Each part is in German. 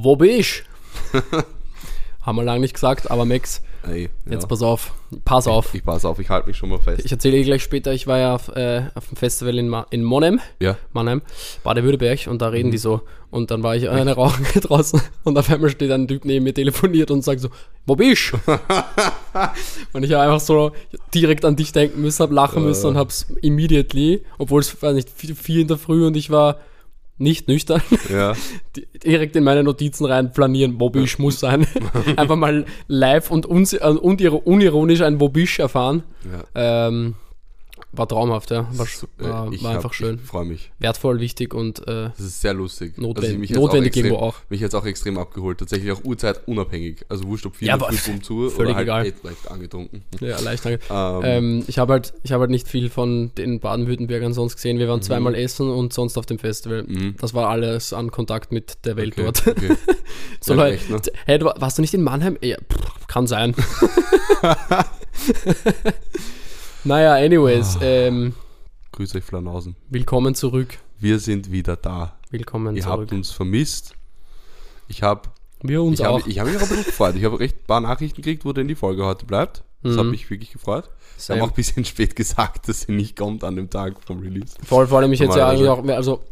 Wo bin ich? Haben wir lange nicht gesagt, aber Max, Ey, ja. jetzt pass auf. Pass auf. Ich pass auf, ich halte mich schon mal fest. Ich erzähle dir gleich später, ich war ja auf, äh, auf dem Festival in, Ma in Monheim, ja. Mannheim, Baden-Württemberg und da Mhm. reden die so. Und dann war ich eine rauchen draußen und auf einmal steht ein Typ neben mir, telefoniert und sagt so, wo bist du? und ich habe einfach so direkt an dich denken müssen, hab lachen müssen Äh. und hab's immediately, obwohl es war nicht vier, vier in der Früh und ich war nicht nüchtern, Ja. di- direkt in meine Notizen rein planieren, wo bist muss sein. einfach mal live und, äh, und ir- unironisch ein wo bist erfahren. ja. Ähm, war traumhaft, ja. War, Äh, war, ich war einfach hab- schön. Ich freue mich. Wertvoll, wichtig und äh, Das ist sehr lustig. Notwendig- mich hat's notwendig extrem, irgendwo auch. Mich jetzt auch extrem abgeholt. Tatsächlich auch Uhrzeit unabhängig. Also wurscht ob viel Ja, aber früh zu völlig oder halt egal. echt leicht angetrunken. ja, leicht. danke. Ähm, Ähm, ich habe halt, ich habe halt nicht viel von den Baden-Württembergern sonst gesehen. Wir waren zweimal essen und sonst auf dem Festival. Mhm. Das war alles an Kontakt mit der Welt okay, dort. Okay. So Ja, Leute, echt, ne? hey, du, warst du nicht in Mannheim? Ja, pff, kann sein. Naja, anyways, Ah. ähm, Grüß euch Flanausen. willkommen zurück. Wir sind wieder da. Willkommen Ihr zurück. habt uns vermisst. Ich habe Wir uns ich hab, auch. ich hab mich auch ein bisschen gefreut. Ich habe recht ein paar Nachrichten gekriegt, wo denn die Folge heute bleibt. Das Mhm. hat mich wirklich gefreut. Sie haben auch ein bisschen spät gesagt, dass sie nicht kommt an dem Tag vom Release. Vor, vor allem ich jetzt ja eigentlich auch, also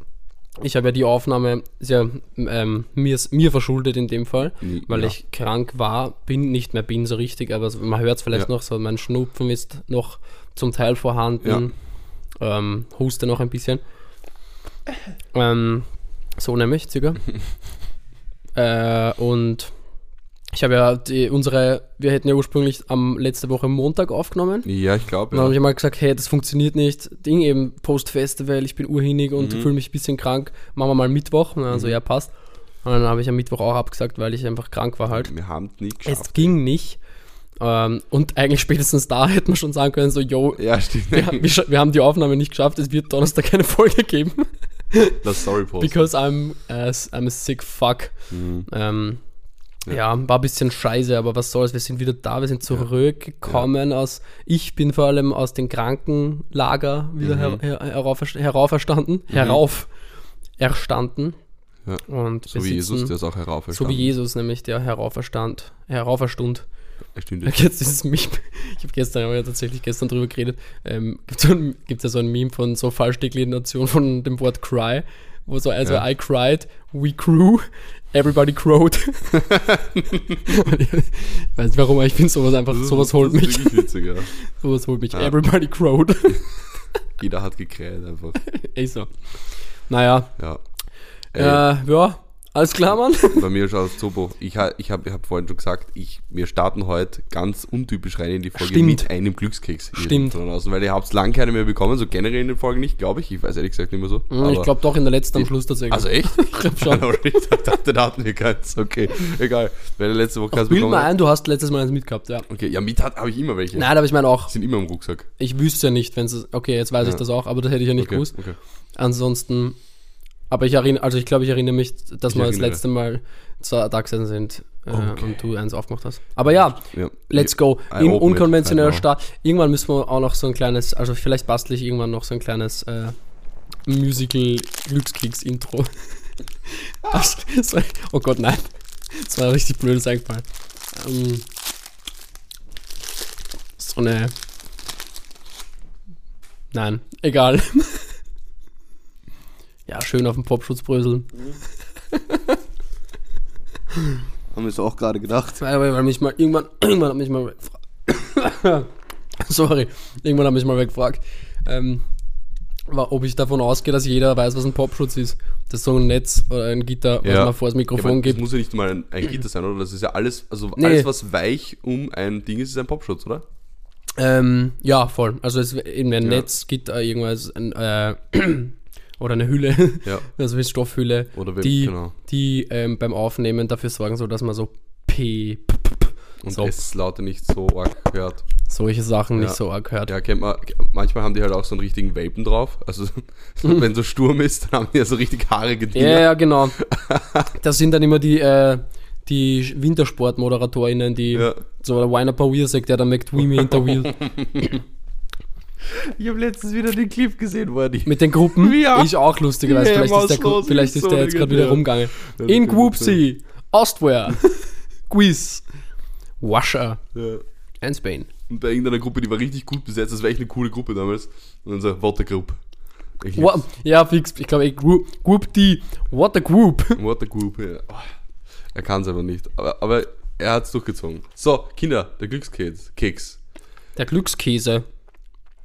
ich habe ja die Aufnahme, ja ähm, mir, mir verschuldet in dem Fall, weil ja. ich krank war, bin, nicht mehr bin so richtig, aber man hört es vielleicht Ja. noch, so mein Schnupfen ist noch zum Teil vorhanden, ähm, huste noch ein bisschen. Ähm, so nämlich, circa. äh, und ich habe ja die, unsere, wir hätten ja ursprünglich am letzte Woche Montag aufgenommen. Ja, ich glaube. Dann habe Ja. ich mal gesagt, hey, das funktioniert nicht. Ding eben, Post-Festival, ich bin urhinig und Mhm. fühle mich ein bisschen krank. Machen wir mal Mittwoch. Und dann so, ja, passt. Und dann habe ich am Mittwoch auch abgesagt, weil ich einfach krank war halt. Wir haben es nicht Es geschafft. ging nicht. Ähm, und eigentlich spätestens da hätte man schon sagen können, so, yo, Ja, wir, wir, wir haben die Aufnahme nicht geschafft, es wird Donnerstag keine Folge geben. Das Story-Post. Because I'm, uh, I'm a sick fuck. Mhm. Ähm, ja. Ja. war ein bisschen scheiße, aber was soll's, wir sind wieder da, wir sind zurückgekommen aus, ich bin vor allem aus dem Krankenlager wieder her, Mhm. her, herauf, herauferstanden, herauf erstanden. Ja. Und So wie Jesus, der ist auch so herauferstanden. wie Jesus nämlich, der herauferstand, herauferstund. Stimmt. Jetzt ist es mich, ich habe gestern, aber ja tatsächlich gestern drüber geredet, ähm, gibt es so ja so ein Meme von so Falschdeklination von dem Wort cry, wo so, also Ja. I cried, we crew, everybody crowed. Ich weiß nicht warum, aber ich finde sowas einfach, sowas holt das mich, ist wirklich witzig, ja. sowas holt mich, Ja. everybody crowed. Jeder hat gekräht einfach. Echt so. Naja, Ja. Ey, äh, ja, alles klar, Mann. Bei mir schaut es so, ich, ha- ich habe hab vorhin schon gesagt, ich, wir starten heute ganz untypisch rein in die Folge Stimmt. mit einem Glückskeks. Stimmt. draußen, weil ihr habt lange keine mehr bekommen, so generell in den Folgen nicht, glaube ich. Ich weiß ehrlich gesagt nicht mehr so. Hm, ich glaube doch in der letzten am Schluss tatsächlich. Also echt? ich glaube schon. ich dachte, da hatten wir keins. Okay, egal. Der letzte Woche keins Bild bekommen mal ein, du hast letztes Mal eins mitgehabt, ja. Okay, ja, mit habe ich immer welche. Nein, aber ich meine auch, Sind immer im Rucksack. ich wüsste ja nicht, wenn es, okay, jetzt weiß ich Ja. das auch, aber das hätte ich ja nicht okay, gewusst. okay. Ansonsten, aber ich erinnere, also ich glaube, ich erinnere mich, dass Ich wir das letzte Mal zwar da gesessen sind äh, Okay. und du eins aufgemacht hast. Aber ja, Ja. let's go. I unkonventioneller now. Start. Irgendwann müssen wir auch noch so ein kleines, also vielleicht bastle ich irgendwann noch so ein kleines äh, Musical Glückskeks-Intro. Das- sorry. oh Gott, nein. Das war richtig blödes eingefallen. Ähm, so eine. Nein, egal. ja, schön auf dem Popschutz bröseln. Haben wir es auch gerade gedacht. Weil, weil mich mal irgendwann, irgendwann hat mich mal gefragt. Sorry, irgendwann hat mich mal wer gefragt, ähm, ob ich davon ausgehe, dass jeder weiß, was ein Popschutz ist. Das ist so ein Netz oder ein Gitter, was Ja. man vor das Ja, Mikrofon aber das gibt. muss ja nicht mal ein, ein Gitter sein, oder? Das ist ja alles, also Nee. alles, was weich um ein Ding ist, ist ein Popschutz, oder? Ähm, ja, voll. Also es ist eben ein Ja. Netz, Gitter, irgendwas, ein, äh, oder eine Hülle, Ja. also wie Stoffhülle, Oder wenn, die, genau. die ähm, beim Aufnehmen dafür sorgen soll, dass man so P, p, p, p Und so. es lauter nicht so arg hört. solche Sachen nicht Ja. so arg hört. Ja, kennt man, manchmal haben die halt auch so einen richtigen Vapen drauf. Also, wenn so Sturm ist, dann haben die ja so richtig haarige Dinger. Ja, ja, genau. Das sind dann immer die, äh, die Wintersport-ModeratorInnen, die Ja. so der Winer Power sagt, der dann McDweemy Interview Ich habe letztens wieder den Clip gesehen, wo er die. mit den Gruppen. Ja. Ich auch lustigerweise. Ja, Vielleicht ist der, vielleicht ist so der jetzt gerade wieder rumgegangen. Ja, In Gwupsi, Austria. Quiz. Washer. Ja. And Spain. Und bei irgendeiner Gruppe, die war richtig gut besetzt, das war echt eine coole Gruppe damals. Und dann so, a Group. Ja, fix. Ich glaube, Group, Group D. What a Group. What a Group, ja. Oh, Er kann es aber nicht. Aber, aber er hat es durchgezogen. So, Kinder, der Glückskeks. Keks. Der Glückskäse.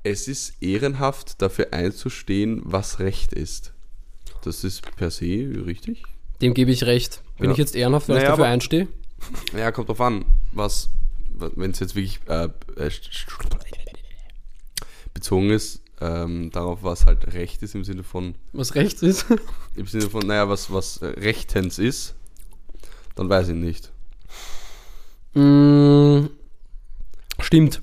Es ist ehrenhaft, dafür einzustehen, was Recht ist. Das ist per se richtig. Dem gebe ich recht. Bin Ja. ich jetzt ehrenhaft, weil ich Naja, dafür aber- einstehe? Ja, kommt drauf an, was, wenn es jetzt wirklich äh, äh, bezogen ist, ähm, darauf, was halt Recht ist im Sinne von, Was rechts ist? im Sinne von, naja, was, was rechtens ist, dann weiß ich nicht. Mm, stimmt.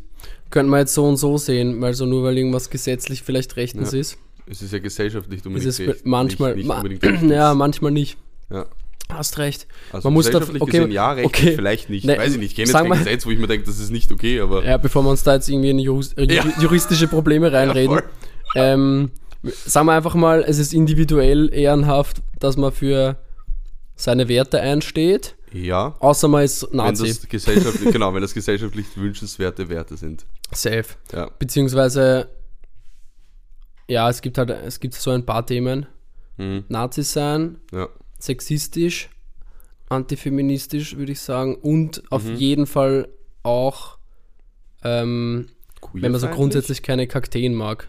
Könnte man jetzt so und so sehen, weil so nur weil irgendwas gesetzlich vielleicht rechtens Ja. ist, Es ist ja gesellschaftlich ist unbedingt es recht- manchmal, nicht, nicht ma unbedingt ja, manchmal nicht. ja. Hast recht. Also Man muss da- okay, gesehen ja, rechtlich okay. vielleicht nicht. Ne, weiß ich nicht. Ich kenne jetzt kein mal- Gesetz, wo ich mir denke, das ist nicht okay, aber Ja, bevor wir uns da jetzt irgendwie in Jurist, äh, Ja. juristische Probleme reinreden. voll. ähm, sagen wir einfach mal, es ist individuell ehrenhaft, dass man für seine Werte einsteht, ja, außer man ist wenn Nazi. das gesellschaftlich, genau, wenn das gesellschaftlich wünschenswerte Werte sind. Safe. Ja. Beziehungsweise, ja, es gibt halt, es gibt so ein paar Themen. Mhm. Nazis sein, Ja. sexistisch, antifeministisch, würde ich sagen, und auf Mhm. jeden Fall auch, ähm, wenn man so grundsätzlich keine Kakteen mag.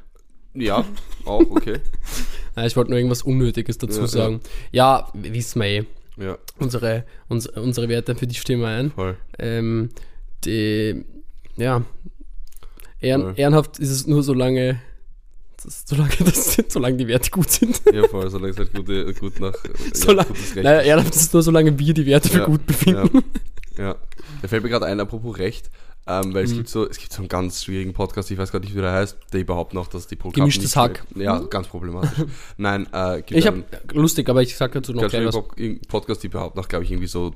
Ja, auch, okay. Ja, ich wollte nur irgendwas Unnötiges dazu Ja, sagen. Ja, wissen wir eh. Ja, Unsere, uns, unsere Werte, für die stimmen wir ein. voll. Ähm, die, ja, ehren, Voll. ehrenhaft ist es nur solange, das, solange, das, solange die Werte gut sind. Ja, voll, solange es halt gute, gut nach gutes Recht naja, ehrenhaft ist es nur, solange wir die Werte für Ja, gut befinden. Ja, ja. Da fällt mir gerade ein, apropos Recht, ähm, weil es Mhm. gibt so, es gibt so einen ganz schwierigen Podcast, ich weiß gar nicht, wie der heißt, der überhaupt noch, dass die Programme Gemischtes Hack. Ja, ganz problematisch. Nein, äh, gibt Ich habe, lustig, aber ich sag dazu noch gleich was. Podcast, die behaupten noch, glaube ich, irgendwie so, äh,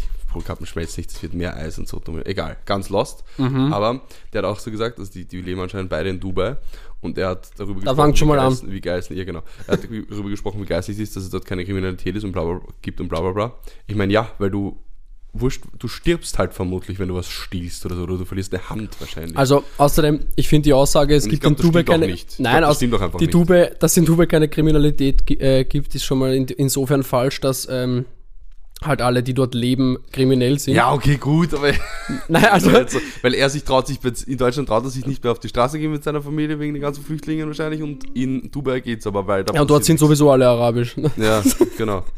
die Polkappen schmelzen nicht, es wird mehr Eis und so. Egal, ganz lost. Mhm. Aber der hat auch so gesagt, dass die, die leben anscheinend beide in Dubai und er hat darüber Da fangt schon mal an. es- wie geil es, ja genau, er hat darüber gesprochen, wie geil es ist, dass es dort keine Kriminalität ist und bla bla gibt und bla bla bla. Ich meine, ja, weil du wurscht, du stirbst halt vermutlich, wenn du was stiehlst oder so, oder du verlierst eine Hand wahrscheinlich. Also, außerdem, ich finde die Aussage, es Und gibt glaub, in Dubai keine. Nein, glaub, aus, die nicht. Dubai, dass in Dubai keine Kriminalität äh, gibt, ist schon mal in, insofern falsch, dass ähm, halt alle, die dort leben, kriminell sind. ja, okay, gut, aber Nein, also, weil er sich traut sich, in Deutschland traut er sich nicht mehr auf die Straße gehen mit seiner Familie wegen den ganzen Flüchtlingen wahrscheinlich und in Dubai geht's aber, weil da ja, und dort sind passiert sowieso alle arabisch. nichts. Ja, genau.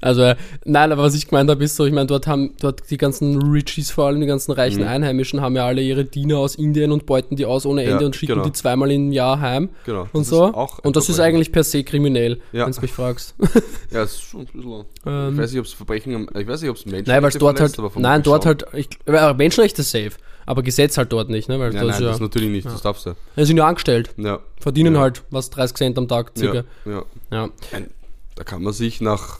Also, äh, nein, aber was ich gemeint habe, ist so, ich meine, dort haben, dort die ganzen Richies, vor allem die ganzen reichen Mhm. Einheimischen, haben ja alle ihre Diener aus Indien und beuten die aus ohne Ja, Ende und schicken genau. die zweimal im Jahr heim genau. und Das so. und das ist eigentlich per se kriminell, Ja. wenn du mich fragst. Ja, es ist schon ein bisschen. Ähm. ich weiß nicht, ob es Verbrechen, am- ich weiß nicht, ob es Menschen Nein, weil dort halt, aber vermutlich nein, dort halt, ich, Menschenrechte safe, aber Gesetz halt dort nicht, ne, weil Ja, das nein, ist ja, das natürlich nicht, das darfst du. die sind ja angestellt, Ja, verdienen Ja. halt was 30 Cent am Tag circa. ja, ja. Ja. Ein, da kann man sich nach,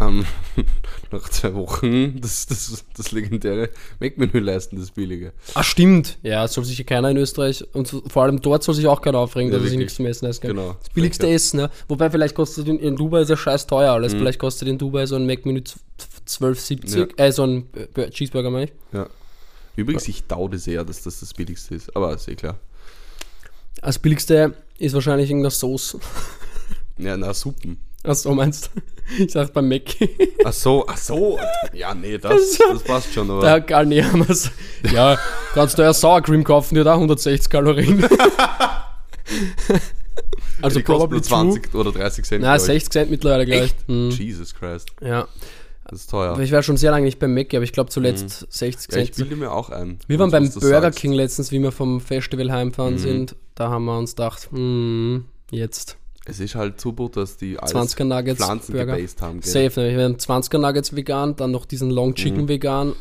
ähm, nach zwei Wochen das, das, das legendäre Mac-Menü leisten, das billige. Ah, stimmt. Ja, es soll sich keiner in Österreich und vor allem dort soll sich auch keiner aufregen, Ja, dass wirklich. nichts zum Essen leisten kann. Genau. Das billigste Essen, ne? Wobei vielleicht kostet in, in Dubai ist ja scheiß teuer alles. Mhm. Vielleicht kostet in Dubai so ein Mac-Menü z- 12,70, äh, so ein Bur- Cheeseburger, meine ich. Ja. Übrigens, ich daude sehr, dass das das billigste ist, aber ist eh klar. Das billigste ist wahrscheinlich irgendeine Sauce. Ja, na, Suppen. Ach so, meinst du? Ich sag beim Mac. Ach so, ach so. Ja, nee, das, das passt schon, aber. Gar nicht haben wir's. Ja, kannst du ja Sour Cream kaufen, die hat auch 160 Kalorien. also die probably nur true. 20 oder 30 Cent. Na, ich. 60 Cent mittlerweile gleich. Echt? Mhm. Jesus Christ. Ja, Das ist teuer. ich war schon sehr lange nicht beim Mac, aber ich glaube zuletzt 60 Ja, ich Cent. bilde mir auch ein. wir waren beim Burger sagst. King letztens, wie wir vom Festival heimfahren Mhm. sind. Da haben wir uns gedacht, hm, jetzt. Es ist halt gut, dass die alles 20er Nuggets, Pflanzen Burger. gebased haben. Gell? Safe, ne? wir haben 20er Nuggets vegan, dann noch diesen Long Chicken Mhm. vegan.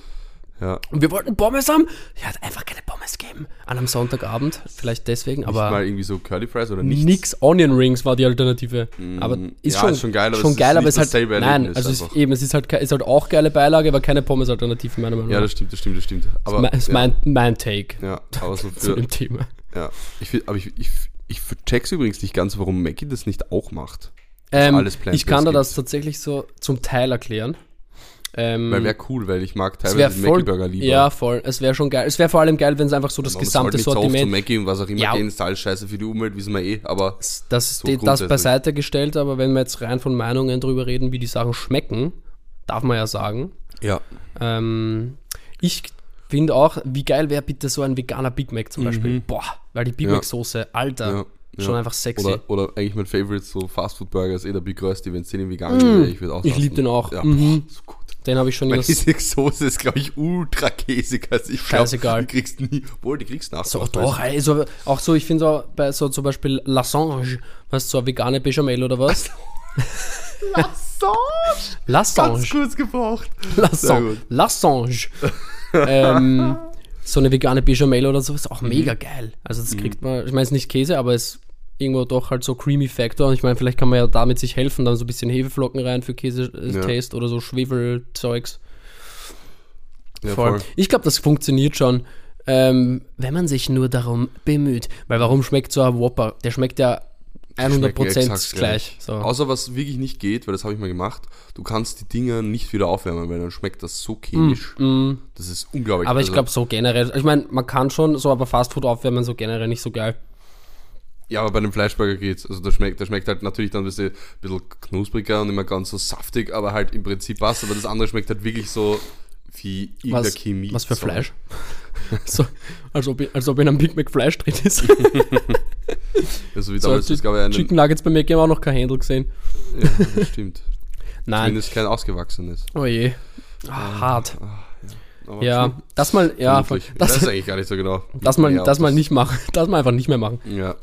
Ja. Und wir wollten Pommes haben. Ja, hat einfach keine Pommes geben. An einem Sonntagabend, vielleicht deswegen, Nicht aber mal irgendwie so Curly Fries oder nichts. nix. Onion Rings war die Alternative. Mm, Aber ist ja, schon, ist schon geil, aber schon es ist geil, aber nicht es ist halt, nein, also ist eben, es ist halt, ist halt auch geile Beilage, aber keine Pommes-Alternative meiner Meinung Ja, nach. das stimmt, das stimmt, das stimmt. Aber, das ist ja, mein, mein Take ja, aber so zu für, dem Thema. ja. Ich, aber ich, ich, ich check's übrigens nicht ganz, warum Mackie das nicht auch macht. Ähm, alles ich kann dir das tatsächlich so zum Teil erklären. Ähm, Weil wäre cool, weil ich mag teilweise voll, Mackie-Burger lieber. Ja, voll. Es wäre schon geil. Es wäre vor allem geil, wenn es einfach so das muss gesamte nicht so oft zu Sortiment. Mackie und was auch immer Ja. gehen, ist alles scheiße für die Umwelt, wissen wir eh, aber das, So die, das beiseite gestellt, aber wenn wir jetzt rein von Meinungen drüber reden, wie die Sachen schmecken, darf man ja sagen. ja. Ähm, ich finde auch, wie geil wäre bitte so ein veganer Big Mac zum Beispiel. Boah, weil die Big Mhm. Ja. Mac-Soße, Alter, Ja, schon einfach sexy. Oder, oder eigentlich mein Favorite, so Fastfood-Burger ist eh der Big Rösti, wenn es den vegan gäbe, ich würde auch. Ich lieb den auch. Ja, Mhm. boah, so gut. Den habe ich schon das, diese Soße ist, glaube ich, ultra käsig. Also ich glaub, Scheißegal. Die kriegst nie, wohl, die kriegst nach. so, doch, also, auch so, ich finde so bei so zum Beispiel Lassange, weißt du, so eine vegane Bechamel oder was? Lassange! Lassange. Ganz kurz gebraucht. Lassange. Lassange. Ähm, so eine vegane Bechamel oder so ist auch Mhm. mega geil. Also das kriegt man, ich meine, es ist nicht Käse, aber es ist irgendwo doch halt so creamy Factor. Und ich meine, vielleicht kann man ja damit sich helfen, dann so ein bisschen Hefeflocken rein für Käse-Taste oder so Schwefelzeugs. Ja, Voll. voll. Ich glaube, das funktioniert schon, ähm, wenn man sich nur darum bemüht. Weil warum schmeckt so ein Whopper? Der schmeckt ja 100% Schmecken gleich. So. Außer was wirklich nicht geht, weil das habe ich mal gemacht, du kannst die Dinger nicht wieder aufwärmen, weil dann schmeckt das so chemisch. Das ist unglaublich. Mm, Aber ich Also, glaube so generell, ich meine, man kann schon so, aber Fastfood aufwärmen so generell nicht so geil. Ja, aber bei dem Fleischburger geht's. Also der schmeckt, der schmeckt halt natürlich dann ein bisschen, ein bisschen knuspriger und immer ganz so saftig, aber halt im Prinzip was. Aber das andere schmeckt halt wirklich so wie irgendeine Was, Chemie. was für. Fleisch? so, als, ob, ich- als ob in einem Big Mac Fleisch drin ist. Also wie so, damals, die das gab ja einen. Chicken Nuggets bei mir haben auch noch kein Händel gesehen. Ja, das stimmt. Nein. Zumindest kein ausgewachsenes. Oh je. Ah, hart. Aber Ja, schon das mal, ja, ich das, weiß eigentlich gar nicht so genau. das mal, Ja, das mal nicht machen. Das mal einfach nicht mehr machen. Ja.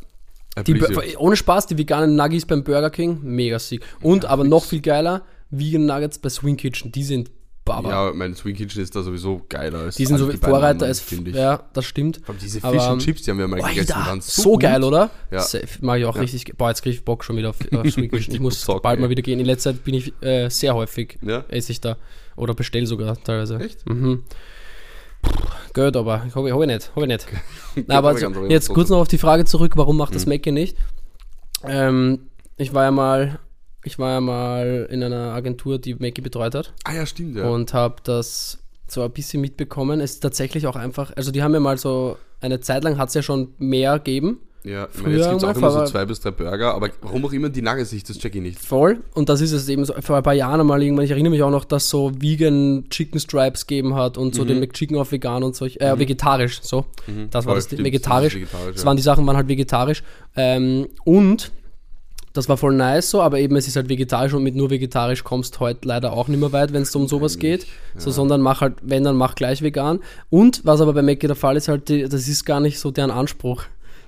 Die, ohne Spaß, die veganen Nuggets beim Burger King, mega sick. Und aber noch viel geiler, Vegan Nuggets bei Swing Kitchen, die sind Baba. Ja, mein Swing Kitchen ist da sowieso geiler als die sind so Vorreiter als, finde ich. ja, das stimmt. Allem diese Aber, Fish and Chips, die haben wir mal gegessen, waren so, so, geil, oder? Ja. Safe, mag ich auch richtig. Boah, jetzt kriege ich Bock schon wieder auf, auf Swing Kitchen. Ich muss Bock, bald ey. mal wieder gehen. In letzter Zeit bin ich äh, sehr häufig, Ja? esse ich da. Oder bestell sogar teilweise. Echt? Mhm. Gut, aber ich hoffe hoffe ich nicht. Hoffe ich nicht. Na, aber aber so, ganz aber jetzt kurz noch auf die Frage zurück, warum macht Mhm. das Mackie nicht? Ähm, ich war ja mal, ich war ja mal in einer Agentur, die Mackie betreut hat Ah ja, stimmt, ja. und habe das so ein bisschen mitbekommen. Es ist tatsächlich auch einfach, also die haben ja mal so, eine Zeit lang hat es ja schon mehr gegeben, ja, früher meine, jetzt gibt es auch immer so zwei bis drei Burger, aber warum auch immer die Nuggets nicht, das check ich nicht. voll. Und das ist es eben so, vor ein paar Jahren mal irgendwann, ich erinnere mich auch noch, dass so Vegan Chicken Stripes gegeben hat und so den McChicken auf vegan und so, äh, vegetarisch, so. Das war Voll, das, stimmt, vegetarisch. das vegetarisch, Das ja. waren die Sachen, waren halt vegetarisch. Ähm, und das war voll nice so, aber eben es ist halt vegetarisch und mit nur vegetarisch kommst heute leider auch nicht mehr weit, wenn es um sowas geht. So, sondern mach halt, wenn dann mach gleich vegan. Und was aber bei Mackie der Fall ist, halt, das ist gar nicht so deren Anspruch.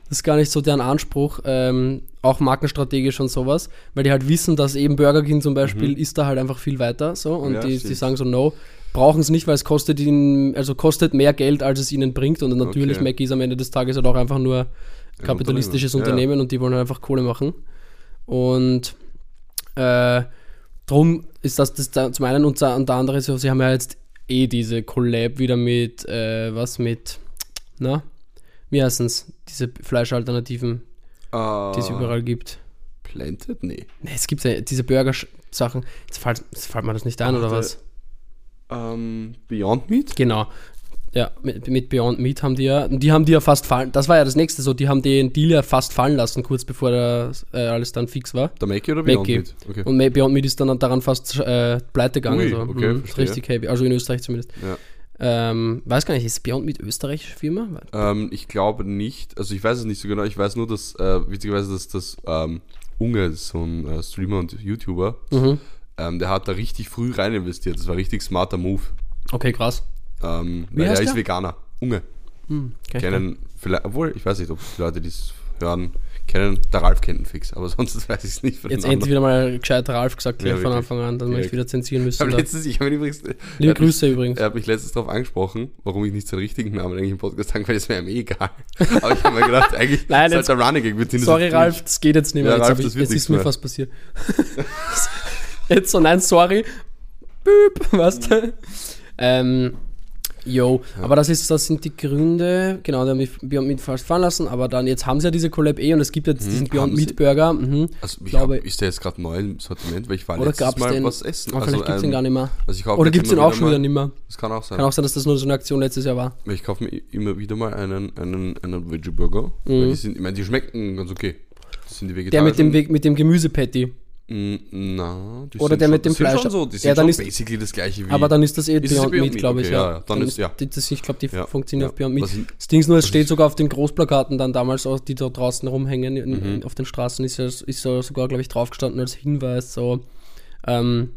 Das ist gar nicht so deren Anspruch, ähm, auch markenstrategisch und sowas, weil die halt wissen, dass eben Burger King zum Beispiel ist da halt einfach viel weiter so und Mhm. Ja, die, die sagen so, no, brauchen es nicht, weil es kostet ihnen, also kostet mehr Geld, als es ihnen bringt und natürlich Okay. Mackie ist am Ende des Tages halt auch einfach nur kapitalistisches Unternehmen, ja. Unternehmen und die wollen halt einfach Kohle machen. Und äh, drum ist das, das da, zum einen und und der andere so, sie haben ja jetzt eh diese Collab wieder mit, äh, was mit, na, wie heißen's, diese Fleischalternativen, Ah, die es überall gibt. Planted? Nee. Ne, es gibt ja diese Burger-Sachen, jetzt fällt, jetzt fällt mir das nicht ein, oder Warte. was? Ähm, Beyond Meat? Genau. Ja, mit, mit Beyond Meat haben die ja, die haben die ja fast fallen, das war ja das nächste so, die haben den Deal ja fast fallen lassen, kurz bevor das, äh, alles dann fix war. Der Mackie oder Beyond Mackie. Meat? Okay. Und Beyond Meat ist dann daran fast äh, pleite gegangen. Ui, so. okay, Mhm, richtig heavy, also in Österreich zumindest. Ja. Ähm, weiß gar nicht, ist Beyond Meat österreichische Firma? Ähm, ich glaube nicht, also ich weiß es nicht so genau, ich weiß nur, dass, äh, witzigerweise, dass das ähm, Unge, so ein äh, Streamer und YouTuber, Mhm. ähm, der hat da richtig früh rein investiert. Das war ein richtig smarter Move. Okay, krass. Ähm, Wie weil heißt er ist der? Veganer. Unge. Hm, okay, Kennen vielleicht, obwohl, ich weiß nicht, ob die Leute, die es hören, kennen. Der Ralf kennt ihn fix, aber sonst weiß ich es nicht. von Jetzt endlich wieder mal gescheit Ralf gesagt, gleich Ja, von wirklich. Anfang an, dass wir Direkt. nicht wieder zensieren Ich müssen. habe letztens, ich habe ihn übrigens, er Liebe hat mich- Grüße übrigens. er hat mich letztens darauf angesprochen, warum ich nicht seinen richtigen Namen eigentlich im Podcast sagen, weil es wäre mir eh egal. Aber ich habe mir gedacht, eigentlich Nein, ist jetzt- halt der Running Gag. Wir ziehen das Sorry, jetzt durch. Ralf, das geht jetzt nicht mehr. Ja, jetzt Ralf, hab das ich, wird jetzt nichts ist mir mehr. fast passiert. jetzt so, nein, sorry. Büb, weißt du? Ähm, Jo, aber das, ist, das sind die Gründe, genau, die haben mich Beyond Meat fast fahren lassen, aber dann, jetzt haben sie ja diese Collab eh und es gibt jetzt diesen Beyond? Meat Burger. Mhm. Also ich glaube- hab, ist der jetzt gerade neu im Sortiment, weil ich war Oder letztes Mal den, was essen. aber vielleicht gibt es den ähm, gar nicht mehr. Also Oder gibt es den auch schon wieder nicht mehr. Das kann auch sein. Kann auch sein, dass das nur so eine Aktion letztes Jahr war. Ich kaufe mir immer wieder mal einen, einen, einen Veggie Burger. Weil die, sind, ich meine, die schmecken ganz okay. Das sind die Mhm. Der mit dem, vegetarischen. Mit dem Gemüsepatty. Na, Oder der schon, mit dem Fleisch. Schon so, die Ja, sind dann schon ist- basically das gleiche wie. Aber dann ist das eh Ist Beyond, Beyond Meat, glaube ich. Okay, ja, ja, ja, dann ist- ja. die- Das, ich glaube, die Ja, funktionieren ja. auf Beyond Meat. Was ich- Das Ding ist nur, es steht ich- sogar auf den Großplakaten dann damals, auch, die da draußen rumhängen in, Mhm. auf den Straßen, ist ja ist ja sogar, glaube ich, draufgestanden als Hinweis, so, ähm,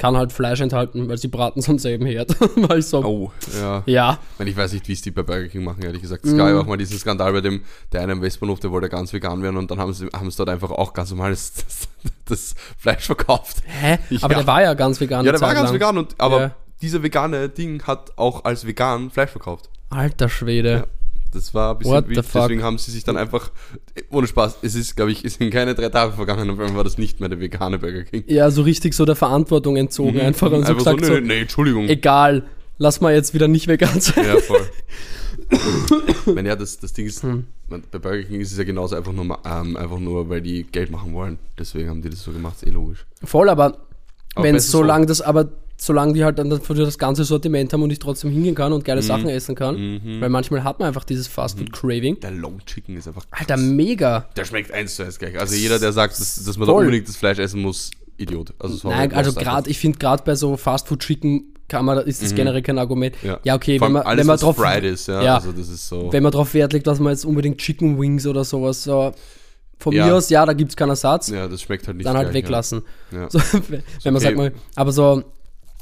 kann halt Fleisch enthalten, weil sie braten sonst eben Herd. weil ich so, oh, ja. ja, Ich, weiß nicht, wie es die bei Burger King machen, ehrlich gesagt. Mhm. Es gab ja auch mal diesen Skandal bei dem, der eine im Westbahnhof, der wollte ganz vegan werden und dann haben sie, haben sie dort einfach auch ganz normales das, das Fleisch verkauft. hä? Aber Ja. der war ja ganz vegan. Ja, der war ganz lang. vegan, und, aber Ja. dieser vegane Ding hat auch als vegan Fleisch verkauft. Alter Schwede. Ja. Das war ein bisschen What fuck? deswegen haben sie sich dann einfach, ohne Spaß, es ist, glaube ich, es sind keine drei Tage vergangen, auf einmal war das nicht mehr der vegane Burger King. Ja, so richtig so der Verantwortung entzogen einfach und so einfach gesagt so, nee, nee, Entschuldigung. egal, lass mal jetzt wieder nicht vegan sein. Ja, voll. ich meine, ja, das, das Ding ist, Hm. bei Burger King ist es ja genauso einfach nur, ähm, einfach nur, weil die Geld machen wollen. Deswegen haben die das so gemacht, ist eh logisch. Voll, aber, Aber wenn besser so. solange das, aber solange die halt dann dafür das ganze Sortiment haben und ich trotzdem hingehen kann und Mhm. geile Sachen essen kann, weil manchmal hat man einfach dieses Fast-Food-Craving. Der Long Chicken ist einfach Alter, mega. Der schmeckt eins zu eins gleich. Also jeder, der sagt, dass, dass man Voll. da unbedingt das Fleisch essen muss, Idiot. Also, sorry, Nein, also gerade, ich finde gerade bei so Fast-Food-Chicken kann man, ist das generell kein Argument. Mhm. Ja, Ja, okay, wenn man, alles, wenn man drauf, ist, ja. ja. Also so. wenn man drauf Wert legt, dass man jetzt unbedingt Chicken Wings oder sowas, so, von Ja. mir aus, ja, da gibt es keinen Ersatz. ja, das schmeckt halt nicht dann halt gleich, weglassen. Ja. Ja. So, wenn man okay. sagt mal, aber so,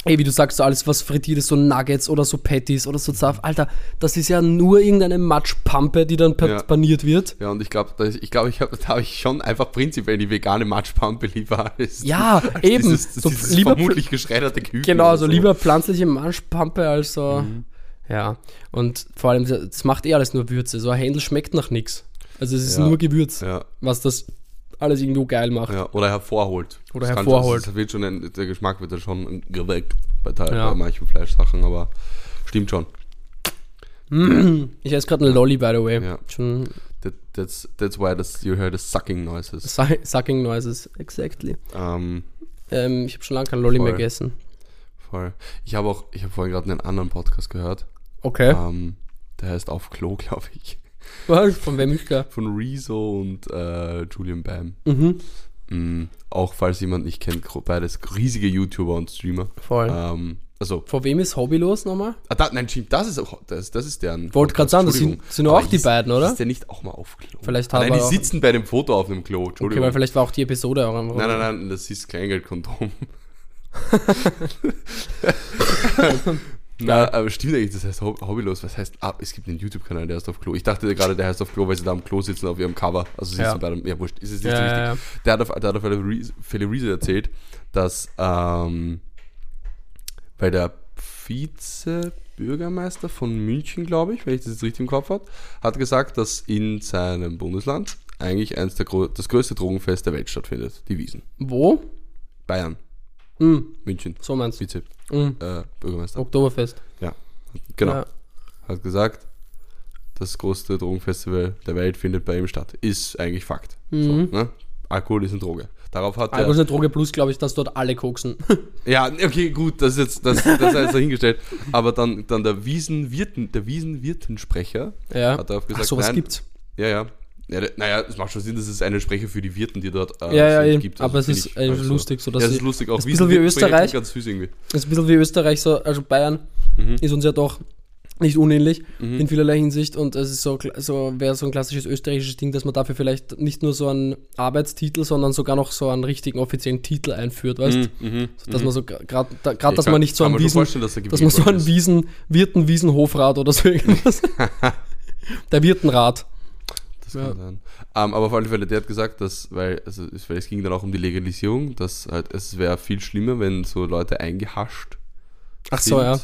ey, wie du sagst, so alles, was frittiert ist, so Nuggets oder so Patties oder so Stuff, Alter, das ist ja nur irgendeine Matschpampe, die dann Ja. paniert wird. Ja, und ich glaube, ich, glaub, ich habe da habe ich schon einfach prinzipiell die vegane Matschpampe lieber als, Ja, als eben. Dieses, So dieses lieber vermutlich geschredderte Küken. Genau, oder so lieber pflanzliche Matschpampe als so, Mhm. ja. Und vor allem, das macht eh alles nur Würze. So ein Händel schmeckt nach nichts. Also es ist Ja. nur Gewürz, Ja, was das alles irgendwo geil macht. ja, oder hervorholt. Oder Das hervorholt. Schon, das wird schon ein, der Geschmack wird dann schon geweckt bei, Teil, Ja. bei manchen Fleischsachen, aber stimmt schon. Ich esse gerade eine Lolli, by the way. Ja. Schon That, that's, that's why das, you hear the sucking noises. su- sucking noises, exactly. Ähm, Ähm, ich habe schon lange kein Lolli mehr Voll. gegessen. voll. Ich habe auch, ich habe vorhin gerade einen anderen Podcast gehört. Okay. Ähm, der heißt Auf Klo, glaube ich. Was? Von wem ist klar? Von Rezo und äh, Julian Bam. Mhm. Mm, auch falls jemand nicht kennt, beides riesige YouTuber und Streamer. Voll. Ähm, also, Von wem ist Hobbylos nochmal? ah, da, nein, stimmt, das ist auch, das, das ist deren. Wollte gerade sagen, das sind, sind auch die hieß- beiden, oder? Ist der nicht auch mal auf Klo? Vielleicht hat Nein, die sitzen bei dem Foto auf dem Klo, Okay, Entschuldigung. weil vielleicht war auch die Episode auch einfach. nein, nein, nein, das ist Kleingeldkondom. Na, aber stimmt eigentlich, das heißt Hob- Hobbylos, was heißt, ah, es gibt einen YouTube-Kanal, der heißt auf Klo. Ich dachte gerade, der heißt auf Klo, weil sie da am Klo sitzen auf ihrem Cover. Also sitzen Ja. bei dem, ja wurscht, ist es nicht so wichtig. Der hat auf, der hat auf alle Reese- erzählt, dass ähm, bei der Vize-Bürgermeister von München, glaube ich, wenn ich das jetzt richtig im Kopf habe, hat gesagt, dass in seinem Bundesland eigentlich eins der das größte Drogenfest der Welt stattfindet, die Wiesen. Wo? Bayern, Hm, München, so meinst du. Vize, Hm, äh, Bürgermeister. Oktoberfest. Ja, genau. Ja. Hat gesagt, das größte Drogenfestival der Welt findet bei ihm statt. Ist eigentlich Fakt. So, ne? Alkohol ist eine Droge. Darauf hat Alkohol ist eine Droge plus, glaube ich, dass dort alle koksen. Ja, okay, gut, das ist jetzt das, das ist dahingestellt. Aber dann, dann der Wiesenwirten, der Wiesenwirtensprecher ja. hat darauf gesagt, Ach, sowas nein, gibt's. Ja, ja. Ja naja, es macht schon Sinn, dass es einen Sprecher für die Wirten, die dort äh, Ja, ja, eh. gibt. Aber es finde ist also- lustig, so dass Ja, es ist lustig. Auch ist ein bisschen wie Österreich. Ganz süß irgendwie. Ist ein bisschen wie Österreich, so, also Bayern Mhm. ist uns ja doch nicht unähnlich in vielerlei Hinsicht und es ist so, so wäre so ein klassisches österreichisches Ding, dass man dafür vielleicht nicht nur so einen Arbeitstitel, sondern sogar noch so einen richtigen offiziellen Titel einführt, weißt Mhm, so, dass man so gerade da, grad, dass kann- man nicht so einen Wiesen, dass dass man so einen. Wiesen, Wirten, Wiesenhofrat oder so irgendwas. Der Wirtenrat. Das Ja. kann sein. Ähm, aber auf alle Fälle, der hat gesagt, dass, weil, also es, weil es ging dann auch um die Legalisierung, dass halt, es wäre viel schlimmer, wenn so Leute eingehascht Ach so, ja.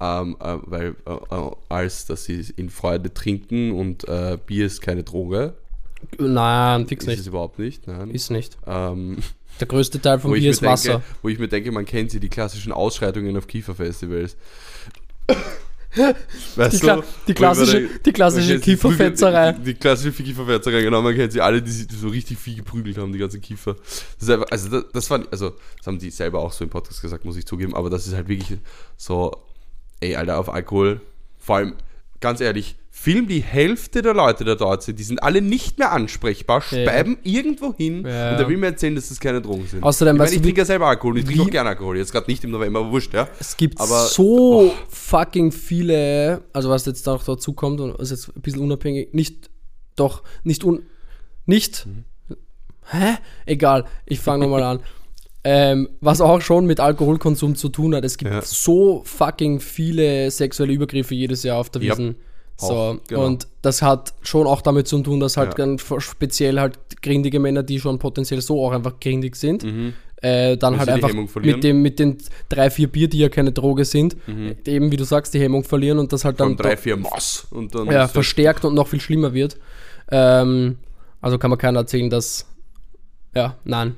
ähm, äh, weil, äh, als dass sie in Freude trinken und äh, Bier ist keine Droge. Nein, fix Ist es nicht. überhaupt nicht, nein. Ist nicht. ähm, Der größte Teil ich Bier ist denke, Wasser. wo ich mir denke, man kennt sie, die klassischen Ausschreitungen auf Kieferfestivals. Weißt Die, Kla die klassische, die klassische Kieferfetzerei. Die, die klassische Kieferfetzerei, genau, man kennt sie alle, die, die so richtig viel geprügelt haben, die ganzen Kiefer. Das einfach, also das, das war, also das haben die selber auch so im Podcast gesagt, muss ich zugeben, aber das ist halt wirklich so, ey, Alter, auf Alkohol, vor allem, ganz ehrlich, Film, die Hälfte der Leute, die dort sind, die sind alle nicht mehr ansprechbar, Ja. speiben irgendwo hin Ja. und der will mir erzählen, dass das keine Drogen sind. Außerdem, ich meine, ich trinke ja selber Alkohol, ich trinke auch gerne Alkohol, jetzt gerade nicht im November, aber wurscht, ja. Es gibt Aber- so fucking viele, also was jetzt noch dazu kommt und ist jetzt ein bisschen unabhängig, nicht, doch, nicht un, nicht, hä? Egal, ich fange nochmal an. Ähm, was auch schon mit Alkoholkonsum zu tun hat. Es gibt Ja. so fucking viele sexuelle Übergriffe jedes Jahr auf der Ja. Wiesen. So, Auch, genau. und das hat schon auch damit zu tun, dass halt Ja. ganz speziell halt grindige Männer, die schon potenziell so auch einfach grindig sind, äh, dann halt einfach mit dem mit den drei, vier Bier, die ja keine Droge sind, eben wie du sagst, die Hemmung verlieren und das halt Von dann drei, vier Mass und dann ja, verstärkt und noch viel schlimmer wird. Ähm, also kann man keiner erzählen, dass ja, nein.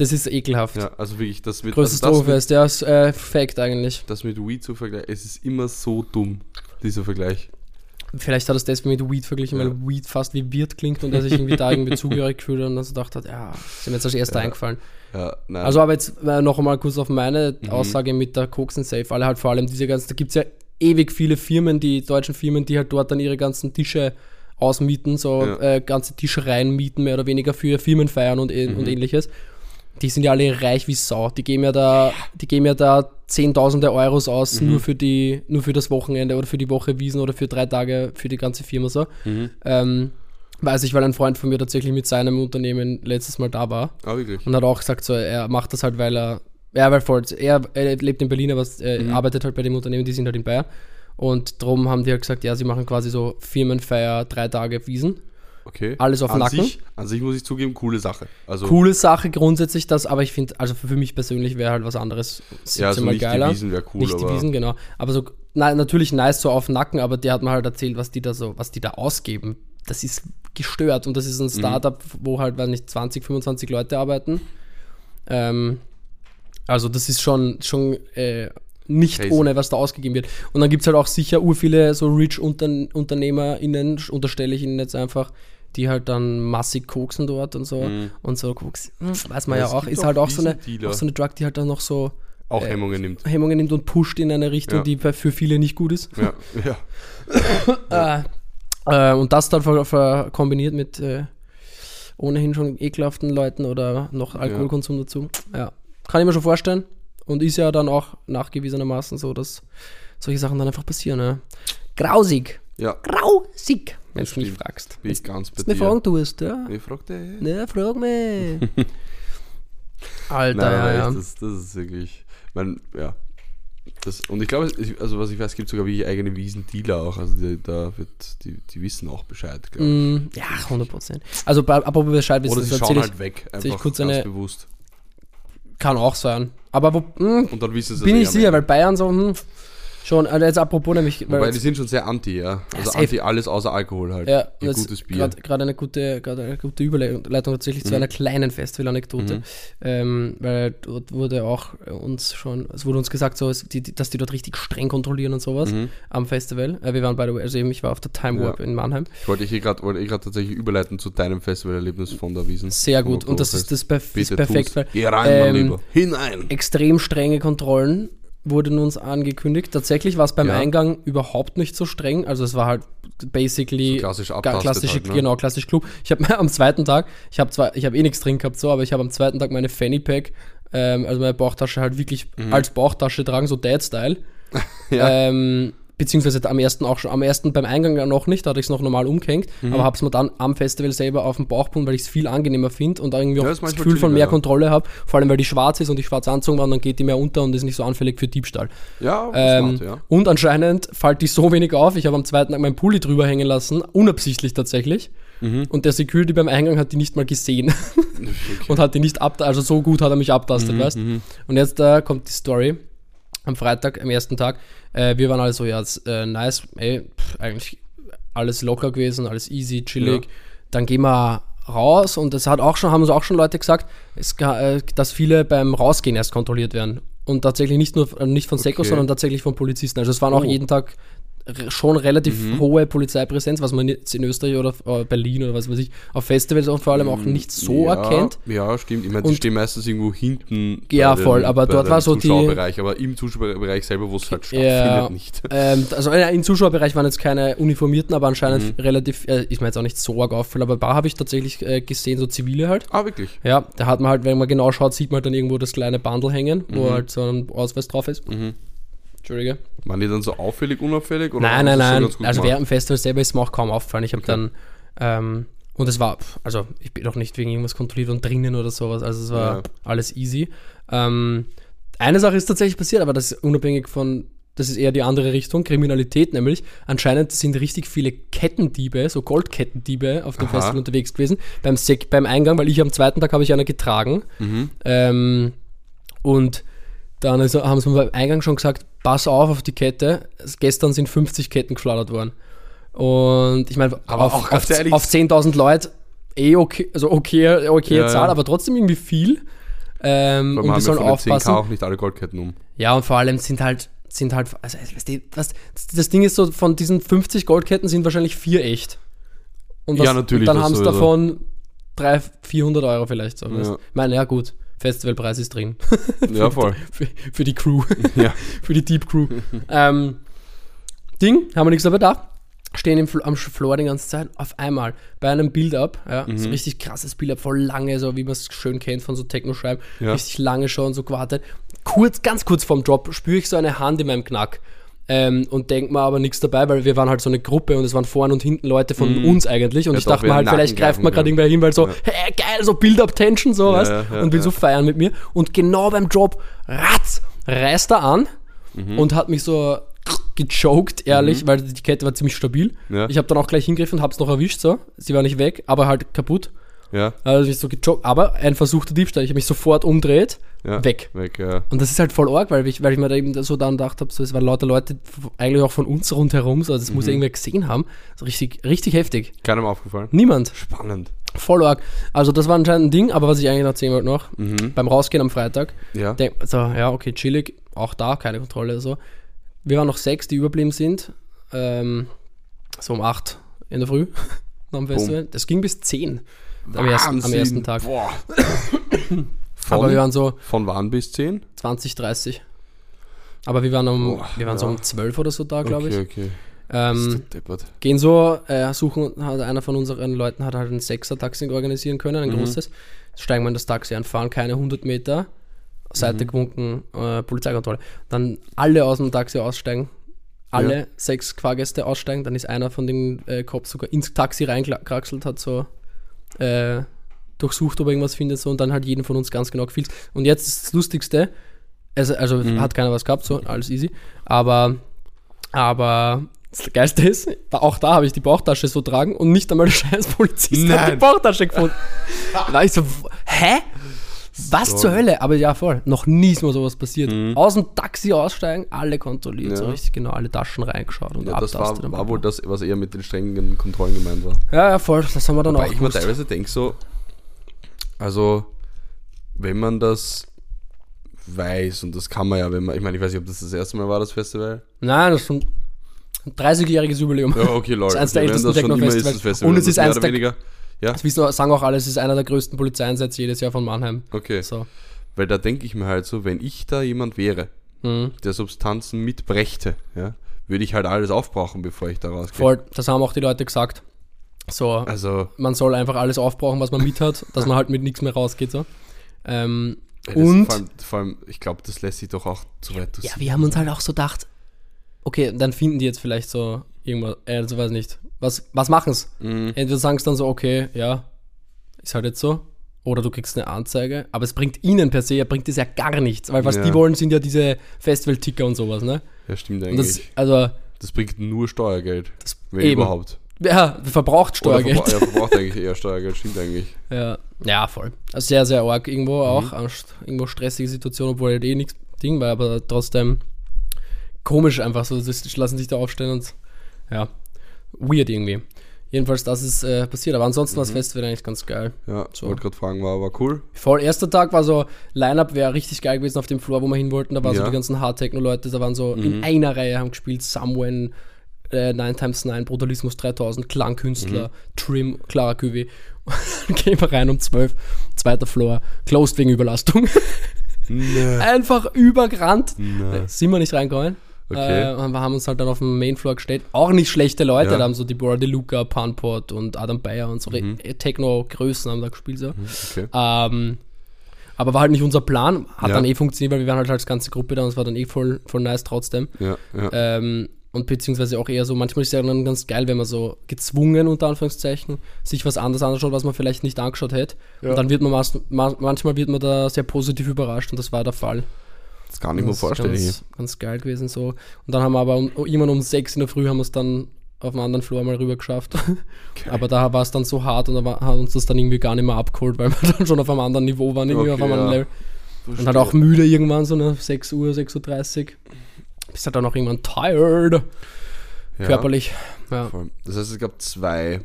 Das ist ekelhaft. Ja, also wirklich, das mit, Größtes also das, mit ist äh, Fact eigentlich. das mit Weed zu vergleichen, es ist immer so dumm, dieser Vergleich. Vielleicht hat er es deswegen mit Weed verglichen, Ja. weil Weed fast wie Wirt klingt und er sich irgendwie da irgendwie zugehörig gefühlt und dann so gedacht hat, ja, ist mir jetzt als erster Ja. eingefallen. Ja. Also aber jetzt äh, noch einmal kurz auf meine Mhm. Aussage mit der Coxen Safe. Alle halt vor allem diese ganzen, da gibt es ja ewig viele Firmen, die deutschen Firmen, die halt dort dann ihre ganzen Tische ausmieten, so Ja. äh, ganze Tischereien mieten, mehr oder weniger für Firmenfeiern und, äh- Mhm. und ähnliches. Die sind ja alle reich wie Sau. Die geben ja da, die geben ja da Zehntausende Euros aus, Mhm. nur für die, nur für das Wochenende oder für die Woche Wiesen oder für drei Tage für die ganze Firma so. Mhm. Ähm, weiß ich, weil ein Freund von mir tatsächlich mit seinem Unternehmen letztes Mal da war. ah, wirklich. Und hat auch gesagt, so, er macht das halt, weil er, ja, weil voll, er, er lebt in Berlin, aber er Mhm. arbeitet halt bei dem Unternehmen, die sind halt in Bayern. Und darum haben die halt gesagt, ja, sie machen quasi so Firmenfeier, drei Tage Wiesen. Okay. Alles auf an Nacken. Sich, an sich muss ich zugeben, coole Sache. Also, Coole Sache grundsätzlich das, aber ich finde, also für mich persönlich wäre halt was anderes ja, also 17 nicht geiler. die Wiesen wäre cool, nicht die Wiesen, genau. Aber so, na, natürlich nice so auf Nacken, aber der hat mir halt erzählt, was die da so, was die da ausgeben. Das ist gestört und das ist ein Mhm. Startup, wo halt, weiß nicht, 20, 25 Leute arbeiten. Ähm, also das ist schon, schon äh, nicht Crazy. ohne, was da ausgegeben wird. Und dann gibt es halt auch sicher ur viele so Rich-UnternehmerInnen, unterstelle ich ihnen jetzt einfach, die halt dann massig koksen dort und so. Und so Koks, hm, weiß man Ja, ja, auch, ist auch halt auch so, eine, auch so eine Drug, die halt dann noch so auch äh, Hemmungen nimmt. Hemmungen nimmt und pusht in eine Richtung, Ja. die für viele nicht gut ist. Ja, ja. Äh, äh, und das dann ver, ver kombiniert mit äh, ohnehin schon ekelhaften Leuten oder noch Alkoholkonsum dazu. Ja, kann ich mir schon vorstellen. Und ist ja dann auch nachgewiesenermaßen so, dass solche Sachen dann einfach passieren. Ja. Grausig. Ja, Grausig, wenn du mich fragst. bin ich ganz bei dir. fragen tust, ja. Ich fragte, Ne, frag mich. Alter, Nein, ja, das, das ist wirklich, man, ja. Das, und ich glaube, es- ich- also was ich weiß, es gibt sogar wie eigene Wiesendealer auch. Also die, da wird, die, die wissen auch Bescheid, glaube ich. Mm, ja, 100 Prozent. Also, apropos Bescheid wissen, Oder das sie schauen ich, halt weg, ich einfach kurz ganz eine- bewusst. kann auch sein. Aber wo, mm, Und dann wissen sie bin es ich sicher, weil Bayern so, hm, schon, also jetzt apropos nämlich, weil Wobei, die sind schon sehr anti, ja. Also safe. anti alles außer Alkohol halt. Ja, Ihr gutes Bier. Mhm. Gerade eine gute, gerade eine gute Überleitung tatsächlich zu einer kleinen Festival-Anekdote. Ähm, weil dort wurde auch uns schon, es wurde uns gesagt, so, dass die dort richtig streng kontrollieren und sowas am Festival. Äh, wir waren by the way, also eben, ich war auf der Time Mhm. Ja. Warp in Mannheim. Ich wollte eh gerade wollte eh grad tatsächlich überleiten zu deinem Festivalerlebnis von der Wiesen. Sehr gut. Und das ist, das, perf ist perfekt, weil Geh rein, mein ähm, Lieber. Hinein. extrem strenge Kontrollen wurden uns angekündigt. Tatsächlich war es beim Ja. Eingang überhaupt nicht so streng. Also es war halt basically So klassisch klassische, halt, ne? genau, klassisch Club. Ich habe am zweiten Tag, ich habe zwar, ich habe eh nichts drin gehabt so, aber ich habe am zweiten Tag meine Fanny Pack, ähm, also meine Bauchtasche halt wirklich als Bauchtasche tragen, so Dad-Style. Mhm. Ja. Ähm, beziehungsweise am ersten auch schon, am ersten beim Eingang ja noch nicht, da hatte ich es noch normal umgehängt, Mhm. aber habe es mir dann am Festival selber auf den Bauch gebunden, weil ich es viel angenehmer finde und irgendwie Ja, auch ist das Gefühl von mehr ja. Kontrolle habe, vor allem weil die schwarz ist und ich schwarz anzogen war und dann geht die mehr unter und ist nicht so anfällig für Diebstahl. Ja, Ähm, smart, ja. Und anscheinend fällt die so wenig auf. Ich habe am zweiten Tag meinen Pulli drüber hängen lassen, unabsichtlich tatsächlich. Mhm. Und der Security beim Eingang hat die nicht mal gesehen und hat die nicht ab, also so gut hat er mich abtastet, Mhm, weißt Und jetzt äh, kommt die Story. Am Freitag, am ersten Tag, äh, wir waren alle so, ja, jetzt, äh, nice, ey, pff, eigentlich alles locker gewesen, alles easy, chillig. Ja. Dann gehen wir raus und das hat auch schon, haben uns auch schon Leute gesagt, es, äh, dass viele beim Rausgehen erst kontrolliert werden. und tatsächlich nicht nur äh, nicht von Seko, Okay. sondern tatsächlich von Polizisten. Also es waren auch Oh. jeden Tag schon relativ Mhm. hohe Polizeipräsenz, was man jetzt in Österreich oder äh, Berlin oder was weiß ich, auf Festivals auch vor allem auch nicht so ja, erkennt. Ja, stimmt. Ich meine, die Und- stehen meistens irgendwo hinten. Ja, bei voll, aber dort war so die- Zuschauerbereich, aber im Zuschauerbereich selber, wo es halt stattfindet, Ja. nicht. Ähm, also äh, im Zuschauerbereich waren jetzt keine Uniformierten, aber anscheinend Mhm. relativ, äh, ist mir jetzt auch nicht so arg auffällig, aber ein paar habe ich tatsächlich äh, gesehen, so zivile halt. Ah, wirklich? Ja, da hat man halt, wenn man genau schaut, sieht man halt dann irgendwo das kleine Bundle hängen, wo Mhm. halt so ein Ausweis drauf ist. Mhm. Entschuldige. Waren die dann so auffällig, unauffällig? Nein, nein, nein. Also während dem Festival selber ist mir auch kaum auffallen. Ich habe Okay. dann, ähm, und es war, also ich bin auch nicht wegen irgendwas kontrolliert und drinnen oder sowas, also es war Ja. alles easy. Ähm, eine Sache ist tatsächlich passiert, aber das ist unabhängig von, das ist eher die andere Richtung, Kriminalität nämlich. Anscheinend sind richtig viele Kettendiebe, so Goldkettendiebe auf dem Aha. Festival unterwegs gewesen, beim, Sek beim Eingang, weil ich am zweiten Tag habe ich eine getragen. Mhm. Ähm, und dann also haben sie mir beim Eingang schon gesagt, pass auf auf die Kette. Gestern sind 50 Ketten geflattert worden. Und ich meine, Aber auf, auf, auf 10.000 Leute eh okay, also okay, okay Ja, Zahl, ja. aber trotzdem irgendwie viel. Ähm, und haben sollen den 10k aufpassen. auch nicht alle Goldketten um. Ja, und vor allem sind halt, sind halt, also weißt du, was, das Ding ist so, von diesen 50 Goldketten sind wahrscheinlich vier echt. Und Ja, natürlich, Und dann das haben sie davon 300, 400 Euro vielleicht. So. Ja. Ich meine, ja gut, Festivalpreis ist drin. Ja, voll. für, für die Crew, ja. für die Deep Crew. ähm, Ding, haben wir nichts dabei da. Stehen im, am Floor die ganze Zeit. Auf einmal bei einem Build-Up, ja, so Mhm. richtig krasses Build-Up, voll lange, so wie man es schön kennt von so Techno-Schreiben, Ja. richtig lange schon so gewartet. Kurz, ganz kurz vorm Drop spüre ich so eine Hand in meinem Knack. Ähm, und denke mir aber nichts dabei, weil wir waren halt so eine Gruppe und es waren vorne und hinten Leute von uns eigentlich. Und Mhm. Ja, ich dachte mir halt, vielleicht greift man gerade irgendwer hin, weil so, Ja. hey, geil, so Build-Up-Tension, so, weißt ja, Und will so feiern mit mir. Und genau beim Drop, ratz, reißt er an Mhm. und hat mich so gechoked, ehrlich, weil die Kette war ziemlich stabil. Ich habe dann auch gleich hingegriffen und hab's noch erwischt, so. Sie war nicht weg, aber halt kaputt. Ja, Also ich so gechoked, aber ein versuchter Diebstahl. Ich habe mich sofort umdreht, ja. weg. Weg, ja. Und das ist halt voll arg, weil ich, weil ich mir da eben so dann gedacht habe, so, es waren lauter Leute, eigentlich auch von uns rundherum, so, das muss Mhm. irgendwer gesehen haben. So richtig, richtig heftig. Keinem aufgefallen. Niemand. Spannend. Voll arg. Also das war anscheinend ein Ding, aber was ich eigentlich noch erzählen wollte noch, Mhm. beim Rausgehen am Freitag, Ja. denk, so, ja, okay, chillig, auch da, keine Kontrolle, so. Wir waren noch sechs, die überblieben sind, ähm, so um acht in der Früh am Festival. Das ging bis zehn am ersten, am ersten Tag. Boah. Aber wir Von, waren so von wann bis 10? 20, 30. Aber wir waren um, Boah, wir waren so ja. um 12 oder so da, glaube okay, ich. okay. Ähm, gehen so, äh, suchen, hat einer von unseren Leuten hat halt ein Sechser-Taxi organisieren können, ein Mhm. großes. Steigen wir in das Taxi ein, fahren keine 100 Meter, Seite Mhm. gewunken, äh, Polizeikontrolle. Dann alle aus dem Taxi aussteigen, alle Ja. sechs Fahrgäste aussteigen, dann ist einer von den äh, Cops sogar ins Taxi reingekraxelt, hat so äh, durchsucht, ob er irgendwas findet, so und dann halt jeden von uns ganz genau gefilzt. Und jetzt ist das Lustigste, also, also Mhm. hat keiner was gehabt, so, alles easy, aber, aber das Geilste ist, da- auch da habe ich die Bauchtasche so tragen und nicht einmal der scheiß Polizist hat die Nein. Bauchtasche gefunden. da ich so, hä? Was So. zur Hölle? Aber ja, voll. Noch nie ist mir sowas passiert. Mhm. Aus dem Taxi aussteigen, alle kontrolliert, so Ja. richtig genau, alle Taschen reingeschaut und Ja, das war, war wohl das, was eher mit den strengen Kontrollen gemeint war. Ja, ja, voll. Das haben wir dann Weil auch ich mir teilweise denke so, also wenn man das weiß, und das kann man ja, wenn man, ich meine, ich weiß nicht, ob das das erste Mal war, das Festival. Nein, das ist schon ein 30-jähriges Jubiläum. Ja, okay, lol. Das ist eins der Okay, wenn ältesten Techno-Festivals. Und es ist eins oder der- weniger. Ja, Das wissen, sagen auch alle, es ist einer der größten Polizeieinsätze jedes Jahr von Mannheim. okay. So. Weil da denke ich mir halt so, wenn ich da jemand wäre, Mhm. der Substanzen mitbrächte, ja, würde ich halt alles aufbrauchen, bevor ich da rausgehe. Voll, das haben auch die Leute gesagt. So, Also, man soll einfach alles aufbrauchen, was man mit hat, dass man halt mit nichts mehr rausgeht. So. Ähm, das und vor allem, vor allem, ich glaube, das lässt sich doch auch zu weit ja, wir haben uns halt auch so gedacht, okay, dann finden die jetzt vielleicht so irgendwas, also weiß nicht, was, was machen's? Mhm. Entweder sagen sie dann so, okay, ja, ist halt jetzt so. Oder du kriegst eine Anzeige, aber es bringt ihnen per se, ja, bringt es ja gar nichts, weil was Ja. die wollen, sind ja diese Festival-Ticker und sowas, ne? Ja, stimmt eigentlich. das, also, Das, bringt nur Steuergeld, das wenn eben. überhaupt. Ja, verbraucht Steuergeld. verbra- ja, verbraucht eigentlich eher Steuergeld, stimmt eigentlich. Ja, ja, voll. Also sehr, sehr arg Mhm. irgendwo auch. eine st- Irgendwo stressige Situation, obwohl halt eh nichts Ding war, aber trotzdem komisch einfach so. Das lassen sich da aufstellen und ja, weird irgendwie. Jedenfalls, das ist äh, passiert. Aber ansonsten war das Festival eigentlich ganz geil. Ja, So. wollte gerade fragen, war aber cool. Voll, erster Tag war so, Line-Up wäre richtig geil gewesen auf dem Floor, wo wir hin wollten. Da waren so Ja. die ganzen Hard-Techno-Leute, da waren so Mhm. in einer Reihe, haben gespielt Someone, äh, 9x9, Brutalismus 3000, Klangkünstler, Mhm. Trim, Clara. Dann gehen wir rein um 12, zweiter Floor, closed wegen Überlastung. Nee. Einfach übergerannt. Nee. Sind wir nicht reingekommen. Okay. Äh, wir haben uns halt dann auf dem Mainfloor gestellt. Auch nicht schlechte Leute, Ja. da haben so Deborah De Luca, Punpot und Adam Bayer und so Mhm. Re- Techno-Größen haben da gespielt. So. Okay. Ähm, aber war halt nicht unser Plan. Hat Ja. dann eh funktioniert, weil wir waren halt als ganze Gruppe da und es war dann eh voll, voll nice trotzdem. Ja. Ähm, und beziehungsweise auch eher so, manchmal ist es ja dann ganz geil, wenn man so gezwungen, unter Anführungszeichen, sich was anderes anschaut, was man vielleicht nicht angeschaut hätte. Ja. Und dann wird man manchmal wird man da sehr positiv überrascht und das war der Fall. Das kann ich mir vorstellen. Ganz, ganz geil gewesen so. Und dann haben wir aber um, irgendwann um sechs in der Früh haben wir es dann auf dem anderen Floor mal rüber geschafft. Aber da war es dann so hart und da war, hat uns das dann irgendwie gar nicht mehr abgeholt, weil wir dann schon auf einem anderen Niveau waren, irgendwie auf Okay, einem anderen ja. Level. Und halt auch müde irgendwann, so ne, 6 Uhr, 6.30 Uhr. Bist halt dann auch irgendwann tired, Ja, körperlich. Ja. Das heißt, es gab zwei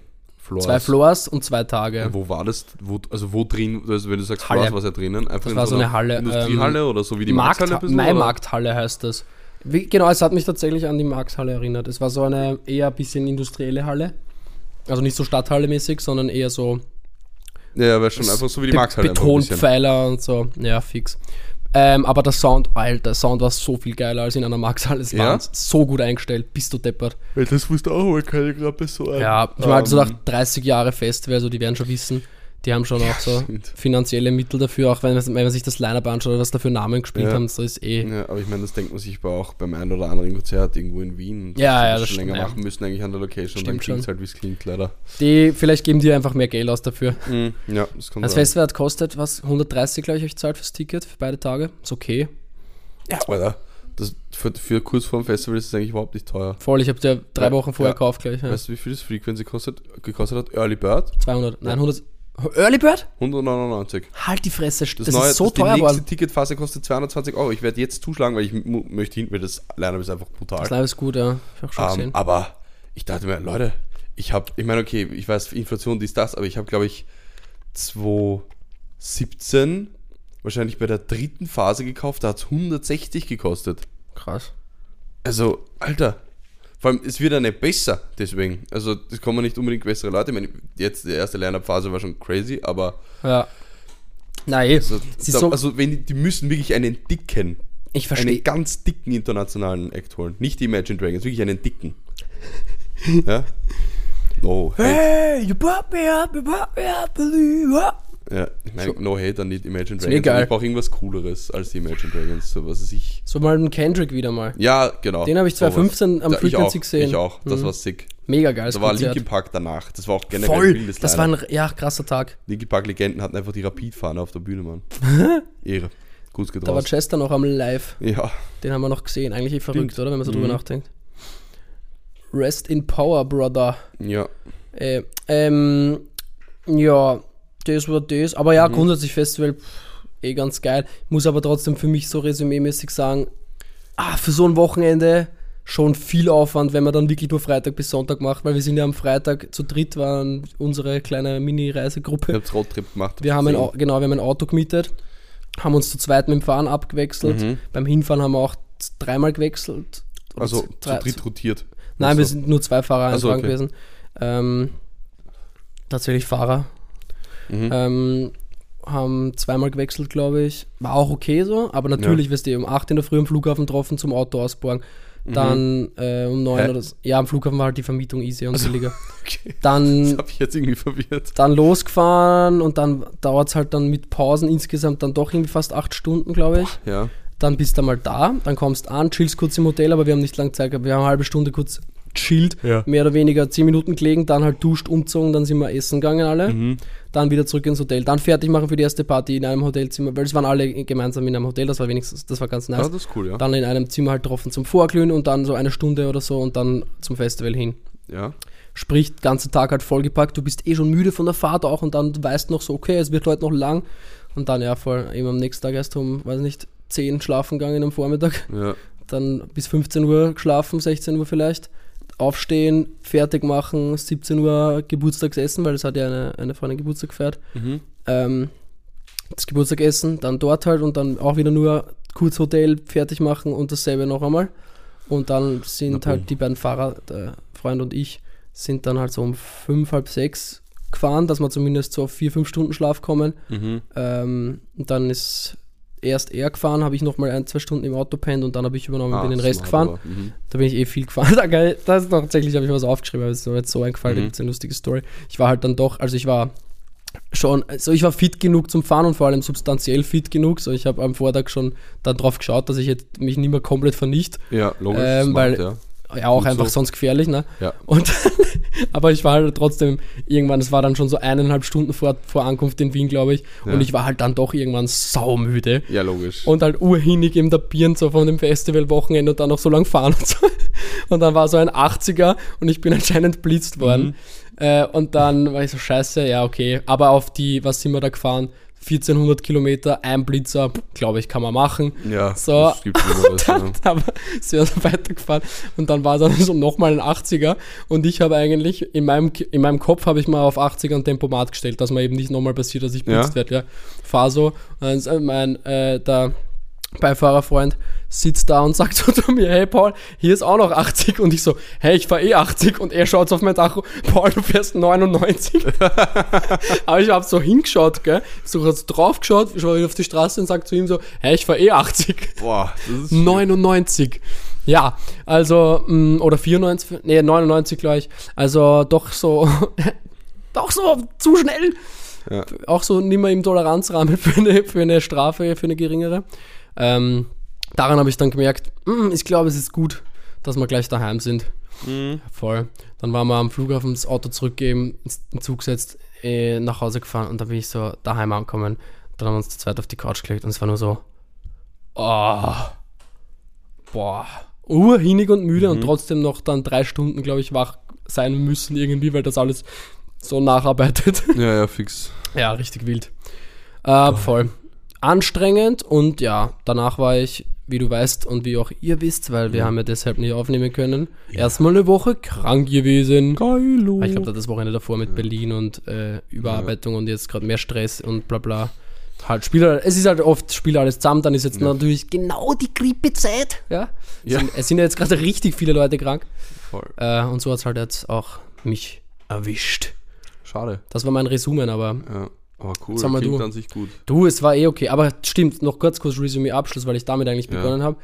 Floors. Zwei Floors und zwei Tage. Ja, wo war das? Wo, also wo drin, also wenn du sagst Halle. Floors, was ja drinnen? Einfach Das war so einer eine Halle, Industriehalle ähm, oder so wie die Markt, Markthalle? Maimarkthalle heißt das. Wie, genau, es hat mich tatsächlich an die Markthalle erinnert. Es war so eine eher ein bisschen industrielle Halle. Also nicht so Stadthalle-mäßig, sondern eher so Ja, wäre schon einfach so wie die Markthalle. einfach ein. Betonpfeiler und so. Ja, fix. Ähm, aber der Sound, Alter, der Sound war so viel geiler als in einer Markthalle. Es Ja? so gut eingestellt, bist du deppert. Ja, das wusste auch wohl keine gerade so ein. Ja, ich meine, so Ähm, nach 30 Jahre Festival, also die werden schon wissen, die haben schon auch so stimmt. finanzielle Mittel dafür, auch wenn, man- wenn man sich das Line-Up anschaut, was da für Namen gespielt Ja. haben, so ist eh. Ja, aber ich meine, das denkt man sich aber auch beim einen oder anderen Konzert irgendwo in Wien. Ja, dass ja, sie das schon länger stimmt, ja. machen müssen eigentlich an der Location und dann Stimmt klingt es halt, wie es klingt, leider. Die, vielleicht geben die einfach mehr Geld aus dafür. Mhm. Ja, das kommt Das. Festival hat kostet, was, 130, glaube ich, euch zahlt fürs Ticket für beide Tage. Ist okay. Alter, das, für, für kurz vor dem Festival ist es eigentlich überhaupt nicht teuer. Voll, ich habe ja drei Ja, Wochen vorher ja. gekauft gleich. Ja. Weißt du, wie viel das Frequency kostet, gekostet hat? Early Bird? 200, nein, 100. Early Bird? 199. Halt die Fresse, das, Das, neue, ist so das, die teuer nächste geworden. Ticketphase kostet 220 Euro. Ich werde jetzt zuschlagen, weil ich möchte hin, weil das Line-Up ist einfach brutal. Das Live ist gut, ja. Ich auch schon Ähm, gesehen. aber ich dachte mir, Leute, ich habe, ich meine, okay, ich weiß, Inflation, dies, das, aber ich habe, glaube ich, 2017 wahrscheinlich bei der dritten Phase gekauft, da hat es 160 gekostet. Krass. Also, Alter, vor allem, es wird ja nicht besser, deswegen. Also, es kommen nicht unbedingt bessere Leute. Ich meine, jetzt die erste Line-Up-Phase war schon crazy, aber Ja. Nein, also, da, so, also wenn die, die müssen wirklich einen dicken, ich einen verstehe. ganz dicken internationalen Act holen. Nicht die Imagine Dragons, wirklich einen dicken. ja? No, hate. Hey, you brought me up, you brought me up, believe. Ja, ich meine, no hate an die Imagine Dragons. geil. aber Ich brauche irgendwas Cooleres als die Imagine Dragons. So was ich. So mal einen Kendrick wieder mal. Ja, genau. Den habe ich sowas. 2015 am Da- ich Frequency auch, gesehen. Ich auch, das Mhm. war sick. Mega geiles Da war. Linkin Park danach. Das war auch generell ein Voll, wildes das war ein ja, krasser Tag. Linkin Park Legenden hatten einfach die Rapid-Fahne auf der Bühne, Mann. Ehre. Gut Da war. Chester noch am Live. Ja, Den haben wir noch gesehen. Eigentlich eh verrückt, Stimmt. oder? Wenn man so drüber Mhm. nachdenkt. Rest in Power, Brother. ja. Äh, ähm, ja, das war das. Aber ja, Mhm. grundsätzlich Festival, pff, eh ganz geil. Muss aber trotzdem für mich so resümee-mäßig sagen, ah, für so ein Wochenende schon viel Aufwand, wenn man dann wirklich nur Freitag bis Sonntag macht, weil wir sind ja am Freitag zu dritt, waren unsere kleine Mini-Reisegruppe. Ich hab's Roadtrip gemacht. Wir haben ein, genau, wir haben ein Auto gemietet, haben uns zu zweit mit dem Fahren abgewechselt. Mhm. Beim Hinfahren haben wir auch dreimal gewechselt. Also z- zu drei- dritt rotiert. Nein, wir Also, sind nur zwei Fahrer Ach so, eintragen okay. gewesen. Ähm, tatsächlich Fahrer. Mhm. Ähm, haben zweimal gewechselt, glaube ich. War auch okay so, aber natürlich wirst du um 8 in der Früh am Flughafen getroffen zum Auto ausborgen. Dann äh, um 9 Mhm. Hä? oder so. Ja, am Flughafen war halt die Vermietung easy und Also- billiger. Okay. Das Dann, hab ich jetzt irgendwie verwirrt. dann losgefahren und dann dauert es halt dann mit Pausen insgesamt dann doch irgendwie fast 8 Stunden, glaube ich. Ja. Dann bist du mal da, dann kommst an, chillst kurz im Hotel, aber wir haben nicht lange Zeit gehabt. Wir haben eine halbe Stunde kurz chillt, Ja. mehr oder weniger 10 Minuten gelegen, dann halt duscht, umzogen, dann sind wir essen gegangen alle, Mhm. Dann wieder zurück ins Hotel, dann fertig machen für die erste Party in einem Hotelzimmer, weil es waren alle gemeinsam in einem Hotel, das war wenigstens, das war ganz nice. Ja, das ist cool, ja. Dann in einem Zimmer halt getroffen zum Vorglühen und dann so eine Stunde oder so und dann zum Festival hin. Ja. Sprich, den ganzen Tag halt vollgepackt, du bist eh schon müde von der Fahrt auch und dann du weißt noch so, okay, es wird heute noch lang und dann ja voll eben am nächsten Tag erst um, weiß nicht, 10 schlafen gegangen am Vormittag Ja. dann bis 15 Uhr geschlafen, 16 Uhr vielleicht. Aufstehen, fertig machen, 17 Uhr Geburtstagsessen, weil es hat ja eine, eine Freundin Geburtstag gefeiert. Mhm. Ähm, das Geburtstagessen, dann dort halt und dann auch wieder nur kurz Hotel fertig machen und dasselbe noch einmal. Und dann sind Na, halt die beiden Fahrer, der Freund und ich, sind dann halt so um fünf, halb sechs gefahren, dass wir zumindest so auf vier, fünf Stunden Schlaf kommen. Mhm. Ähm, und dann ist erst er gefahren, habe ich nochmal ein, zwei Stunden im Auto pennt und dann habe ich übernommen und Ah, bin den Rest gefahren. mhm. Da bin ich eh viel gefahren. Da geil, das ist tatsächlich, habe ich was aufgeschrieben, aber es ist mir jetzt so eingefallen, Mhm. da gibt es eine lustige Story. Ich war halt dann doch, also ich war schon, also ich war fit genug zum Fahren und vor allem substanziell fit genug. So, ich habe am Vortag schon dann drauf geschaut, dass ich jetzt mich nicht mehr komplett vernicht. Ja, logisch. Ähm, weil- ja. Ja, auch einfach so. sonst gefährlich, ne? Ja. Und aber ich war halt trotzdem irgendwann, es war dann schon so eineinhalb Stunden vor, vor Ankunft in Wien, glaube ich. Ja. Und ich war halt dann doch irgendwann saumüde. ja, logisch. Und halt urhinig im Tapieren so von dem Festivalwochenende und dann noch so lang fahren und so. Und dann war so ein 80er und ich bin anscheinend blitzt worden. Äh, und dann war ich so, scheiße, ja, okay. Aber auf die, was sind wir da gefahren? 1400 Kilometer, ein Blitzer, glaube ich, kann man machen. ja, so. das gibt ja. Dann aber sind wir so weitergefahren und dann war dann so nochmal ein 80er und ich habe eigentlich in meinem, in meinem Kopf habe ich mal auf 80er und Tempomat gestellt, dass mir eben nicht nochmal passiert, dass ich Ja. blitzt werde. Ja. Fahr so, und dann ist mein der Beifahrerfreund sitzt da und sagt so zu mir, hey Paul, hier ist auch noch 80 und ich so, hey, ich fahr eh 80 und er schaut auf mein Tacho, Paul, du fährst 99. Aber ich habe so hingeschaut, gell, so kurz drauf geschaut, schau wieder auf die Straße und sag zu ihm so, hey, ich fahr eh 80. Boah, das ist. 99. Ja, also, mh, oder 94, nee, 99 gleich. Also doch so, doch so zu schnell. Ja. Auch so nicht mehr im Toleranzrahmen für eine, für eine Strafe, für eine geringere. Ähm, daran habe ich dann gemerkt, mh, ich glaube, es ist gut, dass wir gleich daheim sind. Mhm. Voll. Dann waren wir am Flughafen das Auto zurückgeben, ins in Zug gesetzt, äh, nach Hause gefahren und dann bin ich so daheim angekommen. Dann haben wir uns zu zweit auf die Couch gelegt und es war nur so, oh, boah, urhinig und müde und trotzdem noch dann drei Stunden, glaube ich, wach sein müssen irgendwie, weil das alles so nacharbeitet. Ja, ja, fix. Ja, richtig wild. Äh, voll. Anstrengend und ja, danach war ich, wie du weißt und wie auch ihr wisst, weil wir haben ja deshalb nicht aufnehmen können, erstmal eine Woche krank gewesen. Geilo. Ich glaube, das Wochenende davor mit Berlin und äh, Überarbeitung und jetzt gerade mehr Stress und bla bla. Halt, Spieler, es ist halt oft, Spiel alles zusammen, dann ist jetzt natürlich genau die Grippezeit. Ja. Es, Ja. sind, es sind ja jetzt gerade richtig viele Leute krank. Voll. Äh, und so hat es halt jetzt auch mich erwischt. Schade. Das war mein Resümee, aber Aber cool, Sag mal klingt du. an sich gut. Du, es war eh okay, aber stimmt, noch kurz kurz Resümee Abschluss, weil ich damit eigentlich Ja. begonnen habe.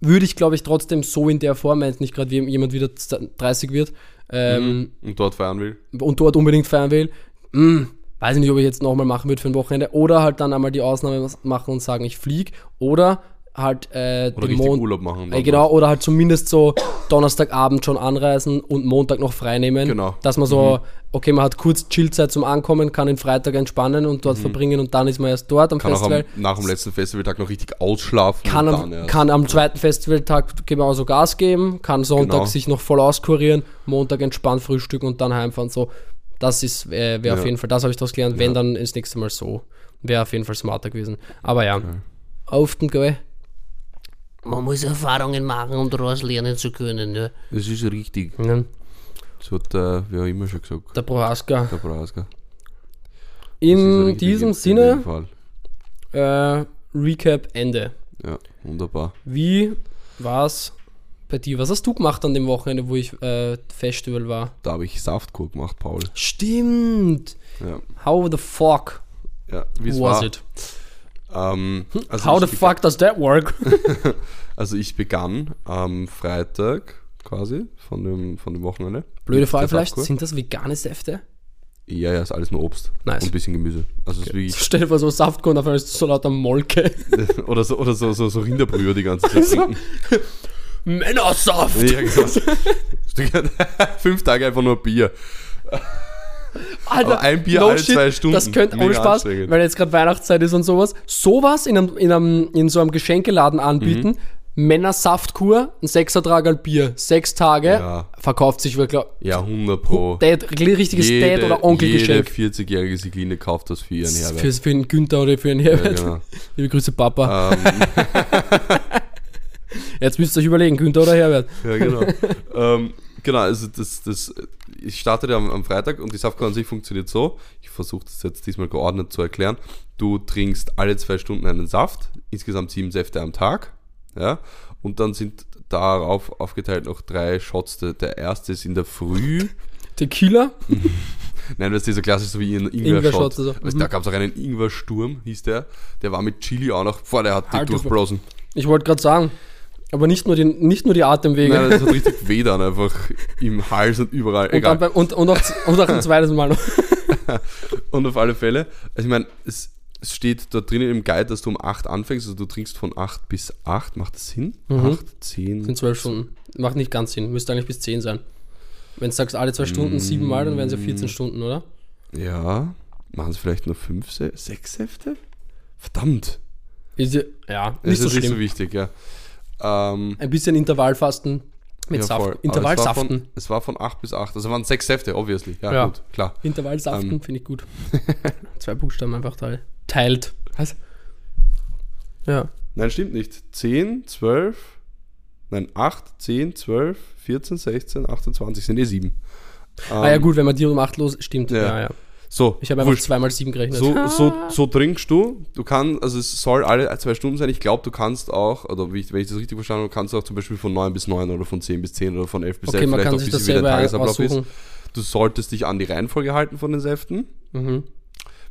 Würde ich, glaube ich, trotzdem so in der Form, wenn jetzt nicht gerade wie jemand wieder 30 wird ähm, Und dort feiern will. und dort unbedingt feiern will, mh, weiß ich nicht, ob ich jetzt nochmal machen würde für ein Wochenende oder halt dann einmal die Ausnahme machen und sagen, ich fliege oder halt äh, Oder den richtig Mon- Urlaub machen. äh, genau, oder halt zumindest so Donnerstagabend schon anreisen und Montag noch frei nehmen. Genau. Dass man so, okay, man hat kurz Chillzeit zum Ankommen, kann den Freitag entspannen und dort verbringen und dann ist man erst dort am Mhm. Kann auch am, Festival. nach dem letzten Festivaltag noch richtig ausschlafen. kann, und am, dann kann am zweiten Festivaltag genauso Gas geben, kann Sonntag Genau. sich noch voll auskurieren, Montag entspannt frühstücken und dann heimfahren. So, das ist, äh, wäre auf Ja. jeden Fall, das habe ich daraus gelernt. Wenn, dann ist nächste Mal so. Wäre auf jeden Fall smarter gewesen. Aber ja, auf den Geh. Man muss Erfahrungen machen, um daraus lernen zu können. Ja. Das ist richtig. Ne? Das hat äh, wer auch immer schon gesagt. Der Prohaska. Der ein In diesem in Sinne, äh, Recap Ende. Ja, wunderbar. Wie war's bei dir? Was hast du gemacht an dem Wochenende, wo ich äh, Festival war? Da habe ich Saftkur gemacht, Paul. Stimmt. Ja, How the fuck ja wie es was war. it? Ähm, also, How the fuck does that work? also ich begann am Freitag quasi von dem, von dem Wochenende. Blöde Frage vielleicht, sind das vegane Säfte? Ja, ja, ist alles nur Obst. Nice. Und ein bisschen Gemüse. Also es ist Stell dir vor, so Saftkorn, auf einmal ist so lauter Molke. oder so, oder so, so, so Rinderbrühe die ganze Zeit So. trinken. Männersaft! Ja, genau. Fünf Tage einfach nur Bier. Alter, ein Bier alle zwei Stunden. Das könnte ohne Spaß, weil jetzt gerade Weihnachtszeit ist und sowas, sowas in, einem, in, einem, in so einem Geschenkeladen anbieten. Mhm. Männersaftkur, ein Sechsertrag al Bier, sechs Tage, Ja. verkauft sich wirklich. Ja, 100 pro. Dad, richtiges Dad- oder Jede Onkelgeschenk. 40-jährige Sigline kauft das für ihren Herbert. Für, für den Günther oder für Ja, Herbert. genau. Liebe Grüße, Papa. ähm, Jetzt müsst ihr euch überlegen, Günther oder Herbert. ja, genau. ähm, Genau, also das, das, ich startete am, am Freitag und die Saftkur an sich funktioniert so. Ich versuche das jetzt diesmal geordnet zu erklären. Du trinkst alle zwei Stunden einen Saft, insgesamt sieben Säfte am Tag. Ja, und dann sind darauf aufgeteilt noch drei Shots. Der, der erste ist in der Früh. Tequila? Nein, das ist dieser klassisch so wie ein Ingwer-Shot Ingwer-Shot. oder so. Also, Mhm. Da gab es auch einen Ingwer-Sturm, hieß der. Der war mit Chili auch noch. Boah, der hat Alter, durchbrosen. Ich wollte gerade sagen, aber nicht nur die, nicht nur die Atemwege. Nein, das hat richtig weh dann einfach im Hals und überall. und, Egal. beim, und, und, auch, und auch ein zweites Mal noch. Und auf alle Fälle, also ich meine, es, es steht dort drinnen im Guide, dass du um 8 anfängst, also du trinkst von 8 bis 8, macht das Sinn? Mhm. 8, 10, In zwölf Stunden. Macht nicht ganz Sinn. Müsste eigentlich bis 10 sein. Wenn du sagst, alle zwei Stunden sieben Mal, dann wären es ja Mm. 14 Stunden, oder? ja, machen es vielleicht nur 5, 6 Säfte? Verdammt, Ist ja, ja das nicht so ist nicht so wichtig, ja. Ähm, Ein bisschen Intervallfasten mit ja, Saft. Intervallsaften. Es war, von, es war von 8 bis 8, also waren 6 Säfte, obviously, ja, Ja. gut, klar. Intervallsaften Ähm. finde ich gut. Zwei Buchstaben einfach teil. teilt. Was? Ja. Nein, stimmt nicht. 10, 12, nein, 8, 10, 12, 14, 16, 28 sind eh 7. ah ja gut, wenn man die um 8 los, stimmt. ja. Ja, ja. So, Ich habe einfach zweimal 7 gerechnet. So, so, so trinkst du. Du kannst, also es soll alle zwei Stunden sein. Ich glaube, du kannst auch, oder wie ich, wenn ich das richtig verstanden habe, kannst du auch zum Beispiel von 9 bis 9 oder von 10 bis 10 oder von 11 bis okay, 11, man vielleicht kann auch sich ein das bisschen, wie dein selber Tagesablauf ist. aussuchen. Du solltest dich an die Reihenfolge halten von den Säften, Mhm.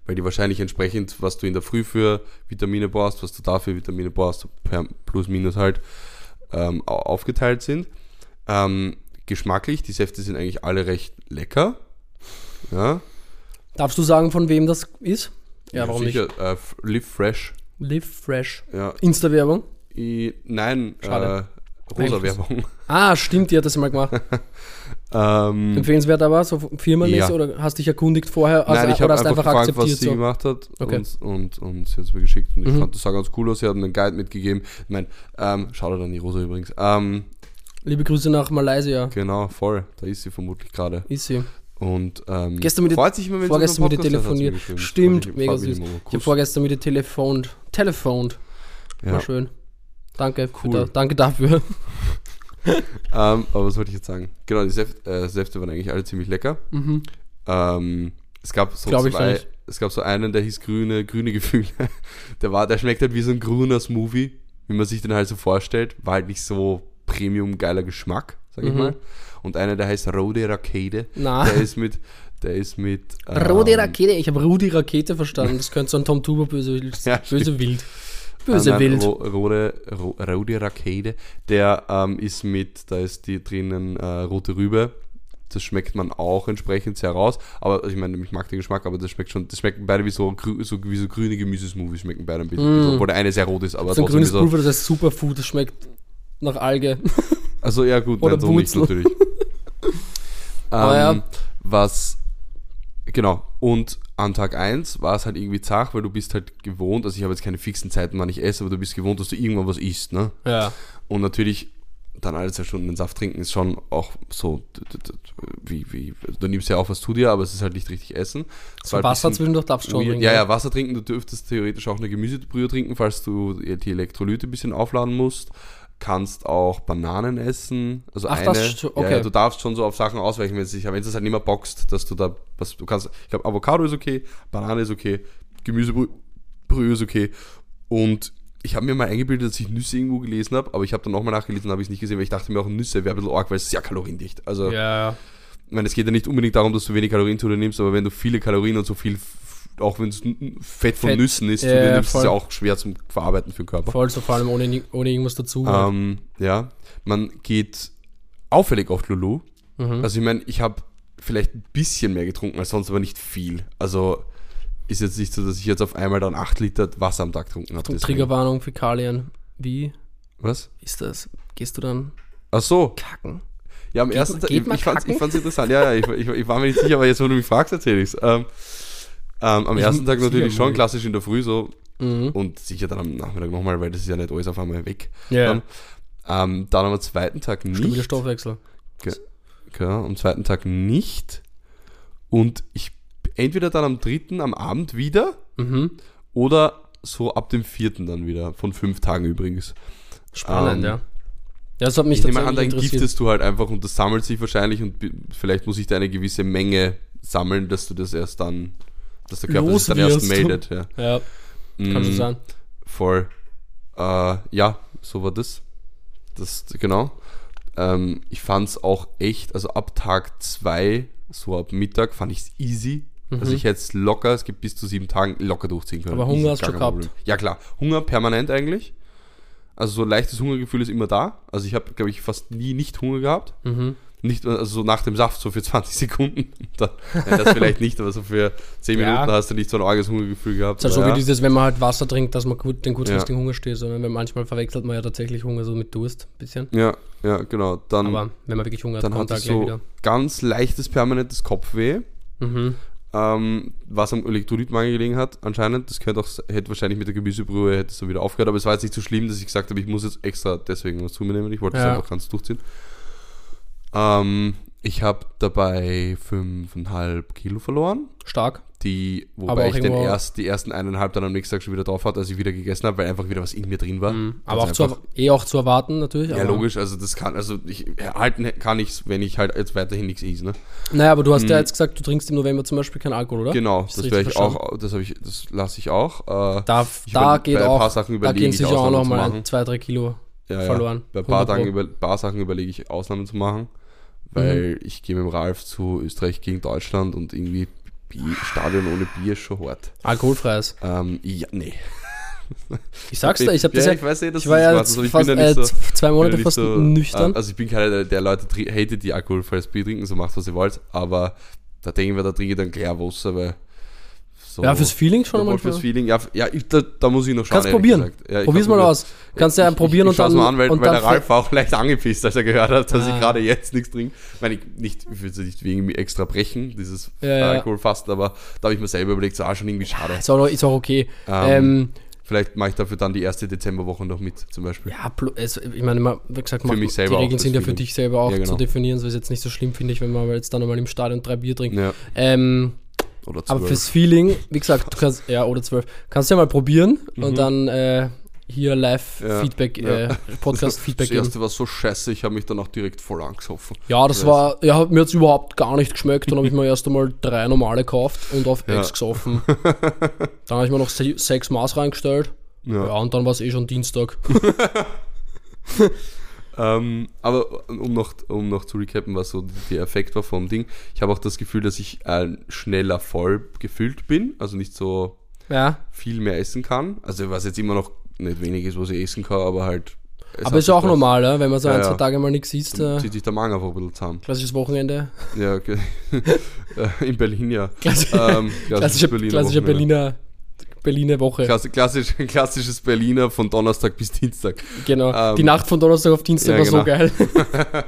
weil die wahrscheinlich entsprechend, was du in der Früh für Vitamine brauchst, was du dafür Vitamine brauchst, per plus minus halt, ähm, au- aufgeteilt sind. Ähm, geschmacklich, die Säfte sind eigentlich alle recht lecker. Ja, Darfst du sagen, von wem das ist? Ja, warum sicher. Äh, F- Live Fresh. nicht? Live Fresh. Ja, Insta-Werbung? Nein, Schade. äh, rosa Werbung. Ah, stimmt, die hat das mal gemacht. ähm, Empfehlenswert aber, so firmenmäßig, Ja. oder hast dich erkundigt vorher? Also, nein, ich habe hast einfach, gefragt, was akzeptiert sie so? gemacht hat Okay. und, und, und sie hat es mir geschickt und ich Mhm. fand das sah ganz cool aus. Sie hat mir einen Guide mitgegeben. Ich meine, ähm, schau dir dann die Rosa übrigens. Ähm, Liebe Grüße nach Malaysia. genau, voll. Da ist sie vermutlich gerade. Ist sie. Und ähm, Gestern mit freut sich immer, wenn vorgestern mit mir telefoniert. Stimmt, mega süß. Ich habe vorgestern mit ihr telefont. Telefont. Ja. War schön. Danke, Cool. da, danke dafür. Ähm, aber was wollte ich jetzt sagen? Genau, die Säfte, äh, Säfte waren eigentlich alle ziemlich lecker. Mhm. Ähm, es gab so Glaub zwei, es gab so einen, der hieß grüne, grüne Gefühle. Der war, der schmeckt halt wie so ein grüner Smoothie, wie man sich den halt so vorstellt. War halt nicht so Premium geiler Geschmack, sag ich Mhm. mal. Und einer, der heißt Rode Rakete. Na. Der ist mit, der ist mit. Ähm, Rakete, ich habe Rudi Rakete verstanden. Das könnte so ein Tom Tuber böse, Ja, böse Wild. Böse nein, Wild. Ro Rode, Ro Rode Rakete. Der ähm, ist mit, da ist die drinnen äh, rote Rübe. Das schmeckt man auch entsprechend sehr raus. Aber ich meine, ich mag den Geschmack, aber das schmeckt schon, das schmecken beide wie so, so, wie so grüne Gemüsesmoothies schmecken beide ein bisschen. Mm. Obwohl der eine sehr rot ist, aber so ein grünes so. Pulver, das heißt Superfood, das schmeckt nach Alge. Also ja gut, Oder nein, so nicht natürlich. Ähm, ja. Was, genau, und an Tag 1 war es halt irgendwie zach, weil du bist halt gewohnt, also ich habe jetzt keine fixen Zeiten, wann ich esse, aber du bist gewohnt, dass du irgendwann was isst, ne? Ja. Und natürlich dann alle zwei Stunden den Saft trinken ist schon auch so, wie, wie, du nimmst ja auch was zu dir, aber es ist halt nicht richtig essen. Es So Wasser zwischendurch darfst du trinken. Ja, ja, Wasser trinken, du dürftest theoretisch auch eine Gemüsebrühe trinken, falls du die Elektrolyte ein bisschen aufladen musst. Kannst auch Bananen essen. Also Ach, eine. das ist schon- ja, okay. ja, du darfst schon so auf Sachen ausweichen, wenn es sich, wenn es halt nicht mehr boxt, dass du da, was du kannst. Ich glaube, Avocado ist okay, Banane ist okay, Gemüsebrühe Brühe ist okay. Und ich habe mir mal eingebildet, dass ich Nüsse irgendwo gelesen habe, aber ich habe dann nochmal nachgelesen, habe ich es nicht gesehen, weil ich dachte mir auch, Nüsse wäre ein bisschen arg, weil es sehr kaloriendicht. Also, Ja, ich meine, es geht ja nicht unbedingt darum, dass du wenig Kalorien zu dir nimmst, aber wenn du viele Kalorien und so viel, auch wenn es Fett von Fett. Nüssen ist, nimmst, ist es ja auch schwer zum Verarbeiten für den Körper. Voll so, vor allem ohne, ohne irgendwas dazu. Ähm, ja, man geht auffällig auf Lulu. Mhm. Also ich meine, ich habe vielleicht ein bisschen mehr getrunken als sonst, aber nicht viel. Also ist jetzt nicht so, dass ich jetzt auf einmal dann 8 Liter Wasser am Tag getrunken habe. Triggerwarnung, Fäkalien. Wie Was? ist das? Gehst du dann Ach so, kacken? ja, am Geht ersten Tag, ich, ich ich fand's interessant. Ja, ja, ich, ich, ich war mir nicht sicher, aber jetzt, wo du mich fragst, erzähl ich's. Ähm, ähm, am ersten Tag natürlich schon, klassisch in der Früh so Mhm. und sicher dann am Nachmittag nochmal, weil das ist ja nicht alles auf einmal weg. Ja, Dann, ähm, dann am zweiten Tag Stimmt, der nicht. Stoffwechsel. Ja, am zweiten Tag nicht. Und ich entweder dann am dritten am Abend wieder Mhm. oder so ab dem vierten dann wieder, von fünf Tagen übrigens. Spannend, Ähm, ja. Ja, das hat mich Ich nehme an, dann giftest du halt einfach und das sammelt sich wahrscheinlich und vielleicht muss ich da eine gewisse Menge sammeln, dass du das erst dann, dass der Körper sich dann erst meldet. Ja. Ja, kann schon Mm, sein. Voll. Äh, ja, so war das. Das, genau. Ähm, ich fand es auch echt, also ab Tag 2, so ab Mittag, fand ich es easy. Also ich hätte es locker, es gibt bis zu sieben Tagen locker durchziehen können. Mhm. Aber Hunger Easy, hast du kein gehabt? Problem. Ja klar, Hunger permanent eigentlich. Also so ein leichtes Hungergefühl ist immer da. Also ich habe, glaube ich, fast nie nicht Hunger gehabt. Mhm. Nicht, also so nach dem Saft, so für 20 Sekunden. Dann, ja, das vielleicht nicht, aber so für 10 Ja. Minuten hast du nicht so ein arges Hungergefühl gehabt. Es ist halt so Aber wie ja. dieses, wenn man halt Wasser trinkt, dass man gut, den kurzfristigen Hunger stillt, sondern wenn manchmal verwechselt man ja tatsächlich Hunger so mit Durst, ein bisschen. ja, ja, genau. Dann, Aber wenn man wirklich Hunger hat, dann kommt gleich so wieder. ganz leichtes permanentes Kopfweh, Mhm. ähm, was am Elektrolytmangel gelegen hat, anscheinend. Das könnte auch, hätte wahrscheinlich mit der Gemüsebrühe hätte es so wieder aufgehört, aber es war jetzt nicht so schlimm, dass ich gesagt habe, ich muss jetzt extra deswegen was zu mir nehmen. Ich wollte es Ja. einfach ganz durchziehen. Ähm, ich habe dabei 5,5 Kilo verloren. Stark. Die, wobei auch ich den erst, die ersten eineinhalb dann am nächsten Tag schon wieder drauf hatte, als ich wieder gegessen habe, weil einfach wieder was in mir drin war. Mhm. Aber auch zu, eh auch zu erwarten natürlich. Ja, logisch, also das kann, also ich erhalten kann ich wenn ich halt jetzt weiterhin nichts esse, ne? Naja, aber du hast ja Mhm. jetzt gesagt, du trinkst im November zum Beispiel keinen Alkohol, oder? Genau, das richtig werde ich verstanden? auch, das habe ich, das lasse ich auch. Äh, Da, Ich da geht bei ein auch, paar Sachen da gehen ich, sicher auch Ausnahmen noch zu mal machen. zwei, drei Kilo ja, ja. verloren. Bei ein paar, 100 Pro. Tagen über, paar Sachen überlege ich Ausnahmen zu machen, weil Mhm. ich gehe mit dem Ralf zu Österreich gegen Deutschland und irgendwie Bier, Stadion ohne Bier ist schon hart. Alkoholfreies. Ähm, ja, nee. Ich sag's dir, ich habe das ja, ja, ich weiß eh, dass ich war ja jetzt aber ich fast bin ja äh, so, zwei Monate fast so, nüchtern. äh, Also ich bin keiner, der, der Leute hatet, die alkoholfreies Bier trinken, so macht was ihr wollt, aber da denke ich mir, da trinke ich dann klar Wasser, weil so ja, fürs Feeling schon manchmal. fürs Feeling, ja, ja ich, da, da muss ich noch schauen. Kannst probieren. Ja, Probier's mal aus. Kannst ja Ich- probieren ich, und ich schau's dann. mal an, weil, und weil der Ralf war auch leicht angepisst, als er gehört hat, dass Ah. ich gerade jetzt nichts trinke. Ich meine, ich, nicht, ich will es nicht wegen mir extra brechen, dieses Ja. Alkoholfasten, aber da habe ich mir selber überlegt, so, ah, schon irgendwie schade. ist, auch, ist auch okay. Ähm, Ähm, Vielleicht mache ich dafür dann die erste Dezemberwoche noch mit, zum Beispiel. ja, es, ich meine, wie gesagt, selber die Regeln sind ja für dich selber auch Ja, genau. zu definieren, so ist jetzt nicht so schlimm, finde ich, wenn man jetzt dann einmal im Stadion drei Bier trinkt. Ja, Ähm, oder aber zwölf. fürs Feeling, wie gesagt, du kannst, ja, oder zwölf, kannst du ja mal probieren und Mhm. dann äh, hier live Ja, Feedback, ja. äh, Podcast-Feedback Das geben. erste war so scheiße, ich habe mich dann auch direkt voll angesoffen. Ja, das war, ja, hat mir jetzt überhaupt gar nicht geschmeckt. Dann habe ich mir erst einmal drei normale gekauft und auf Ja. Ex gesoffen. Dann habe ich mir noch se sechs Maß reingestellt. Ja, Ja. und dann war es eh schon Dienstag. Ähm, aber um noch, um noch zu recappen, was so der Effekt war vom Ding, ich habe auch das Gefühl, dass ich äh, schneller voll gefüllt bin, also nicht so Ja. viel mehr essen kann. Also was jetzt immer noch nicht wenig ist, was ich essen kann, aber halt. es Aber ist auch normal, ja? wenn man so Ja, ein, zwei. Tage mal nichts isst. Dann Äh, zieht sich der Magen einfach ein bisschen zusammen. klassisches Wochenende. Ja, okay. Äh, In Berlin, ja. Klassi Ähm, klassische klassische Wochenende. Berliner, Berliner Woche. Klassi klassisch, klassisches Berliner von Donnerstag bis Dienstag. Genau. Ähm, Die Nacht von Donnerstag auf Dienstag ja, war so genau. geil.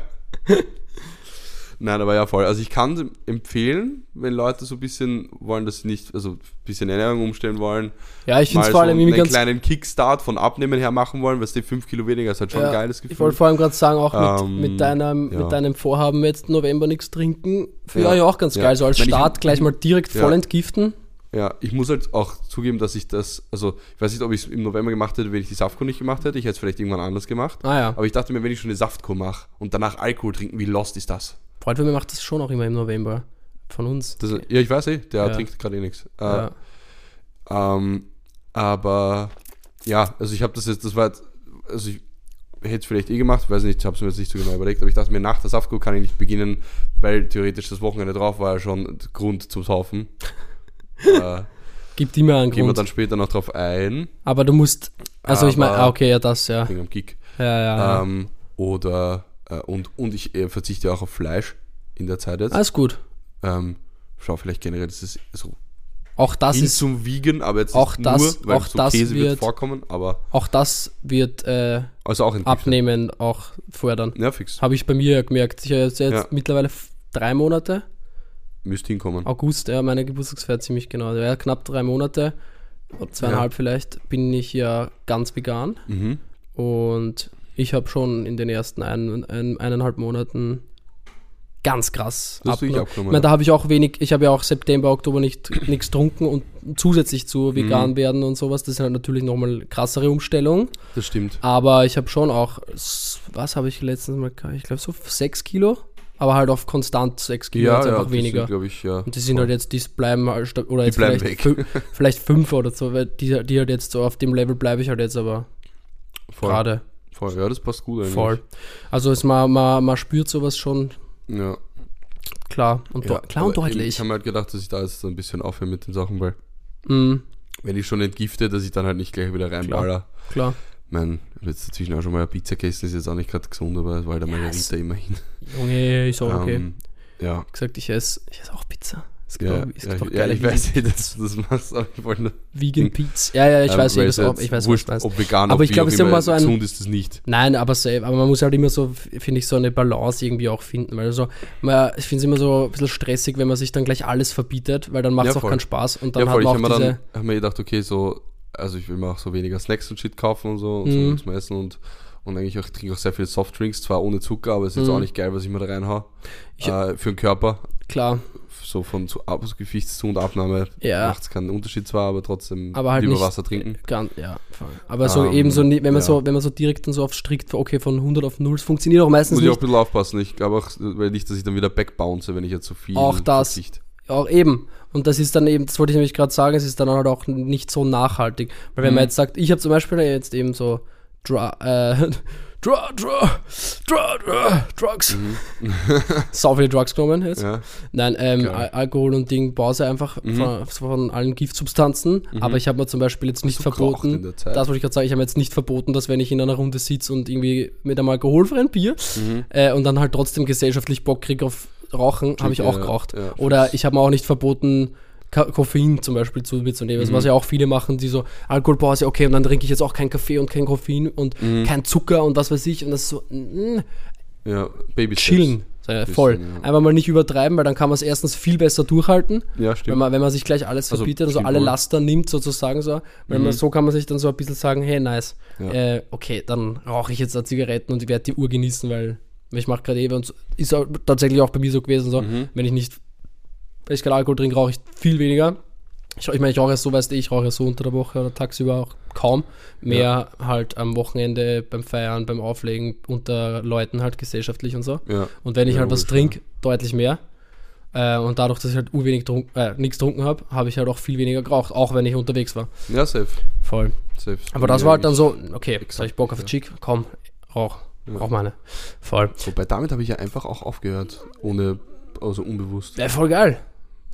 Nein, aber ja voll. Also ich kann empfehlen, wenn Leute so ein bisschen wollen, dass sie nicht, also ein bisschen Ernährung umstellen wollen, ja, ich finde es so vor allem irgendwie einen kleinen Kickstart von Abnehmen her machen wollen, weil die 5 Kilo weniger ist halt schon Ja, ein geiles Ich Gefühl. wollte vor allem gerade sagen, auch mit, Ähm, mit, deinem, ja. mit deinem Vorhaben jetzt November nichts trinken, für Ja. euch auch ganz geil. So als Ich meine, ich- Start gleich mal direkt voll entgiften. Ja, ich muss halt auch zugeben, dass ich das, also ich weiß nicht, ob ich es im November gemacht hätte, wenn ich die Saftkur nicht gemacht hätte. Ich hätte es vielleicht irgendwann anders gemacht. Ah ja. Aber ich dachte mir, wenn ich schon eine Saftkur mache und danach Alkohol trinken, wie lost ist das? Freund von mir macht das schon auch immer im November. Von uns. das ja, ich weiß eh, der Ja. trinkt gerade eh nichts. Äh, Ja. Ähm, aber ja, also ich habe das jetzt, das war jetzt, also ich hätte es vielleicht eh gemacht, weiß nicht, ich habe es mir jetzt nicht so genau überlegt, aber ich dachte mir, nach der Saftkur kann ich nicht beginnen, weil theoretisch das Wochenende drauf war ja schon Grund zum Saufen. Äh, Gibt immer einen gehen wir Grund. dann später noch drauf ein, Aber du musst. Also ich meine, ah, okay, ja, das, ja. wegen am Kick. Ja, ja. ja. Ähm, oder, äh, und, und ich äh, verzichte auch auf Fleisch in der Zeit jetzt. Alles gut. Ähm, schau vielleicht generell, das ist so Auch das ist. zum Wiegen, aber jetzt auch nicht das- nur, weil auch so das Käse wird, wird- vorkommen, aber Auch das wird äh, also auch abnehmen auch fördern. Ja, fix. Habe ich bei mir gemerkt. Ich habe jetzt, Ja. mittlerweile drei Monate. Müsste hinkommen. August, ja, meine Geburtstagsfeier ziemlich genau. Ja, knapp drei Monate, oder zweieinhalb vielleicht, bin ich ja ganz vegan. Mhm. Und ich habe schon in den ersten ein, ein, eineinhalb Monaten ganz krass Das ich abgenommen, Ich meine, ja. da habe ich auch wenig, ich habe ja auch September, Oktober nicht nichts getrunken und zusätzlich zu vegan Mhm. werden und sowas, das ist halt natürlich nochmal krassere Umstellung. Das stimmt. Aber ich habe schon auch, was habe ich letztens mal, ich glaube so 6 Kilo, aber halt auf konstant 6 Kilo, jetzt einfach weniger. glaube ich, ja. und die sind halt jetzt, die bleiben halt, oder jetzt bleiben vielleicht, weg. fü- vielleicht fünf oder so, weil die, die halt jetzt so auf dem Level bleibe ich halt jetzt aber voll, gerade voll. Ja, das passt gut eigentlich. voll. Also es, man, man, man spürt sowas schon Ja. klar und, ja. klar und deutlich. Ich habe mir halt gedacht, dass ich da jetzt so ein bisschen aufhöre mit den Sachen, weil Mhm, wenn ich schon entgifte, dass ich dann halt nicht gleich wieder reinballer. klar. Mein, jetzt dazwischen auch schon mal eine Pizza gegessen, ist jetzt auch nicht gerade gesund, aber es war halt der Margarita immerhin. Junge, ist auch okay. Ähm, ja, gesagt, ich esse, ich esse auch Pizza. Es ja, auch, es ja, ich, ja, ich weiß nicht, dass du das machst, aber ich wollte Vegan Pizza. Ja, ja, ich ähm, weiß, eh, es das auch, ich weiß, was wurscht, meinst. ob vegan, Aber ob ich glaub, wie es ist immer so ein- gesund ist das nicht. Nein, aber safe. Aber man muss halt immer so, finde ich, so eine Balance irgendwie auch finden. Weil so, man, ich finde es immer so ein bisschen stressig, wenn man sich dann gleich alles verbietet, weil dann macht es Ja, auch keinen Spaß. Und dann ja, voll, ich hat man mir auch dann diese. hab mir gedacht, okay, so, also ich will mir auch so weniger Snacks und Shit kaufen und so, und Mhm. so zum Essen und, und eigentlich auch, ich trinke auch sehr viele Softdrinks, zwar ohne Zucker, aber es ist jetzt Mhm. auch nicht geil, was ich mir da reinhau. Ich- Äh, für den Körper, Klar, so von zu, Ab Gewichtszu und Abnahme Ja. macht es keinen Unterschied zwar, aber trotzdem Aber halt lieber nicht- Wasser trinken. ganz, ja. Voll. Aber so Ähm, eben so, wenn man ja. so, wenn man so direkt dann so auf strikt, okay, von 100 auf 0, es funktioniert auch meistens Muss ich auch nicht. ein bisschen aufpassen. Ich glaube auch, weil nicht, dass ich dann wieder backbounce, wenn ich jetzt so viel Auch das. verzichte. Auch eben. Und das ist dann eben, das wollte ich nämlich gerade sagen, es ist dann halt auch nicht so nachhaltig. Weil wenn Mhm. man jetzt sagt, ich habe zum Beispiel jetzt eben so Dra äh, Dra Dra Dra Dra Drugs. so viele Drugs genommen jetzt. Mhm. Ja. Nein, ähm. Al Alkohol und Ding, Pause einfach Mhm. von, von allen Giftsubstanzen. Aber ich habe mir zum Beispiel jetzt nicht verboten, das wollte ich gerade sagen, ich habe jetzt nicht verboten, dass wenn ich in einer Runde sitze und irgendwie mit einem alkoholfreien Bier Mhm. äh, und dann halt trotzdem gesellschaftlich Bock kriege auf Rauchen, habe ich auch ja, geraucht. ja, Oder ich habe mir auch nicht verboten, Koffein zum Beispiel zu mir zu nehmen. Also Mhm. Was ja auch viele machen, die so Alkoholpause, okay, und dann trinke ich jetzt auch kein Kaffee und kein Koffein und Mhm. kein Zucker und was weiß ich. Und das ist so, mm, Ja, Baby chillen. Äh, voll. Bisschen, ja. Einfach mal nicht übertreiben, weil dann kann man es erstens viel besser durchhalten, Ja, wenn stimmt. man, wenn man sich gleich alles Also, verbietet und so stimmt alle wohl. Laster nimmt, sozusagen so. Weil man, so kann man sich dann so ein bisschen sagen, hey, nice. Ja. Äh, okay, dann rauche ich jetzt da Zigaretten und ich werde die Uhr genießen, weil ich mache gerade eben und so- ist auch tatsächlich auch bei mir so gewesen, so, Mhm. wenn ich nicht, wenn ich keinen Alkohol trinke, rauche ich viel weniger. Ich, ich meine, ich rauche ja so, weißt du, ich rauche ja so unter der Woche oder tagsüber auch kaum. Mehr halt am Wochenende beim Feiern, beim Auflegen, unter Leuten halt gesellschaftlich und so. ja. Und wenn ich Ja, halt was trinke, deutlich mehr. Äh, und dadurch, dass ich halt urwenig trunk, äh, nichts getrunken habe, habe ich halt auch viel weniger geraucht, auch wenn ich unterwegs war. Ja, safe. Voll. safe. Aber das war halt dann so, okay, exakt habe ich Bock auf ja. Chick, komm, rauch. Ja. Rauch meine. Voll. Wobei damit habe ich ja einfach auch aufgehört. Ohne, also unbewusst. Ja, voll geil.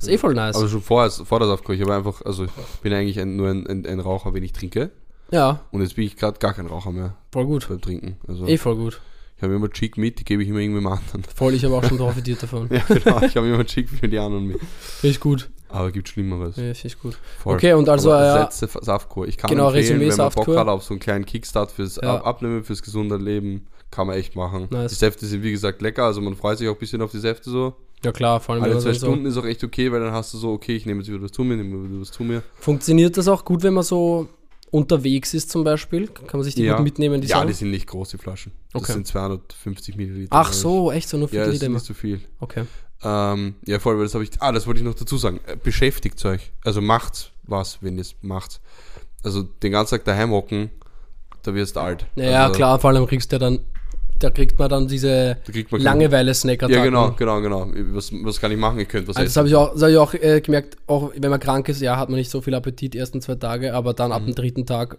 Ist eh voll nice. Also schon vorher, vor das aufgehört. Ich habe einfach, also ich bin eigentlich ein, nur ein, ein, ein Raucher, wenn ich trinke. ja, Und jetzt bin ich gerade gar kein Raucher mehr voll gut. beim Trinken. Also Eh voll gut. ich habe immer Chick mit, die gebe ich immer irgendwem anderen. Voll, ich habe auch schon profitiert davon. ja, genau. Ich habe immer Chick für die anderen mit. Ich gut. Aber gibt Schlimmeres. Ja, ich gut. Voll. Okay, und also, Aber ja, das letzte Saftkur. Ich kann Genau, empfehlen, Resümee wenn man Bock hat auf so einen kleinen Kickstart fürs Ja. Ab Abnehmen, fürs gesunde Leben, kann man echt machen. Nice. Die Säfte sind wie gesagt lecker, also man freut sich auch ein bisschen auf die Säfte so. Ja klar, vor allem wenn Alle zwei. Stunden ist auch echt okay, weil dann hast du so, okay, ich nehme jetzt wieder was zu mir, nehme wieder was zu mir. Funktioniert das auch gut, wenn man so unterwegs ist zum Beispiel? Kann man sich die Ja. gut mitnehmen, die ja, Sachen? die sind nicht groß, die Flaschen. Das Okay. sind 250 Milliliter. Ach so, echt so, nur Ja, Viertel das Liter ist nicht so viel. Okay. Ähm, ja, voll, weil das habe ich. Ah, das wollte ich noch dazu sagen. Äh, Beschäftigt euch. Also macht was, wenn ihr es macht. Also den ganzen Tag daheim hocken, da wirst du alt. Ja, ja, also, klar, vor allem kriegst du dann, da kriegt man dann diese Langeweile-Snack-Attacken. Ja, genau, genau, genau. Was, was kann ich machen? Ich könnte was Also das habe ich auch, das hab ich auch äh, gemerkt, auch wenn man krank ist, ja, hat man nicht so viel Appetit die ersten zwei Tage, aber dann Mhm. ab dem dritten Tag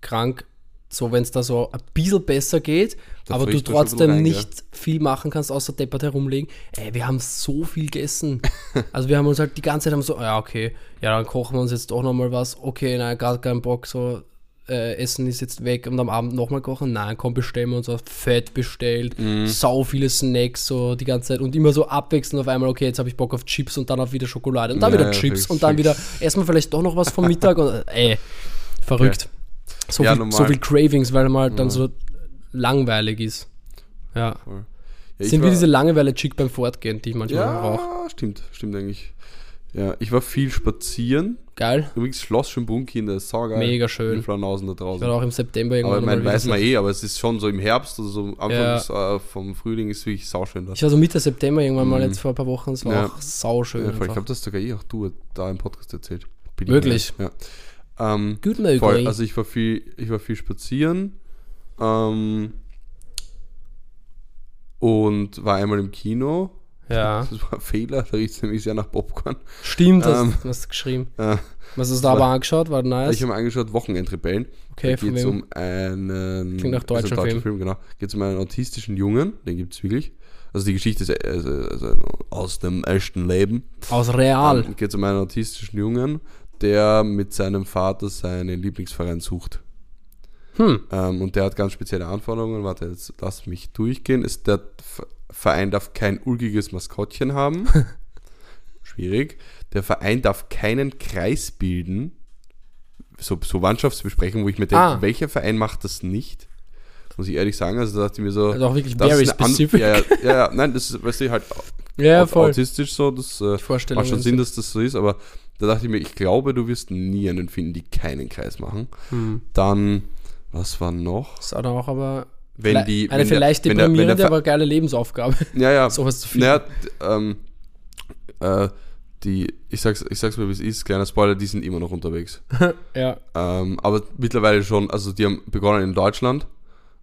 krank, so wenn es da so ein bisschen besser geht, Da aber du trotzdem rein, nicht viel machen kannst, außer deppert herumlegen. Ey, wir haben so viel gegessen. also wir haben uns halt die ganze Zeit haben so, ja, okay, ja, dann kochen wir uns jetzt doch nochmal was. Okay, nein, gar keinen Bock, so äh, Essen ist jetzt weg und am Abend nochmal kochen. Nein, komm, bestellen wir uns was. Fett bestellt, Mhm. sau viele Snacks so die ganze Zeit und immer so abwechselnd auf einmal, okay, jetzt habe ich Bock auf Chips und dann auf wieder Schokolade und dann Ja, wieder ja, Chips und dann wieder essen wir vielleicht doch noch was vom Mittag und äh, ey, verrückt. So, Ja, viel, normal. so viel Cravings, weil man halt dann so langweilig ist. Ja. Ja, ich Sind wie diese Langeweile-Chick beim Fortgehen, die ich manchmal rauche. Ja, stimmt, stimmt eigentlich. Ja, ich war viel spazieren. Geil. Übrigens Schloss Schönbrunn in der Saugeil. Mega schön. Die Flanausen da draußen. Ich war auch im September Aber irgendwann ich meine, mal weiß man eh, aber es ist schon so im Herbst, also so am Anfang Ja. des, äh, vom Frühling ist wirklich sauschön da. Ich war so Mitte September irgendwann mal Mhm. jetzt vor ein paar Wochen. Es war Ja. auch sauschön. Ja, ich glaube, das sogar eh auch du da im Podcast erzählt. Bin ich Wirklich? mir- Ja. Ähm, Gut möglich. voll. Also ich war viel, ich war viel spazieren ähm, und war einmal im Kino. Ja. Das war ein Fehler, da riecht es nämlich sehr nach Popcorn. Stimmt, Ähm, hast du geschrieben. Äh, Was hast du da aber angeschaut? War nice. Ich habe mir angeschaut Wochenendrebellen. Okay, da von geht es um einen Klingt nach deutschem also Film. genau. Geht es um einen autistischen Jungen, den gibt es wirklich. Also die Geschichte ist also, also aus dem echten Leben. Aus Real. Ähm, geht es um einen autistischen Jungen, der mit seinem Vater seinen Lieblingsverein sucht. Hm. Ähm, und der hat ganz spezielle Anforderungen. Warte, jetzt lass mich durchgehen. Ist der Verein darf kein ulgiges Maskottchen haben. Schwierig. Der Verein darf keinen Kreis bilden. So, so Mannschaftsbesprechungen, wo ich mir denke, Ah. welcher Verein macht das nicht? Muss ich ehrlich sagen. Also da dachte ich mir so. Also auch wirklich very ist specific. Ja, ja, ja, ja, nein, das ist, weißt du, halt Ja, au- voll. autistisch so. Das äh, macht schon ist- Sinn, dass das so ist, aber da dachte ich mir, ich glaube, du wirst nie einen finden, die keinen Kreis machen. Hm. Dann, was war noch? Das dann auch aber Wenn die, eine wenn der- vielleicht der- wenn der deprimierende, aber geile Lebensaufgabe. Ja, ja. Sowas zu finden. Naja, ähm, äh, die, ich sag's, ich sag's mal, wie es ist, kleiner Spoiler, die sind immer noch unterwegs. ja. Ähm, aber mittlerweile schon, also die haben begonnen in Deutschland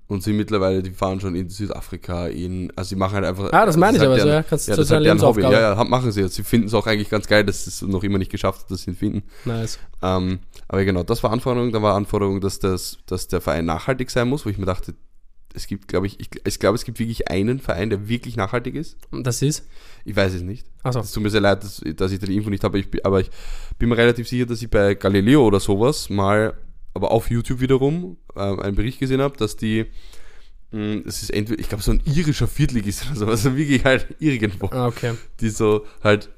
und sind mittlerweile, die fahren schon in Südafrika, in, also die machen halt einfach. Ah, das meine ich aber halt so, deren- ja. Kannst du ja, das ist halt deren Hobby. Ja, ja, machen sie jetzt. Sie finden es auch eigentlich ganz geil, dass es noch immer nicht geschafft hat, dass sie ihn finden. Nice. Ähm, aber genau, das war Anforderung. Dann war Anforderung, dass, das, dass der Verein nachhaltig sein muss, wo ich mir dachte, es gibt, glaube ich, ich, ich glaube, es gibt wirklich einen Verein, der wirklich nachhaltig ist. Und das ist? Ich weiß es nicht. Achso. Es tut mir sehr leid, dass, dass ich da die Info nicht habe, ich, bin- aber ich bin mir relativ sicher, dass ich bei Galileo oder sowas mal, aber auf YouTube wiederum, ähm, einen Bericht gesehen habe, dass die, es ist entweder, ich glaube, so ein irischer Viertligist oder sowas, also wirklich halt irgendwo, Ah, okay. die so halt,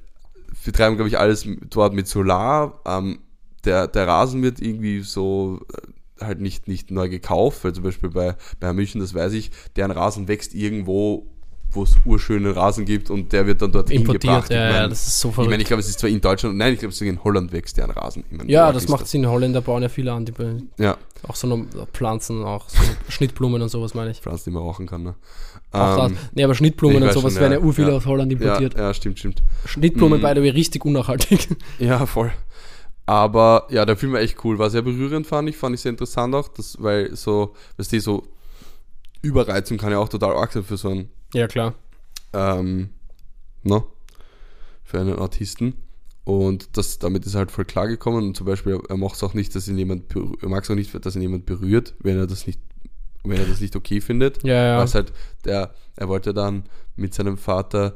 wir treiben, glaube ich, alles dort mit Solar, ähm, der, der Rasen wird irgendwie so äh, halt nicht, nicht neu gekauft, weil zum Beispiel bei, bei München, das weiß ich, deren Rasen wächst irgendwo, wo es urschönen Rasen gibt und der wird dann dort Importiert, ja, ich ja, mein, das ist so ich verrückt. meine, ich glaube, es ist zwar in Deutschland, nein, ich glaube, sogar in Holland wächst deren Rasen. Ich meine, ja, das ist macht Sinn. Holländer bauen ja viele an, die Ja, auch so noch Pflanzen, auch so Schnittblumen und sowas meine ich. Pflanzen, die man rauchen kann. Ne? Auch Ähm. Nee, aber Schnittblumen ich und sowas schon, werden ja, ja urviel ja. aus Holland ja, importiert. ja, stimmt, stimmt. Schnittblumen, Mm. by the way, richtig unnachhaltig. Ja, voll. Aber ja, der Film war echt cool, war sehr berührend, fand ich, fand ich sehr interessant auch, das, weil so, weißt du, so Überreizung kann ja auch total arg sein für so einen, ja, klar. ähm, ne, für einen Autisten. Und das, damit ist er halt voll klar gekommen und zum Beispiel, er macht es auch nicht, dass ihn jemand, er mag es auch nicht, dass ihn jemand berührt, wenn er das nicht, wenn er das nicht okay findet. Ja, ja. Was halt, der, er wollte dann mit seinem Vater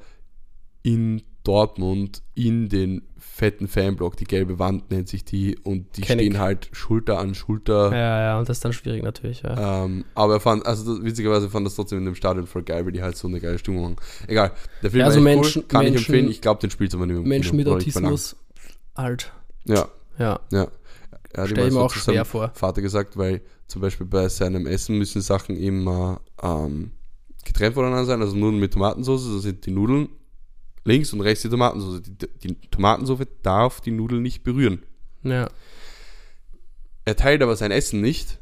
in Dortmund in den fetten Fanblock, die gelbe Wand nennt sich die, und die Kenn stehen ich. halt Schulter an Schulter. Ja, ja, und das ist dann schwierig natürlich, ja. Ähm, aber er fand, also das, witzigerweise fand das trotzdem in dem Stadion voll geil, weil die halt so eine geile Stimmung machen. Egal, der Film Ja, also Menschen- cool, kann ich Menschen- empfehlen. Ich glaube, den spielt aber nicht mehr Menschen mit. Autismus, alt. Ja, Ja, ja. Er stell ich mir so auch schwer vor. Vater gesagt, weil zum Beispiel bei seinem Essen müssen Sachen immer ähm, getrennt voneinander sein, also Nudeln mit Tomatensauce, da sind die Nudeln links und rechts die Tomatensauce. Die, die Tomatensauce darf die Nudeln nicht berühren. Ja, Er teilt aber sein Essen nicht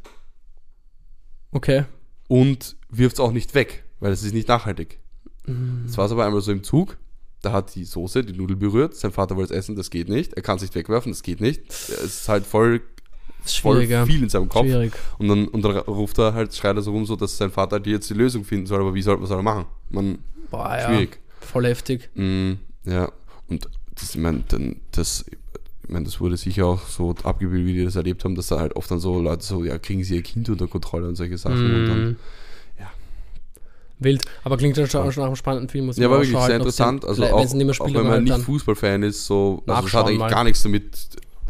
okay. und wirft es auch nicht weg, weil es ist nicht nachhaltig. Mhm. Jetzt war es aber einmal so im Zug, da hat die Soße die Nudel berührt, sein Vater wollte es essen, das geht nicht, er kann es nicht wegwerfen, das geht nicht. Es ist halt voll, Das voll schwierig, viel in seinem Kopf. Schwierig. Und dann, und dann ruft er halt, schreit er so rum, so dass sein Vater halt jetzt die Lösung finden soll, aber wie soll, was soll er machen? Man, Boah, ja. Voll heftig. Mm, ja, und das, ich meine, dann, das, ich meine, das wurde sicher auch so abgebildet, wie die das erlebt haben, dass da halt oft dann so Leute so, ja, kriegen sie ihr Kind unter Kontrolle und solche Sachen. Und dann, Mhm. ja. Wild. Aber klingt ja schon, schon nach einem spannenden Film. Muss ja, auch wirklich sehr interessant. sehen. Also auch, auch spielen, wenn aber man halt nicht dann- Fußballfan ist, so, also es hat eigentlich mal. gar nichts damit.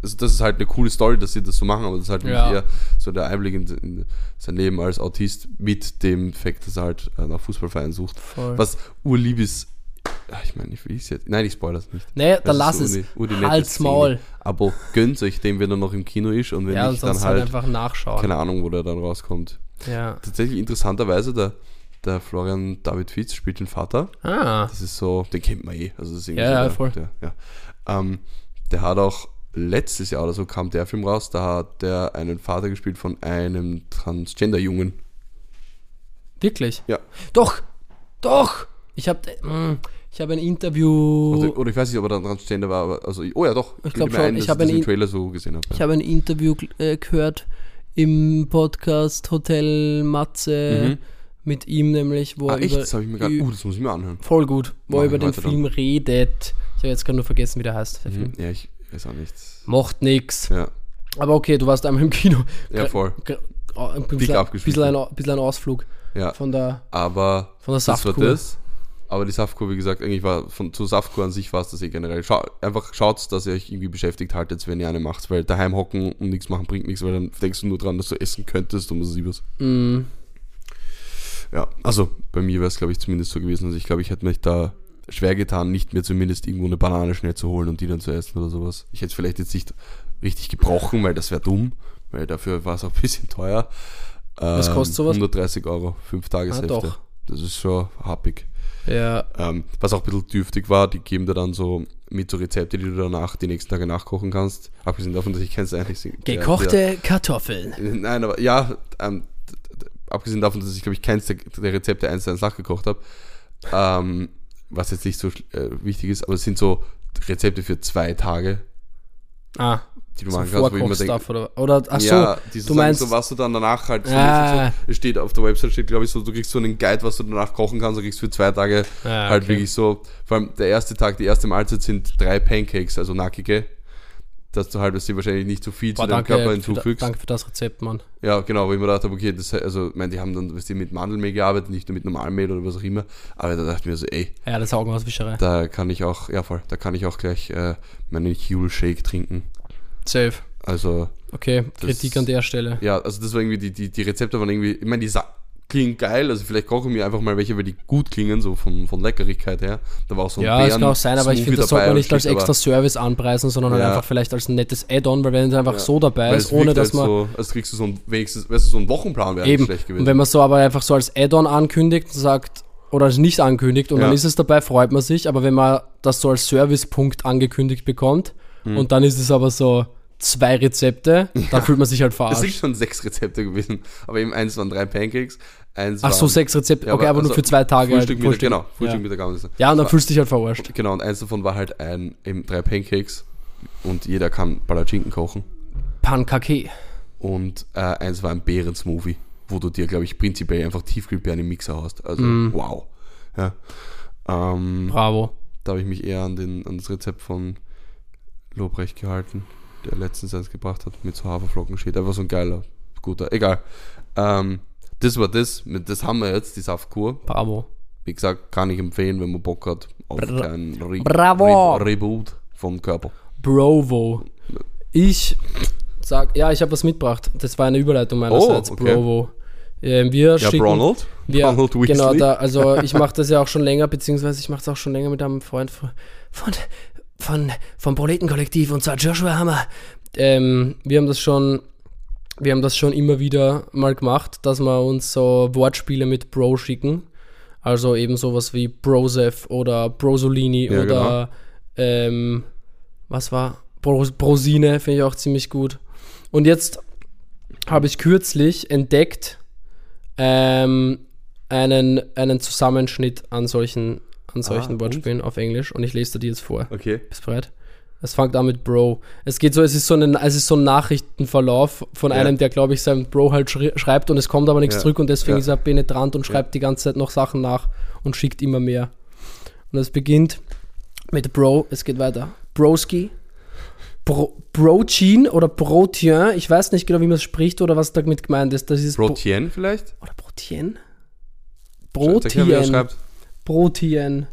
Also das ist halt eine coole Story, dass sie das so machen, aber das ist halt Ja. eher so der Einblick in, in sein Leben als Autist mit dem Fakt, dass er halt äh, nach Fußballvereinen sucht. Voll. Was urlieb ist, ich meine, ich will es jetzt, nein, ich spoilere es nicht. Nee, dann lass so es. eine- die nette Halt's. Maul. Aber gönnt euch den, wenn er noch im Kino ist und wenn Ja, nicht, dann halt halt, einfach nachschauen. keine Ahnung, wo der dann rauskommt. Ja. Tatsächlich interessanterweise, der, der Florian David Fitz spielt den Vater. Ah. Das ist so, den kennt man eh. Also das ist irgendwie Ja, so ja, voll. Der, ja. Ähm, der hat auch letztes Jahr oder so kam der Film raus, da hat der einen Vater gespielt von einem Transgender-Jungen. Wirklich? Ja. Doch, doch. Ich habe ich habe ein Interview. Oder, oder ich weiß nicht, ob er dann Transgender war, aber also, oh ja doch. Ich glaub bilde mir schon. Ein, dass Ich habe ein In- Trailer so gesehen habe. Ich habe ein Interview äh, gehört im Podcast Hotel Matze Mhm. mit ihm nämlich, wo Ah, er echt? über, Das habe ich mir gerade. Uh, das muss ich mir anhören. voll gut, wo Mach er über den heute dann. Film redet. Ich habe jetzt gerade nur vergessen, wie der heißt. Der Film. Mhm. Ja, ich weiß auch nichts. Macht nix. Ja, Aber okay, du warst einmal im Kino. ja voll. Oh, Ein bisschen, ein, bisschen ein Ausflug Ja, von der, aber von der das war das. Aber die Saftkur, wie gesagt, eigentlich war von zu Saftkur an sich war es das eh generell. Schau, einfach schaut, dass ihr euch irgendwie beschäftigt haltet, wenn ihr eine macht, weil daheim hocken und nichts machen bringt nichts, weil dann denkst du nur dran, dass du essen könntest und was was. Mm, Ja, also bei mir wäre es, glaube ich, zumindest so gewesen. Also ich glaube, ich hätte mich da schwer getan, nicht mir zumindest irgendwo eine Banane schnell zu holen und die dann zu essen oder sowas. Ich hätte es vielleicht jetzt nicht richtig gebrochen, weil das wäre dumm, weil dafür war es auch ein bisschen teuer. Was Ähm, kostet sowas? 130 Euro, 5 Tageshälfte. Ah, doch. Das ist schon happig. Ja, Ähm, was auch ein bisschen dürftig war, die geben dir dann so mit so Rezepte, die du danach die nächsten Tage nachkochen kannst. Abgesehen davon, dass ich kenn's eigentlich. der- gekochte Kartoffeln. Nein, aber ja, ähm, abgesehen davon, dass ich, glaube ich, keins der, der Rezepte eins zu eins nachgekocht habe, ähm, was jetzt nicht so äh, wichtig ist, aber es sind so Rezepte für zwei Tage, Ah, die du so machen kannst, wo ich mir denke, oder, oder, ach so, ja, die so du meinst- so, was du dann danach halt so, Ah. so, es steht auf der Website steht, glaube ich, so, du kriegst so einen Guide, was du danach kochen kannst, du kriegst für zwei Tage Ah, halt okay. wirklich so, vor allem der erste Tag, die erste Mahlzeit sind drei Pancakes, also nackige, dass du halt, dass sie wahrscheinlich nicht zu viel Boah, zu deinem danke, Körper für, da- hinzufügst. danke für das Rezept, Mann. Ja, genau, wo ich mir gedacht habe, okay, das, also, ich meine, die haben dann, weißt du, mit Mandelmehl gearbeitet, nicht nur mit Normalmehl oder was auch immer, aber da dachte ich mir so, ey, Ja, das Augenauswischerei. da kann ich auch, ja voll, da kann ich auch gleich äh, meinen Huel Shake trinken. Safe. Also, Okay, Das- Kritik an der Stelle. ja, also das war irgendwie, die, die, die Rezepte waren irgendwie, ich meine, die sa- klingen geil, also vielleicht koche ich mir einfach mal welche, weil die gut klingen, so von, von Leckerigkeit her. Da war auch so ein Ja, es kann auch sein, aber ich finde, das sollte man nicht als extra Service anpreisen, sondern halt Ja. einfach vielleicht als ein nettes Add-on, weil wenn es einfach Ja. so dabei ist, ohne dass halt man. So, als kriegst du so ein, wenigstens, weißt du, so ein Wochenplan wäre eben. schlecht gewesen. Und wenn man so aber einfach so als Add-on ankündigt und sagt, oder es nicht ankündigt und Ja. dann ist es dabei, freut man sich, aber wenn man das so als Servicepunkt angekündigt bekommt Hm. und dann ist es aber so zwei Rezepte, dann fühlt man sich halt es sind verarscht. schon sechs Rezepte gewesen, aber eben eins waren drei Pancakes, eins Ach so, waren sechs Rezepte, Ja, okay, aber also nur für zwei Tage. Frühstück, halt, Mittag, genau, Frühstück, ja. Mittag, Abendessen. ja, und dann fühlst du dich halt verarscht. Genau, und eins davon war halt ein, eben drei Pancakes und jeder kann Palatschinken kochen. Pankake. Und äh, eins war ein Beeren-Smoothie, wo du dir, glaube ich, prinzipiell einfach Tiefkühlbeeren im Mixer hast. Also, Mm. wow. Ja. Ähm, Bravo. da habe ich mich eher an, den, an das Rezept von Lobrecht gehalten, der letztens eins gebracht hat, mit so Haferflocken steht. Einfach so ein geiler, guter. Egal. Ähm, das war das. Das haben wir jetzt, die Saftkur. Bravo. Wie gesagt, kann ich empfehlen, wenn man Bock hat auf Bra- einen Re Bravo. Re Reboot vom Körper. Brovo. Ich sag, ja, ich habe was mitgebracht. Das war eine Überleitung meinerseits. Oh, okay. Brovo. Ähm, wir Ja, schicken, Ronald. wir, Ronald Weasley. genau, da, also ich mache das ja auch schon länger, beziehungsweise ich mache es auch schon länger mit einem Freund von, von, von vom Proletenkollektiv und zwar Joshua Hammer. Ähm, wir haben das schon, wir haben das schon immer wieder mal gemacht, dass wir uns so Wortspiele mit Bro schicken. Also eben sowas wie Brosef oder Brosolini Ja, genau. oder ähm, was war? Bros Brosine finde ich auch ziemlich gut. Und jetzt habe ich kürzlich entdeckt ähm, einen, einen Zusammenschnitt an solchen, an solchen und? Wortspielen auf Englisch und ich lese dir die jetzt vor. Okay. Bist du bereit? Es fängt an mit Bro. Es geht so, es ist so ein, es ist so ein Nachrichtenverlauf von Ja. einem, der, glaube ich, seinem Bro halt schreibt und es kommt aber nichts Ja. zurück und deswegen Ja. ist er penetrant und schreibt die ganze Zeit noch Sachen nach und schickt immer mehr. Und es beginnt mit Bro, es geht weiter. Broski, Bro, Brochin oder Brotien, ich weiß nicht genau, wie man es spricht oder was damit gemeint ist. Das ist Bro- Brotien vielleicht? oder Brotien? Brotien. schreibt. Brotien.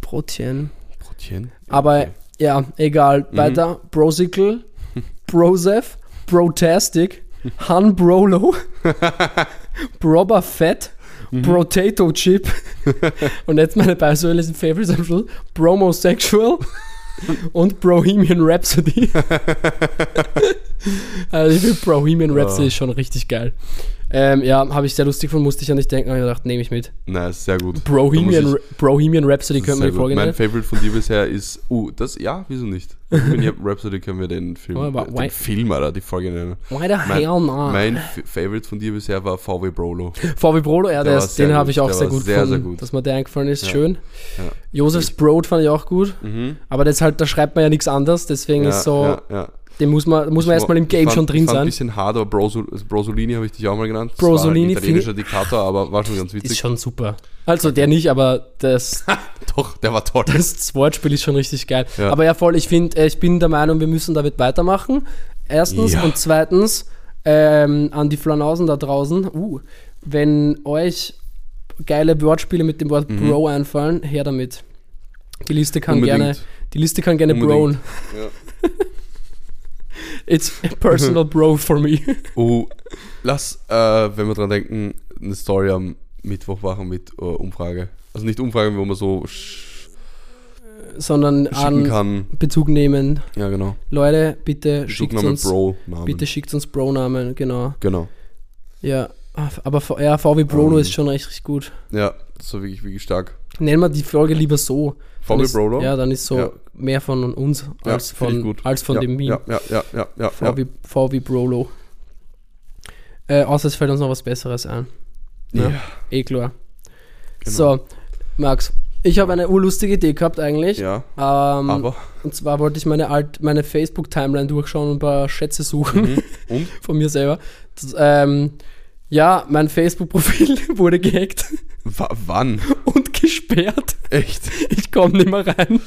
Brotien. Brotien? Aber Okay. ja, egal. Mhm. Weiter. Brosicle, Brosef, Brotastic, Han Brolo, Broba Fett, Mhm. Potato Chip und jetzt meine persönlichen Favorites am Schluss. Bromosexual und Bohemian Rhapsody. also ich finde Bohemian Rhapsody Oh. ist schon richtig geil. Ähm, ja, habe ich sehr lustig von, musste ich ja nicht denken, aber ich gedacht, nehme ich mit. Ist sehr gut. Bohemian, Da muss Bohemian Rhapsody man sehr die. Folge Mein nennen. Favorite von dir bisher ist, uh, das, ja, wieso nicht? Bohemian Rhapsody können wir den Film, Oh, den why- Film, oder die Folge nennen. Why the Mein, hell not? mein Favorite von dir bisher war VW Brolo. VW Brolo, ja, Der der ist, sehr den habe ich auch sehr gut sehr, sehr gefunden, gut. dass mir der eingefallen ist. Ja. Schön. Ja. Josefs Brot fand ich auch gut, Mhm. aber das halt, da schreibt man ja nichts anderes, deswegen Ja, ist so, ja, ja. Den muss man, muss man erstmal im Game fand- schon drin ich fand sein. ein bisschen hart, aber Broso, Brosolini habe ich dich auch mal genannt. Das Brosolini halt italienischer Diktator, aber war schon ganz Ist witzig. schon super. Also der nicht, aber das, Doch, der war toll. das Wortspiel ist schon richtig geil. Ja. Aber ja, voll, ich finde, ich bin der Meinung, wir müssen damit weitermachen. Erstens Ja. und zweitens, ähm, an die Flanausen da draußen, uh, wenn euch geile Wortspiele mit dem Wort Mhm. Bro einfallen, her damit. Die Liste kann Unbedingt. gerne, die Liste kann gerne Unbedingt. broen. Ja. It's a personal bro for me. Oh, lass, äh, wenn wir dran denken, eine Story am Mittwoch machen mit äh, Umfrage. Also nicht Umfrage, wo man so sch Sondern an kann. Bezug nehmen. Ja, genau. Leute, bitte schickt uns, Bro-Namen. bitte schickt uns Bro-Namen, genau. Genau. Ja, aber ja, VW Brolo Ähm. ist schon echt, richtig gut. Ja, das war wirklich, wirklich stark. Nennen wir die Folge lieber so. Ist, Brolo? Ja, dann ist so Ja. mehr von uns Ja, als ich von, als von ja, dem Meme. Ja, ja, ja, ja, ja. ja. VW, VW Brolo. Äh, außer es fällt uns noch was Besseres ein. Ja. Ja. Eh klar. Genau. So, Max, ich habe eine urlustige Idee gehabt eigentlich. Ja, Ähm, aber. Und zwar wollte ich meine, alt, meine Facebook-Timeline durchschauen und ein paar Schätze suchen Mhm. Und? von mir selber. Das, ähm, ja, mein Facebook-Profil wurde gehackt W wann? und gesperrt. Echt? Ich komme nicht mehr rein.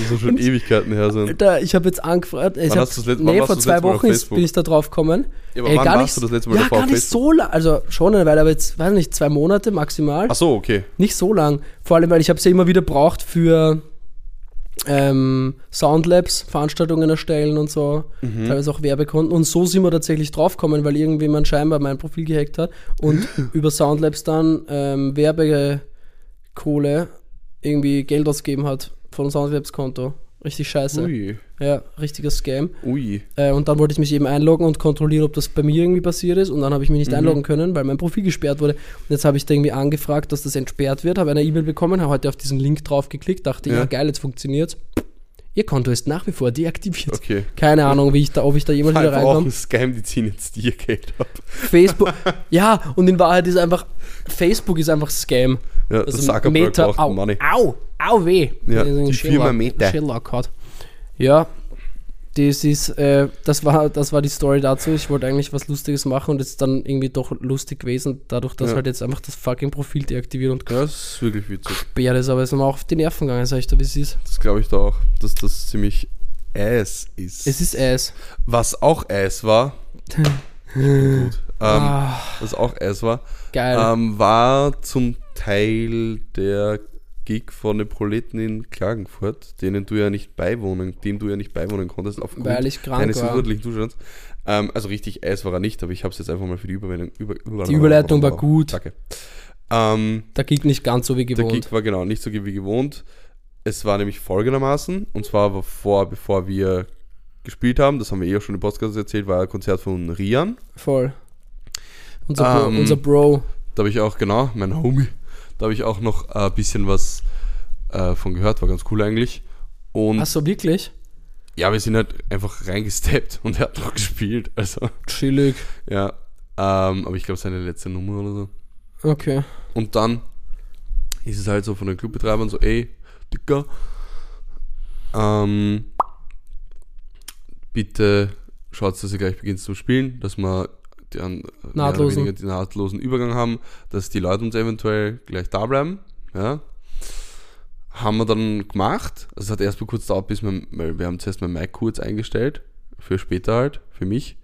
Das muss schon Ewigkeiten her sein. Alter, ich habe jetzt angefragt. Ich hab, wann nee, vor zwei Wochen ist, bin ich da drauf gekommen. Ja, aber Ey, wann gar warst nicht, du das letzte Mal ja, davor gar auf nicht so lang. Also schon eine Weile, aber jetzt, weiß nicht, zwei Monate maximal. Ach so, okay. Nicht so lang. Vor allem, weil ich habe es ja immer wieder braucht für ähm, Soundlabs, Veranstaltungen erstellen und so, Mhm. teilweise auch Werbekunden. Und so sind wir tatsächlich draufgekommen, weil irgendjemand scheinbar mein Profil gehackt hat und über Soundlabs dann ähm, Werbekohle irgendwie Geld ausgegeben hat von Soundlabs Konto. Richtig scheiße. Ui, Ja, richtiger Scam. ui. Äh, und dann wollte ich mich eben einloggen und kontrollieren, ob das bei mir irgendwie passiert ist. Und dann habe ich mich nicht Mhm. einloggen können, weil mein Profil gesperrt wurde. Und jetzt habe ich da irgendwie angefragt, dass das entsperrt wird, habe eine E-Mail bekommen, habe heute auf diesen Link drauf geklickt, dachte, ja, Ja. geil, jetzt funktioniert's. Ihr Konto ist nach wie vor deaktiviert. Okay. Keine Ahnung, wie ich da, ob ich da jemals wieder Einfach auch reinkomme. ein Scam, die ziehen jetzt dir Geld ab. Facebook. ja, und in Wahrheit ist einfach, Facebook ist einfach Scam. Ja, Also das Zuckerberg Meta, braucht au, Money. au, au weh. Ja, die Firma Meta. Sherlock hat. Ja, das ist, äh, das war, das war die Story dazu. Ich wollte eigentlich was Lustiges machen und es ist dann irgendwie doch lustig gewesen, dadurch, dass Ja. halt jetzt einfach das fucking Profil deaktiviert und Ja, das ist wirklich witzig. gesperrt ist, aber es ist mir auch auf die Nerven gegangen, sag ich da, wie es ist. Das glaube ich da auch, dass das ziemlich Ass ist. Es ist Ass. Was auch Ass war, gut, ähm, Ah, was auch Ass war, geil. ähm, war zum Teil der Gig von den Proleten in Klagenfurt, denen du ja nicht beiwohnen, dem du ja nicht beiwohnen konntest, aufgrund Weil ich krank deines gesundheitlichen Zustands. Ähm, also richtig Ass war er nicht, aber ich habe es jetzt einfach mal für die Überwendung. Über, über, Die Überleitung war gut. Danke. Ähm, Der Gig nicht ganz so wie Der gewohnt. Gig war genau nicht so wie gewohnt. Es war nämlich folgendermaßen, und zwar bevor, bevor wir gespielt haben, das haben wir eh auch schon im Podcast erzählt, war ein Konzert von Rian. Voll. Unser, Bro, Ähm, unser Bro. Da habe ich auch, genau, mein Homie, da habe ich auch noch ein bisschen was äh, von gehört, war ganz cool eigentlich. Und Achso, wirklich? ja, wir sind halt einfach reingesteppt und er hat noch gespielt. Also, Chillig. ja. Ähm, aber ich glaube, seine letzte Nummer oder so. Okay. Und dann ist es halt so von den Clubbetreibern so, ey, Dicker, ähm, bitte schaut, dass ihr gleich beginnt zu spielen, dass wir den mehr oder Nahtlosen. weniger nahtlosen Übergang haben, dass die Leute uns eventuell gleich da bleiben. Ja. Haben wir dann gemacht. Also es hat erst mal kurz dauert, bis wir, wir haben zuerst mein Mic kurz eingestellt, für später halt, für mich.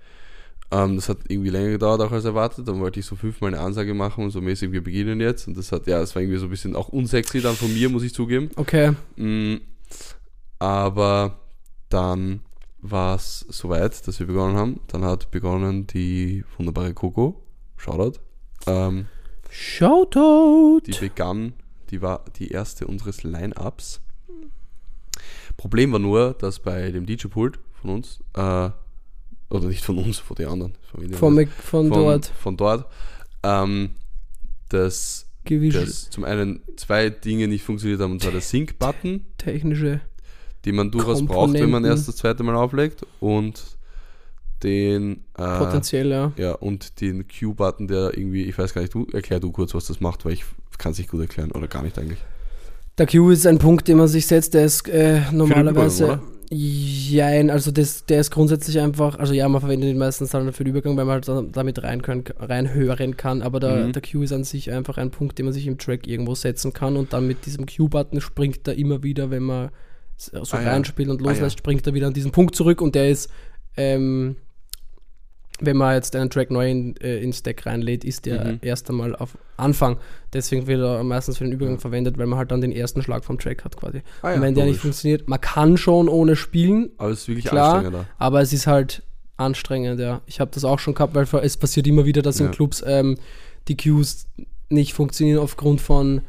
Ähm, das hat irgendwie länger gedauert auch als erwartet. Dann wollte ich so fünfmal eine Ansage machen und so mäßig, wir beginnen jetzt. Und das hat, ja, das war irgendwie so ein bisschen auch unsexy dann von mir, muss ich zugeben. Okay. Mm, aber dann war es soweit, dass wir begonnen haben. Dann hat begonnen die wunderbare Coco, Shoutout, ähm, Shoutout. die begann, die war die erste unseres Line-Ups. Problem war nur, dass bei dem DJ-Pult von uns, äh, oder nicht von uns, von den anderen, von, Von, Mc- von, dort. Von dort, ähm, dass, dass zum einen zwei Dinge nicht funktioniert haben, und zwar der Sync-Button, technische. Den man durchaus braucht, wenn man erst das zweite Mal auflegt, und den äh, Potenziell, ja. ja, und den Q-Button, der irgendwie, ich weiß gar nicht, du erklär du kurz, was das macht, weil ich kann es nicht gut erklären oder gar nicht eigentlich. Der Q ist ein Punkt, den man sich setzt, der ist äh, normalerweise. Jein, also das, der ist grundsätzlich einfach, also ja, man verwendet ihn meistens dann für den Übergang, weil man halt da- damit rein können, reinhören kann, aber der, Mhm. der Q ist an sich einfach ein Punkt, den man sich im Track irgendwo setzen kann und dann mit diesem Q-Button springt er immer wieder, wenn man so Ah, ja. reinspielt und Ah, ja. loslässt, springt er wieder an diesen Punkt zurück und der ist, ähm, wenn man jetzt einen Track neu in, äh, ins Stack reinlädt, ist der Mhm. erst einmal auf Anfang. Deswegen wird er meistens für den Übergang verwendet, weil man halt dann den ersten Schlag vom Track hat quasi. Ah und wenn der nicht funktioniert, man kann schon ohne spielen, Aber es ist wirklich klar, anstrengender. aber es ist halt anstrengend, ja. Ich habe das auch schon gehabt, weil es passiert immer wieder, dass Ja. in Clubs ähm, die Cues nicht funktionieren aufgrund von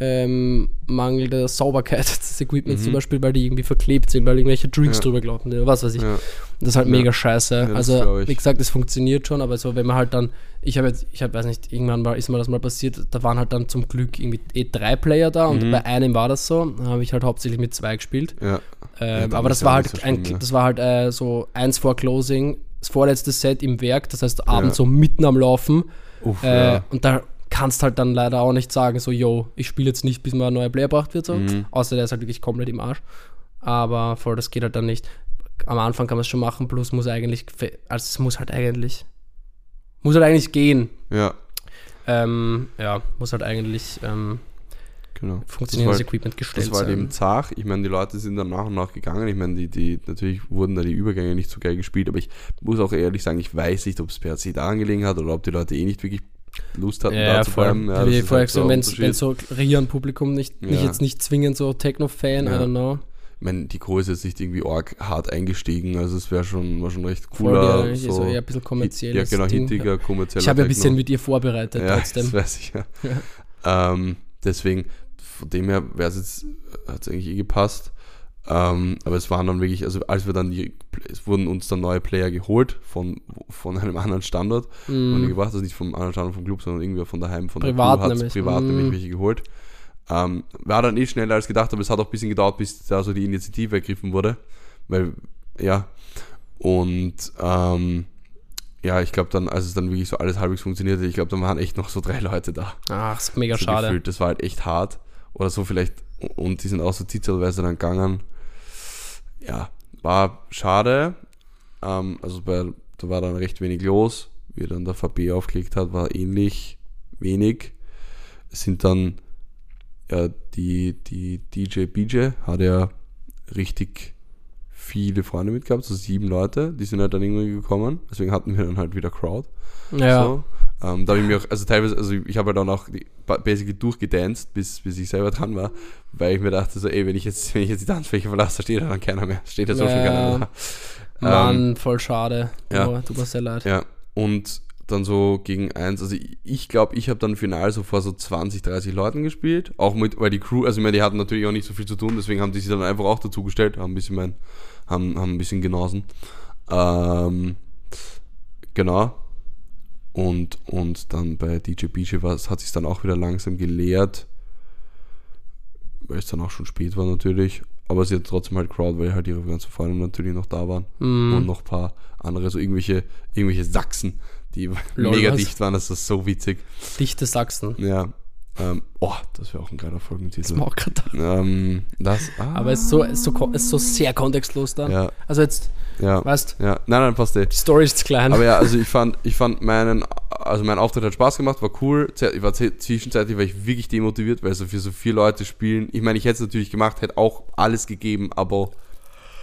ähm, mangelnder Sauberkeit des Equipments Mhm. zum Beispiel, weil die irgendwie verklebt sind, weil irgendwelche Drinks Ja. drüber glauben oder was weiß ich. Ja. Das ist halt Ja. mega scheiße. Das also, wie gesagt, es funktioniert schon, aber so, wenn man halt dann, ich habe jetzt, ich habe, weiß nicht, irgendwann mal ist mir das mal passiert, da waren halt dann zum Glück irgendwie eh drei Player da und Mhm. bei einem war das so, da habe ich halt hauptsächlich mit zwei gespielt. Ja. Ähm, aber das war halt so ein, ja. das war halt äh, so eins vor Closing, das vorletzte Set im Werk, das heißt abends so mitten am Laufen. Uff, Äh, ja. Und da kannst halt dann leider auch nicht sagen, so, yo, ich spiele jetzt nicht, bis mal ein neuer Player gebracht wird, so. Mhm. Außer der ist halt wirklich komplett im Arsch. Aber voll, das geht halt dann nicht. Am Anfang kann man es schon machen, plus muss eigentlich, also es muss halt eigentlich, muss halt eigentlich gehen. ja, Ähm, ja, muss halt eigentlich ähm, genau. funktionierendes das war, Equipment gestellt das war halt sein. eben zart. Ich meine, die Leute sind dann nach und nach gegangen. Ich meine, die, die, natürlich wurden da die Übergänge nicht so geil gespielt, aber ich muss auch ehrlich sagen, ich weiß nicht, ob es per se daran gelegen hat oder ob die Leute eh nicht wirklich Lust hatten, da Ja, zu voll. bleiben. Ja, Wie vorher halt so gesagt, ein wenn so Rian-Publikum nicht, nicht Ja. jetzt nicht zwingend so Techno-Fan, I Ja. don't know. Ich meine, die Crew ist jetzt nicht irgendwie arg hart eingestiegen, also es wäre schon, war schon recht Voll, cooler. die, so, eher ein bisschen kommerziell. Ja, genau, hintiger, kommerzieller Ich habe ja ein bisschen mit ihr vorbereitet ja, trotzdem. Das weiß ich ja. Ähm, deswegen, von dem her wäre es jetzt, hat es eigentlich eh gepasst. Ähm, aber es waren dann wirklich, also als wir dann die, es wurden uns dann neue Player geholt von, von einem anderen Standort und die Mm, gebracht, also nicht vom anderen Standort vom Club, sondern irgendwie von daheim, von Privat der Crew nämlich. privat Mm. nämlich welche geholt. Ähm, war dann eh schneller als gedacht, aber es hat auch ein bisschen gedauert, bis da so die Initiative ergriffen wurde. Weil, ja, und ähm, ja, ich glaube dann, als es dann wirklich so alles halbwegs funktionierte, ich glaube, dann waren echt noch so drei Leute da. Ach, ist mega so schade. Gefühlt. Das war halt echt hart. Oder so vielleicht, und die sind auch so zitzelweise dann gegangen. Ja, war schade. Ähm, also bei, da war dann recht wenig los. Wie dann der VB aufgelegt hat, war ähnlich wenig. Es sind dann ja, die, die DJ BJ hat ja richtig viele Freunde mitgehabt, so sieben Leute, die sind halt dann irgendwie gekommen. Deswegen hatten wir dann halt wieder Crowd. Ja, So. Ähm, da habe ich mir auch, also teilweise, also ich habe halt dann auch basically durchgedanced, bis, bis ich selber dran war, weil ich mir dachte, so, ey, wenn ich jetzt, wenn ich jetzt die Tanzfläche verlasse, da steht dann keiner mehr. Steht ja so schon keiner mehr da. Mann, voll schade. ja. Oh, tut mir sehr leid. Ja, und dann so gegen eins, also ich- ich glaube, ich habe dann final so vor so 20, 30 Leuten gespielt, auch mit, weil die Crew, also ich meine, die hatten natürlich auch nicht so viel zu tun, deswegen haben die sich dann einfach auch dazugestellt, haben ein bisschen mein, haben, haben ein bisschen genossen. Ähm, genau. Und, und dann bei DJ BJ hat sich dann auch wieder langsam geleert, weil es dann auch schon spät war natürlich. Aber sie hat trotzdem halt Crowd, weil halt ihre ganzen Freunde natürlich noch da waren Mm, und noch ein paar andere, so irgendwelche, irgendwelche Sachsen, die Lol, mega was? dicht waren, das ist so witzig. dichte Sachsen. Ja. Ähm, oh, das wäre auch ein geiler Das Folgentitel. war auch grad da. Ähm, das, ah, Aber es ist so, es ist so, es ist so sehr kontextlos dann. ja, Also jetzt, ja, weißt ja, nein, nein, passt eh. die Story ist zu klein. Aber ja, also ich fand, ich fand meinen, also mein Auftritt hat Spaß gemacht, war cool. Ich war ze- zwischenzeitlich war ich wirklich demotiviert, weil so für so vier Leute spielen. Ich meine, ich hätte es natürlich gemacht, hätte auch alles gegeben, aber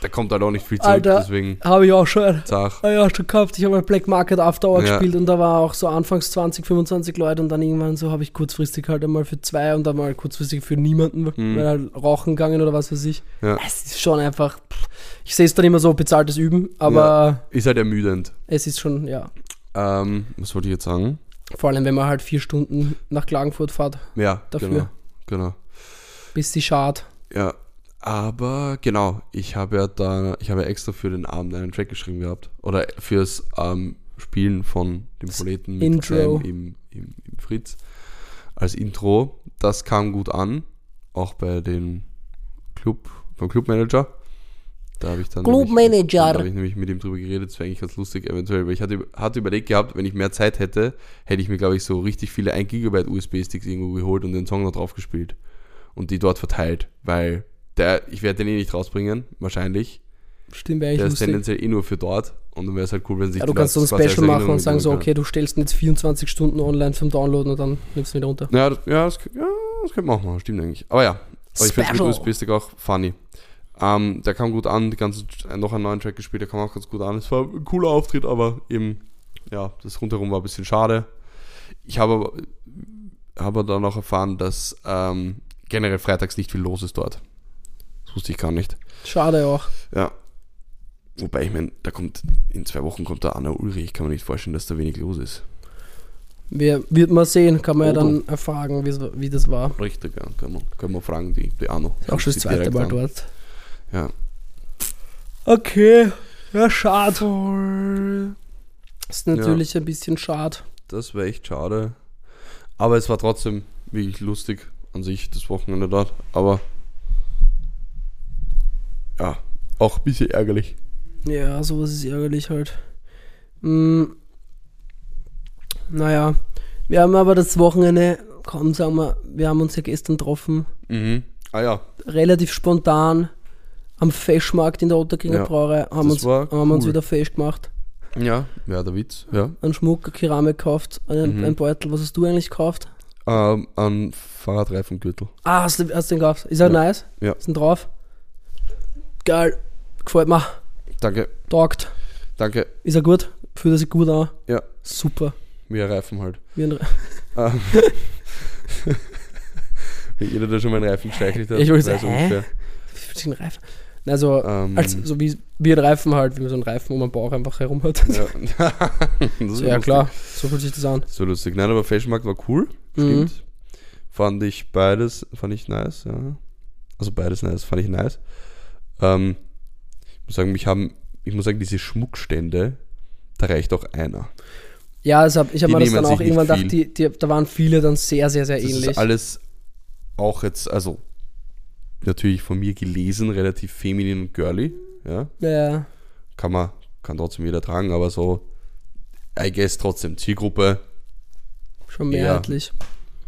da kommt halt auch nicht viel zurück, Alter. deswegen Habe ich auch schon. Zach. Habe ich auch schon gehabt. Ich habe mal Black Market After Hour Ja. gespielt und da war auch so anfangs 20, 25 Leute und dann irgendwann so habe ich kurzfristig halt einmal für zwei und dann mal kurzfristig für niemanden, Mhm. weil halt rauchen gegangen oder was weiß ich. Ja. Es ist schon einfach, pff, ich sehe es dann immer so bezahltes Üben, aber Ist halt ermüdend. es ist schon, ja. Ähm, was wollte ich jetzt sagen? Vor allem, wenn man halt vier Stunden nach Klagenfurt fährt, Ja, Dafür. genau. Genau. bis sie schad. Ja, aber genau, ich habe ja da, ich habe ja extra für den Abend einen Track geschrieben gehabt. Oder fürs, ähm, spielen von dem Proleten mit Intro. Sam im, im, im Fritz als Intro. Das kam gut an, auch bei den Club, beim Clubmanager. Da habe ich dann Clubmanager. Nämlich, da habe ich nämlich mit ihm drüber geredet, das wäre eigentlich ganz lustig, eventuell, weil ich hatte, hatte überlegt gehabt, wenn ich mehr Zeit hätte, hätte ich mir, glaube ich, so richtig viele 1 Gigabyte USB-Sticks irgendwo geholt und den Song da drauf gespielt und die dort verteilt, weil der, ich werde den eh nicht rausbringen, wahrscheinlich. Stimmt, wäre Der eigentlich ist lustig. tendenziell eh nur für dort und dann wäre es halt cool, wenn sich Ja, du die kannst so ein Leute quasi als Special machen und sagen so, okay, du stellst ihn jetzt 24 Stunden online zum Downloaden und dann nimmst du ihn wieder runter. Ja, das, ja, das, ja, das könnte man auch machen, stimmt eigentlich. Aber ja, aber ich finde mit Special. USB-Stick auch funny. Ähm, der kam gut an, die ganze, noch einen neuen Track gespielt, der kam auch ganz gut an. Es war ein cooler Auftritt, aber eben, ja, das rundherum war ein bisschen schade. Ich habe aber, habe dann auch erfahren, dass ähm, generell freitags nicht viel los ist dort. Das wusste ich gar nicht. Schade auch. Ja. Wobei, ich meine, da kommt, in zwei Wochen kommt der Anna Ulrich. Ich kann mir nicht vorstellen, dass da wenig los ist. Wir, wird man sehen, kann man ja Oh, dann erfragen, wie, das war. Richtig, ja. Können wir, können wir fragen, die, die Anno. Ist auch schon das zweite Mal an. dort. Ja. Okay, ja, schade. Ist natürlich ein bisschen schade. Das wäre echt schade. Aber es war trotzdem wirklich lustig an sich, das Wochenende dort. Aber ja, auch ein bisschen ärgerlich. Ja, sowas ist ärgerlich halt. Hm. Naja, wir haben aber das Wochenende, komm, sagen wir, wir haben uns ja gestern getroffen, Mhm. Ah ja, relativ spontan am Feschmarkt in der Otterkringer Ja, Brauerei, haben, uns, haben uns cool. wieder fesch gemacht. ja, ja, der Witz, ja. Einen Schmuck, eine Keramik gekauft, einen, Mhm. ein Beutel. Was hast du eigentlich gekauft? Ähm, an Fahrradreifengürtel. Ah, hast du, hast du den gekauft? Ist er Ja. nice? Ja. Ist denn drauf? Geil. Gefällt mir. Danke, Taugt. danke. Ist er gut? Fühlt er sich gut an? Ja. Super. Wir Reifen halt. Wie ein Re Ähm, Jeder, der schon mal einen Reifen gestreichelt hat, Ich wollte weiß sagen, hä? ungefähr. Fühlt sich ein Reifen. Also, Ähm, als, so wie, wie ein Reifen halt, wie man so einen Reifen um den Bauch einfach herum hat. ja. So, ja klar, so fühlt sich das an. So lustig. Nein, aber Fashionmarkt war cool. Mhm. Stimmt. Fand ich beides, fand ich nice, ja. Also beides nice, fand ich nice. Ähm, ich muss sagen, mich haben, ich muss sagen, diese Schmuckstände, da reicht auch einer. Ja, also hab, ich habe mir das dann auch irgendwann gedacht, die, die, da waren viele dann sehr, sehr, sehr Das ähnlich. ist alles auch jetzt, also natürlich von mir gelesen, relativ feminin und girly, ja. ja, Kann man, kann trotzdem jeder tragen, aber so, I guess trotzdem Zielgruppe schon mehrheitlich.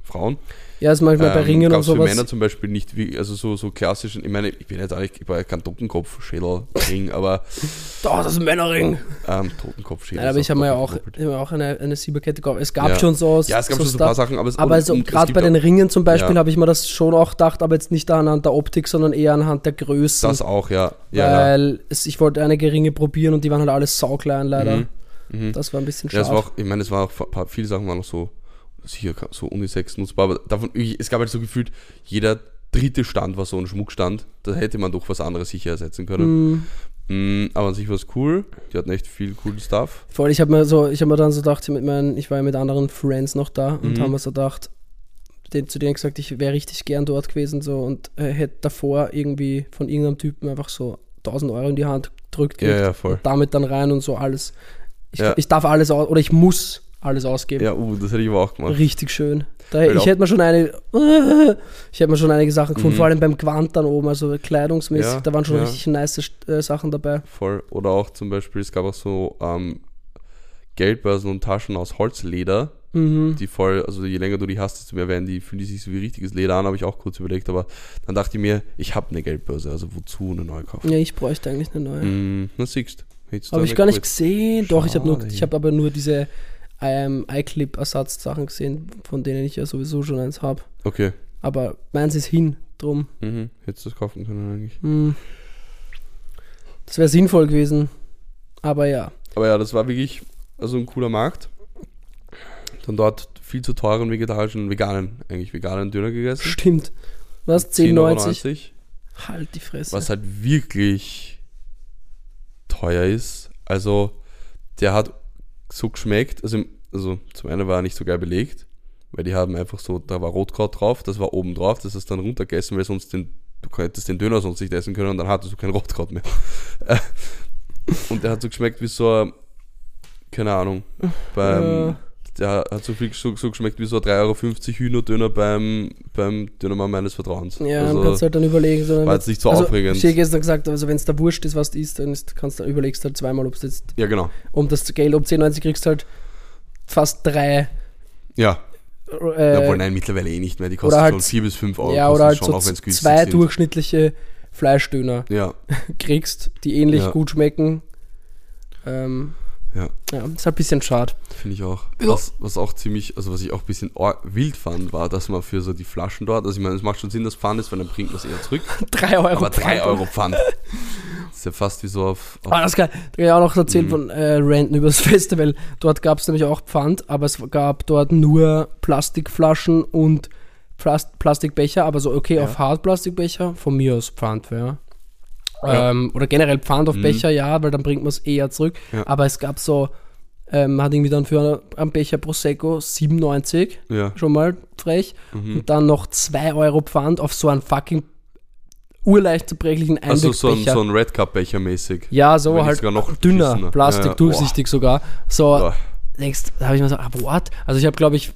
Frauen. Ja, ist manchmal bei Ähm, Ringen und gab's für sowas. Männer zum Beispiel nicht wie, also so, so klassischen, ich meine, ich bin jetzt eigentlich, ich war kein Totenkopf, Schädel, Ring, aber Da, das ist ein Männerring. ähm, Totenkopf, Schädel. Nein, aber ich habe mir ja auch, ich hab auch eine, eine Sieberkette gekauft. Es gab Ja. schon so. Ja, es gab so schon so ein paar. Sachen, aber es, Aber und- so, und es gerade bei den Ringen zum Beispiel Ja. habe ich mir das schon auch gedacht, aber jetzt nicht anhand der Optik, sondern eher anhand der Größen. Das auch, ja. Ja, ja. weil Es, ich wollte einige Ringe probieren und die waren halt alles sauklein leider. Mhm. Mhm. Das war ein bisschen Ja, es schade. war auch, ich meine, es war auch, viele Sachen waren noch so, sicher so Unisex nutzbar, aber davon, es gab halt so gefühlt, jeder dritte Stand war so ein Schmuckstand, da hätte man doch was anderes sicher ersetzen können. Mhm. Mm, aber an sich war es cool, die hatten echt viel coolen Stuff. Voll, ich habe mir so, ich habe mir dann so gedacht, mit meinen, ich war ja mit anderen Friends noch da und Mhm. haben mir so gedacht, den, zu denen gesagt, ich wäre richtig gern dort gewesen so und äh, hätte davor irgendwie von irgendeinem Typen einfach so 1000 Euro in die Hand gedrückt Ja, ja, voll. damit dann rein und so alles. Ich, Ja. ich darf alles aus, oder ich muss alles ausgeben. Ja, uh, das hätte ich aber auch gemacht. Richtig schön. Da, ich hätte mir schon eine, ich hätte mir schon einige Sachen gefunden, Mhm. vor allem beim Quant dann oben, also kleidungsmäßig, Ja, da waren schon ja. richtig nice äh, Sachen dabei. Voll. Oder auch zum Beispiel, es gab auch so ähm, Geldbörsen und Taschen aus Holzleder, Mhm. die voll, also je länger du die hast, desto mehr werden die, fühlen die sich so wie richtiges Leder an, habe ich auch kurz überlegt, aber dann dachte ich mir, ich habe eine Geldbörse, also wozu eine neue kaufen? Ja, ich bräuchte eigentlich eine neue. Mm, na siehst du Habe ich gar nicht gesehen. Doch, ich habe nur, Schade. ich habe aber nur diese ähm, iClip-Ersatzsachen gesehen, von denen ich ja sowieso schon eins habe. Okay. Aber meins ist hin, drum. Mhm. Hättest du das kaufen können eigentlich. Hm. Das wäre sinnvoll gewesen. Aber ja. Aber ja, das war wirklich also ein cooler Markt. Dann dort viel zu teuren vegetarischen, veganen, eigentlich veganen Döner gegessen. Stimmt. Was? 10,90? 10,90 Halt die Fresse. was halt wirklich teuer ist. Also, der hat so geschmeckt. Also, also zum einen war er nicht so geil belegt, weil die haben einfach so, da war Rotkraut drauf, das war oben drauf, das ist dann runtergegessen, weil sonst den, du könntest den Döner sonst nicht essen können und dann hattest du kein Rotkraut mehr. Und der hat so geschmeckt wie so ein, keine Ahnung, beim, der hat so viel so, so geschmeckt wie so ein 3,50 Euro Hühnerdöner beim, beim Dönermann meines Vertrauens. Ja, also, dann kannst du halt dann überlegen. So, war jetzt nicht so also, aufregend. Ich habe gestern gesagt, also wenn es da wurscht ist, was du isst, dann ist, kannst du überlegst halt zweimal, ob du jetzt ja, genau. um das Geld um 10,90 kriegst du halt fast drei. Ja, Äh, obwohl nein, mittlerweile eh nicht mehr. Die kosten halt- schon 4 bis 5 Euro. ja, oder halt schon, so zwei sind. durchschnittliche Fleischdöner Ja, kriegst, die ähnlich Ja. gut schmecken. Ähm, ja, ja, ist halt ein bisschen schade. finde ich auch. Ja. Was, was auch ziemlich, also was ich auch ein bisschen wild fand, war, dass man für so die Flaschen dort, also ich meine, es macht schon Sinn, dass Pfand ist, weil dann bringt man es eher zurück. 3 Euro. Aber 3 Pfand. Euro Pfand. Das ist ja fast wie so auf. auf Ah, das kann, da kann ich auch noch erzählen Mhm. von äh, Ranten über das Festival. Dort gab es nämlich auch Pfand, aber es gab dort nur Plastikflaschen und Plast Plastikbecher, aber so okay Ja. auf Hartplastikbecher, von mir aus Pfand, ja. Ja. Ähm, oder generell Pfand auf Mhm. Becher, ja, weil dann bringt man es eher zurück. Ja. Aber es gab so, ähm, hat irgendwie dann für einen Becher Prosecco 97, ja. schon mal frech. Mhm. Und dann noch 2 Euro Pfand auf so einen fucking urleicht zerbrechlichen Also so ein, Einwegbecher. so ein Red Cup Becher mäßig. Ja, so Wenn halt noch dünner, beschissener. Plastik, Ja, durchsichtig sogar. So, Boah. denkst, da habe ich mir so, ah, what? Also ich habe, glaube ich,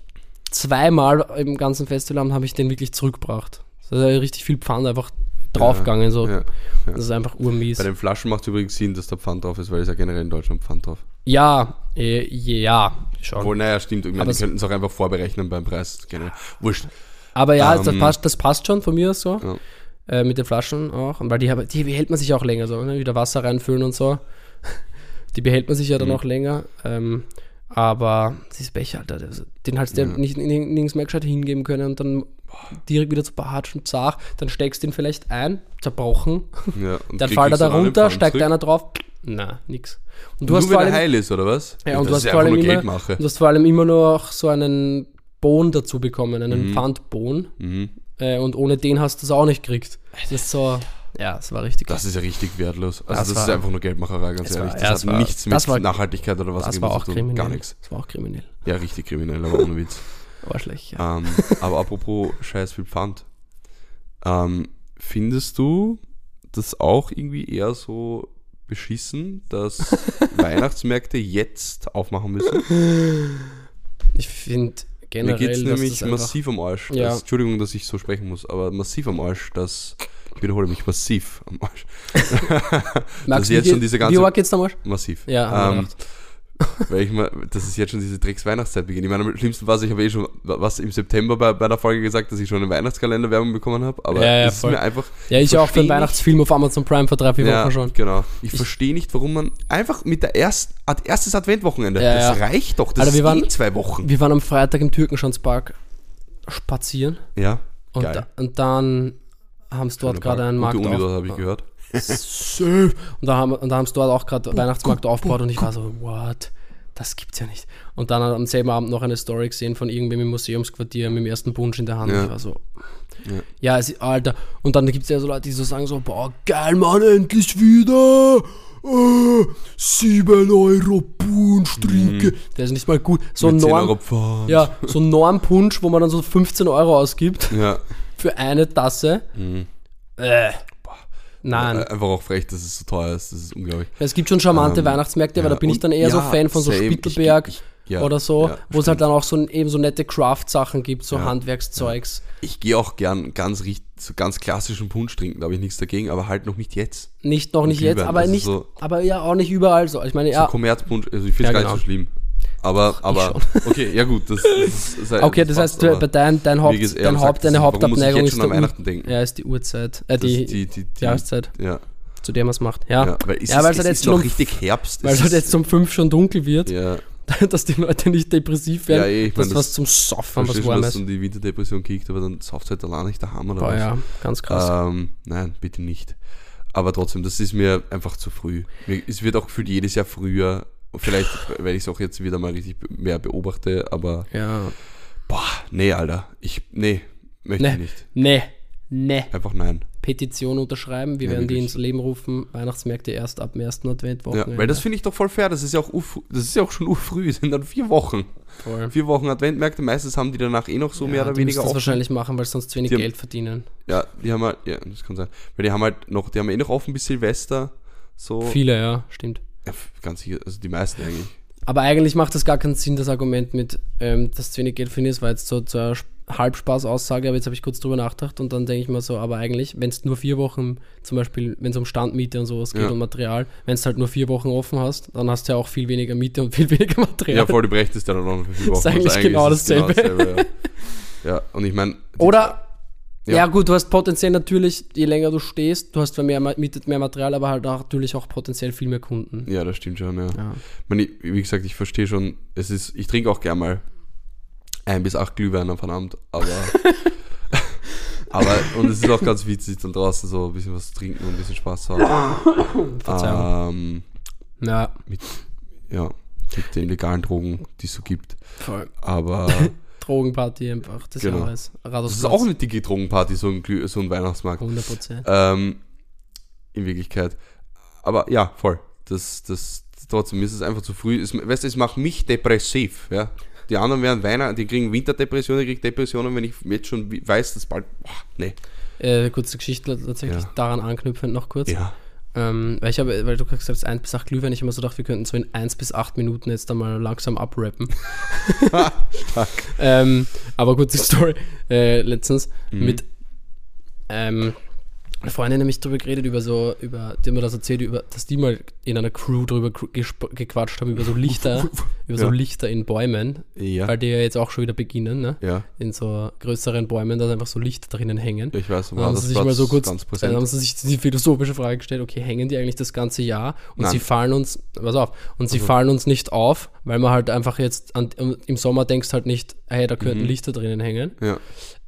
zweimal im ganzen Festival habe ich den wirklich zurückgebracht. Ja richtig viel Pfand einfach draufgegangen. So. Ja, ja. Das ist einfach urmies. Bei den Flaschen macht es übrigens Sinn, dass da Pfand drauf ist, weil es ja generell in Deutschland Pfand drauf. Ja, äh, ja, schon. Obwohl, naja, stimmt. Ich meine, die es- könnten es auch einfach vorberechnen beim Preis. Generell. Wurscht. Aber ja, das, Ähm, passt, das passt schon von mir so. Ja. Äh, mit den Flaschen auch. Und weil die, haben- die behält man sich auch länger so, ne? wieder Wasser reinfüllen und so. Die behält man sich ja dann Mhm. auch länger. Ähm, aber dieses Becher, Alter, das- den halt Ja. nicht nirg- nirgends mehr gescheit hingeben können und dann direkt wieder zu bartsch und. Dann steckst du den vielleicht ein, zerbrochen. Ja, Dann fällt er da runter, steigt einer drauf. Na, nix. Und du Nur hast wenn vor er allem, heil ist, oder was? Ja, und du hast vor allem immer- du hast vor allem immer noch so einen Bohn dazu bekommen, einen Mhm. Pfandbohn. Mhm. Äh, und ohne den hast du es auch nicht gekriegt. Das ist so, ja, das war richtig Das ist ja richtig wertlos. Also Das das, war- ist einfach nur Geldmacherei, ganz ehrlich. war- das ja, hat war- nichts mit war- Nachhaltigkeit oder was Das immer war auch kriminell. Gar nichts. Das war auch kriminell. Ja, richtig kriminell, aber ohne Witz. Arschlich, ja. ähm, aber apropos scheiß viel Pfand. Ähm, findest du das auch irgendwie eher so beschissen, dass Weihnachtsmärkte jetzt aufmachen müssen? Ich finde Mir generell, geht es nämlich das massiv am Arsch. Ja. Dass, Entschuldigung, dass ich so sprechen muss, aber massiv am Arsch, dass. Ich wiederhole mich, massiv am Arsch. Magst jetzt schon die- diese ganze- Wie arg geht's damals? Massiv. Ja, ähm, weil ich mal, dass es jetzt schon diese Drecks-Weihnachtszeit beginnt. Ich meine, am schlimmsten war, ich habe eh schon was im September bei, bei der Folge gesagt, dass ich schon eine Weihnachtskalender-Werbung bekommen habe. Aber Ja, ja, es ist voll. mir einfach. Ja, ich auch für einen Weihnachtsfilm auf Amazon Prime vor drei, vier Ja, Wochen schon. genau. Ich, Ich- verstehe nicht, warum man einfach mit der erst, Ad- erstes Adventwochenende, Ja, das reicht doch. Das Alter, wir ist waren- eh zwei Wochen. Wir waren am Freitag im Türkenschanzpark spazieren ja, und, da, und dann haben sie dort gerade einen Markt Gute Uni dort, habe ich gehört. Und da haben, und da haben sie dort auch gerade Weihnachtsmarkt aufgebaut und ich war so, what? Das gibt's ja nicht. Und dann am selben Abend noch eine Story gesehen von irgendwem im Museumsquartier mit dem ersten Punsch in der Hand. Ja. Ich war so, Ja. ja, es, Alter. Und dann gibt's ja so Leute, die so sagen so, boah, geil, Mann, endlich wieder. Äh, 7 Euro Punsch trinke. Der ist nicht mal gut. So ein Mhm. Mit 10 Euro Norm, ja, so ein Normpunsch, wo man dann so 15 Euro ausgibt ja. für eine Tasse. Mhm. Äh. Nein. Äh, Einfach auch frech, dass es so teuer ist. Das ist unglaublich. Es gibt schon charmante Ähm, Weihnachtsmärkte, aber ja, da bin ich dann eher so ja, Fan von so same. Ich- Spittelberg ich- ja, oder so, wo es halt dann auch so eben so nette Craft-Sachen gibt, so Handwerkszeugs. Ich gehe auch gern ganz, richt- so ganz klassischen Punsch trinken, da habe ich nichts dagegen, aber halt noch nicht jetzt. Nicht noch Und nicht jetzt, aber nicht, so- aber ja auch nicht überall so. Ich meine, So ja, Kommerzpunsch, also ich finde es Ja, gar nicht genau. so schlimm. Aber, aber, okay, ja gut, das, das ist halt- okay, das passt, heißt, bei dein, dein Haupt, gesagt, dein Haupt, deine Hauptabneigung ist, der denken. ja, ist die Uhrzeit, äh, Das die, ist die, die, die, Jahreszeit, ja, zu der man es macht. Ja, ja, weil es Ja, ist, es halt ist jetzt noch schon- richtig Herbst. weil es halt ist- jetzt um fünf schon dunkel wird, ja, dass die Leute nicht depressiv werden, Ja, eh, ich dass mein, was das- zum Soffen, was Warmes. du in die Winterdepression kriegst, aber dann sauft halt allein nicht daheim oder Boah, was. ja, ganz krass. Ähm, nein, bitte nicht. Aber trotzdem, das ist mir einfach zu früh. Mir, es wird auch gefühlt jedes Jahr früher. Vielleicht, weil ich es auch jetzt wieder mal richtig mehr beobachte, aber ja, boah, nee, Alter. Ich, nee, möchte Nee. ich nicht. ne, ne. Einfach nein. Petition unterschreiben. Wir Ja, werden die wirklich. ins Leben rufen. Weihnachtsmärkte erst ab dem ersten Ja, Adventwochenende. weil das finde ich doch voll fair. Das ist ja auch, uf- das ist ja auch schon urfrüh. Es sind dann vier Wochen. Voll. Vier Wochen Adventmärkte. Meistens haben die danach eh noch so mehr oder die weniger das offen. wahrscheinlich machen, weil sie sonst zu wenig Die haben- Geld verdienen. Ja, die haben halt, ja, das kann sein. Weil die haben halt noch, die haben eh noch offen bis Silvester. So. Viele, ja, stimmt. Ganz sicher, also die meisten eigentlich. Aber eigentlich macht das gar keinen Sinn, das Argument mit, ähm, dass zu wenig Geld für ihn ist, weil jetzt so zur Sp- Halbspaß-Aussage, aber jetzt habe ich kurz drüber nachgedacht und dann denke ich mir so, aber eigentlich, wenn es nur vier Wochen, zum Beispiel, wenn es um Standmiete und sowas geht Ja. und Material, wenn es halt nur vier Wochen offen hast, dann hast du ja auch viel weniger Miete und viel weniger Material. Ja, voll, du berechnest ja dann auch noch vier Wochen. eigentlich Also genau ist es dasselbe. ja. ja, und ich meine. Oder, ja. Ja. gut, du hast potenziell natürlich, je länger du stehst, du hast zwar mehr, mehr Material, aber halt auch natürlich auch potenziell viel mehr Kunden. Ja, das stimmt schon, ja. Ja. Ich- wie gesagt, ich verstehe schon, es ist, ich trinke auch gern mal ein bis acht Glühwein am Abend, aber. aber, und es ist auch ganz witzig, dann draußen so ein bisschen was zu trinken und ein bisschen Spaß zu haben. Verzeihung. Ähm, Ja, ja, mit den legalen Drogen, die es so gibt. voll. Aber Drogenparty einfach des Genau. Jahres. das ist auch eine dicke Drogenparty, so ein, so ein Weihnachtsmarkt. 100 Prozent. Ähm, in Wirklichkeit. Aber ja, voll. Das, das, trotzdem ist es einfach zu früh. Es, weißt du, es macht mich depressiv. Ja? Die anderen werden Weihnachten, die kriegen Winterdepressionen, ich kriege Depressionen, wenn ich jetzt schon weiß, dass bald. Boah, nee. Äh, kurze Geschichte tatsächlich Ja. daran anknüpfend noch kurz. Ja. Ähm, weil ich habe, weil du gesagt hast, 1 bis 8 Glühwein, ich habe mir so gedacht, wir könnten so in 1 bis 8 Minuten jetzt einmal langsam abrappen. ähm, aber kurze Story. Äh, letztens Mhm. mit ähm, eine Freundin nämlich drüber geredet, über so, über, die haben mir das erzählt, über, dass die mal in einer Crew drüber gesp- gequatscht haben, über so Lichter, über so Ja. Lichter in Bäumen, Ja. weil die ja jetzt auch schon wieder beginnen, ne? ja. In so größeren Bäumen, da einfach so Lichter drinnen hängen. Ich weiß, Dann war haben das sie sich mal so kurz, dann haben sie sich die philosophische Frage gestellt, okay, hängen die eigentlich das ganze Jahr und Nein. sie fallen uns, pass auf, und sie Also- fallen uns nicht auf, weil man halt einfach jetzt an, im Sommer denkst halt nicht, hey, da Mhm. könnten Lichter drinnen hängen. Ja.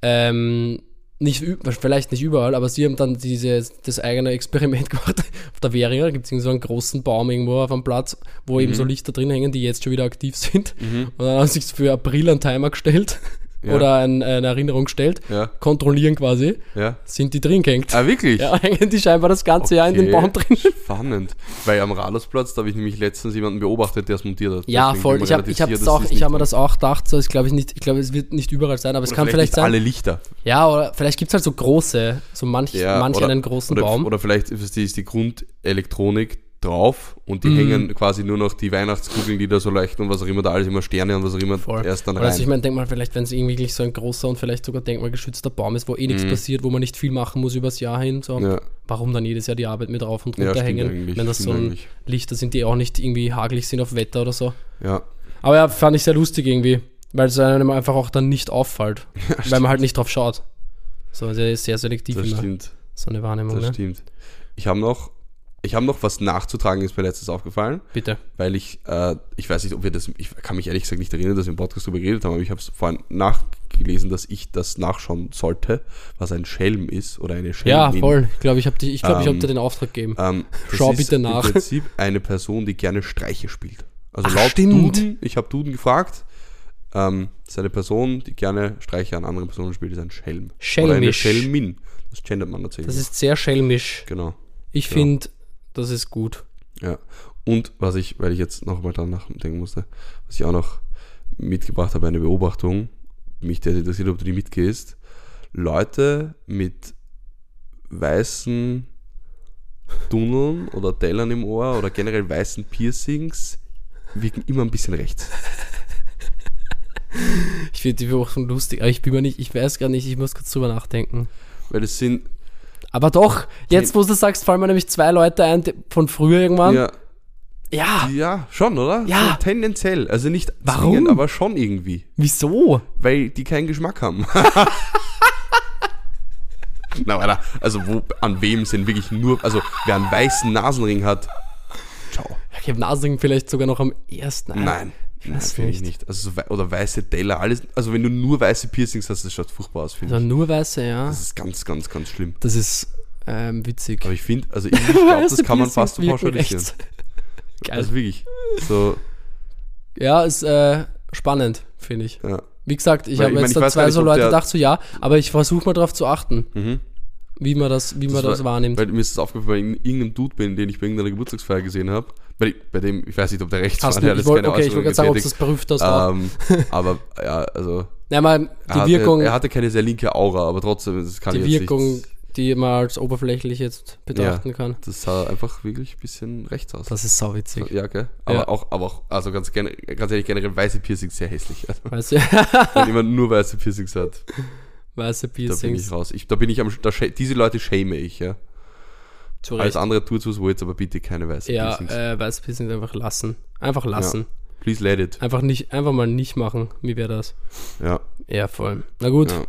Ähm, nicht, vielleicht nicht überall, aber sie haben dann diese, das eigene Experiment gemacht auf der Veria, da gibt es so einen großen Baum irgendwo auf einem Platz, wo eben Mhm. so Lichter drin hängen, die jetzt schon wieder aktiv sind. Und dann haben sie sich für April einen Timer gestellt Ja. oder ein, eine Erinnerung gestellt, Ja. kontrollieren quasi, Ja. sind die drin gehängt. Ah, wirklich? Ja, hängen die scheinbar das ganze Jahr in den Okay, Baum drin. Spannend. Weil am Radarsplatz, da habe ich nämlich letztens jemanden beobachtet, der es montiert hat. Ja, Deswegen voll. Ich habe ich hab sicher, das dass auch, es ich nicht habe mir das auch gedacht, so ist glaube ich nicht, ich glaube, es wird nicht überall sein, aber es Oder kann vielleicht nicht sein. alle Lichter. Ja, oder vielleicht gibt es halt so große, so manch, Ja, manche oder, einen großen oder, Baum. Oder vielleicht ist die, ist die Grundelektronik drauf und die Mhm. hängen quasi nur noch die Weihnachtskugeln, die da so leuchten und was auch immer da alles immer Sterne und was auch immer Voll. erst dann Oder also ich rein. meine, denk mal, vielleicht, wenn es irgendwie wirklich so ein großer und vielleicht sogar denkmalgeschützter Baum ist, wo eh nichts passiert, wo man nicht viel machen muss übers Jahr hin, so, Ja. warum dann jedes Jahr die Arbeit mit rauf und Ja, runter stimmt hängen, wenn das so ein eigentlich. Lichter sind, die auch nicht irgendwie hagelig sind auf Wetter oder so. Ja, Aber ja, fand ich sehr lustig irgendwie, weil es einem einfach auch dann nicht auffällt, weil man halt nicht drauf schaut. So, ist sehr selektiv das immer, stimmt. so eine Wahrnehmung, Das ne? stimmt. Ich habe noch, ich habe noch was nachzutragen, ist mir letztens aufgefallen, Bitte. weil ich, äh, ich weiß nicht, ob wir das, ich kann mich ehrlich gesagt nicht erinnern, dass wir im Podcast darüber geredet haben, aber ich habe es vorhin nachgelesen, dass ich das nachschauen sollte, was ein Schelm ist oder eine Ja, Schelmin. voll. Ich glaube, ich habe ich glaub, ich hab Ähm, dir den Auftrag gegeben. Ähm, Schau bitte nach. Im Prinzip eine Person, die gerne Streiche spielt. Also Ach, laut stimmt. Duden, ich habe Duden gefragt, ähm, das ist eine Person, die gerne Streiche an anderen Personen spielt, ist ein Schelm. Oder eine Schelmisch. Schelmin. Das gendert man natürlich. Das ist sehr schelmisch. genau. Ich Ja. finde, das ist gut. Ja. Und was ich, weil ich jetzt nochmal dran nachdenken musste, was ich auch noch mitgebracht habe, eine Beobachtung, mich der interessiert, ob du die mitgehst. Leute mit weißen Tunneln oder Tellern im Ohr oder generell weißen Piercings wirken immer ein bisschen rechts. Ich finde die Beobachtung lustig, aber ich bin mir nicht, ich weiß gar nicht, ich muss kurz drüber nachdenken. Weil es sind, Aber doch, jetzt wo du sagst, fallen mir nämlich zwei Leute ein von früher irgendwann. ja, Ja, ja, schon, oder? Ja. So tendenziell. Also nicht Warum? aber schon irgendwie. wieso? Weil die keinen Geschmack haben. Na, Alter, also wo, an wem sind wirklich nur, also wer einen weißen Nasenring hat, ciao. Ich habe Nasenring vielleicht sogar noch am ersten. ein. Nein, weiß finde ich nicht. Also so, oder weiße Teller, alles, also wenn du nur weiße Piercings hast, das schaut furchtbar aus, finde Also ich. nur weiße, ja. Das ist ganz, ganz, ganz schlimm. Das ist ähm, witzig. Aber ich finde, also ich glaube, das Weiße kann man fast pauschalisieren. Geil. Also wirklich. So, Ja, ist äh, spannend, finde ich. ja. Wie gesagt, ich habe jetzt ich zwei nicht, so Leute gedacht, so ja, aber ich versuche mal darauf zu achten, Mhm. wie man das, wie man das, war- wahrnimmt. Weil mir ist das aufgefallen, weil ich in irgendeinem Dude bin, den ich bei irgendeiner Geburtstagsfeier gesehen habe. Bei, bei dem, ich weiß nicht, ob der rechts Hast war, der jetzt wollt, keine okay, ich wollte gerade sagen, ob das berühmt auch. getätigt. ähm, aber ja, also Nein, mal die er hatte, Wirkung, er hatte keine sehr linke Aura, aber trotzdem, das kann die ich jetzt Wirkung nicht, die man als oberflächlich jetzt betrachten kann. Das sah einfach wirklich ein bisschen rechts aus. Das ist sauwitzig. ja, gell? Aber Ja. auch, aber auch, also ganz, ganz ehrlich, generell weiße Piercings sehr hässlich. Also, Weißt du, wenn jemand nur weiße Piercings hat, weiße da bin ich Piercings. raus. Ich, da bin ich am, da, diese Leute shame ich, ja. Zu Alles Recht. andere tut's, was wollt, aber bitte keine weißen Ja, Piercings. äh, weiße Piercings einfach lassen. Einfach lassen. Please let it. Einfach nicht, einfach mal nicht machen. Wie wäre das? Ja, Ja, voll. Na gut. ja.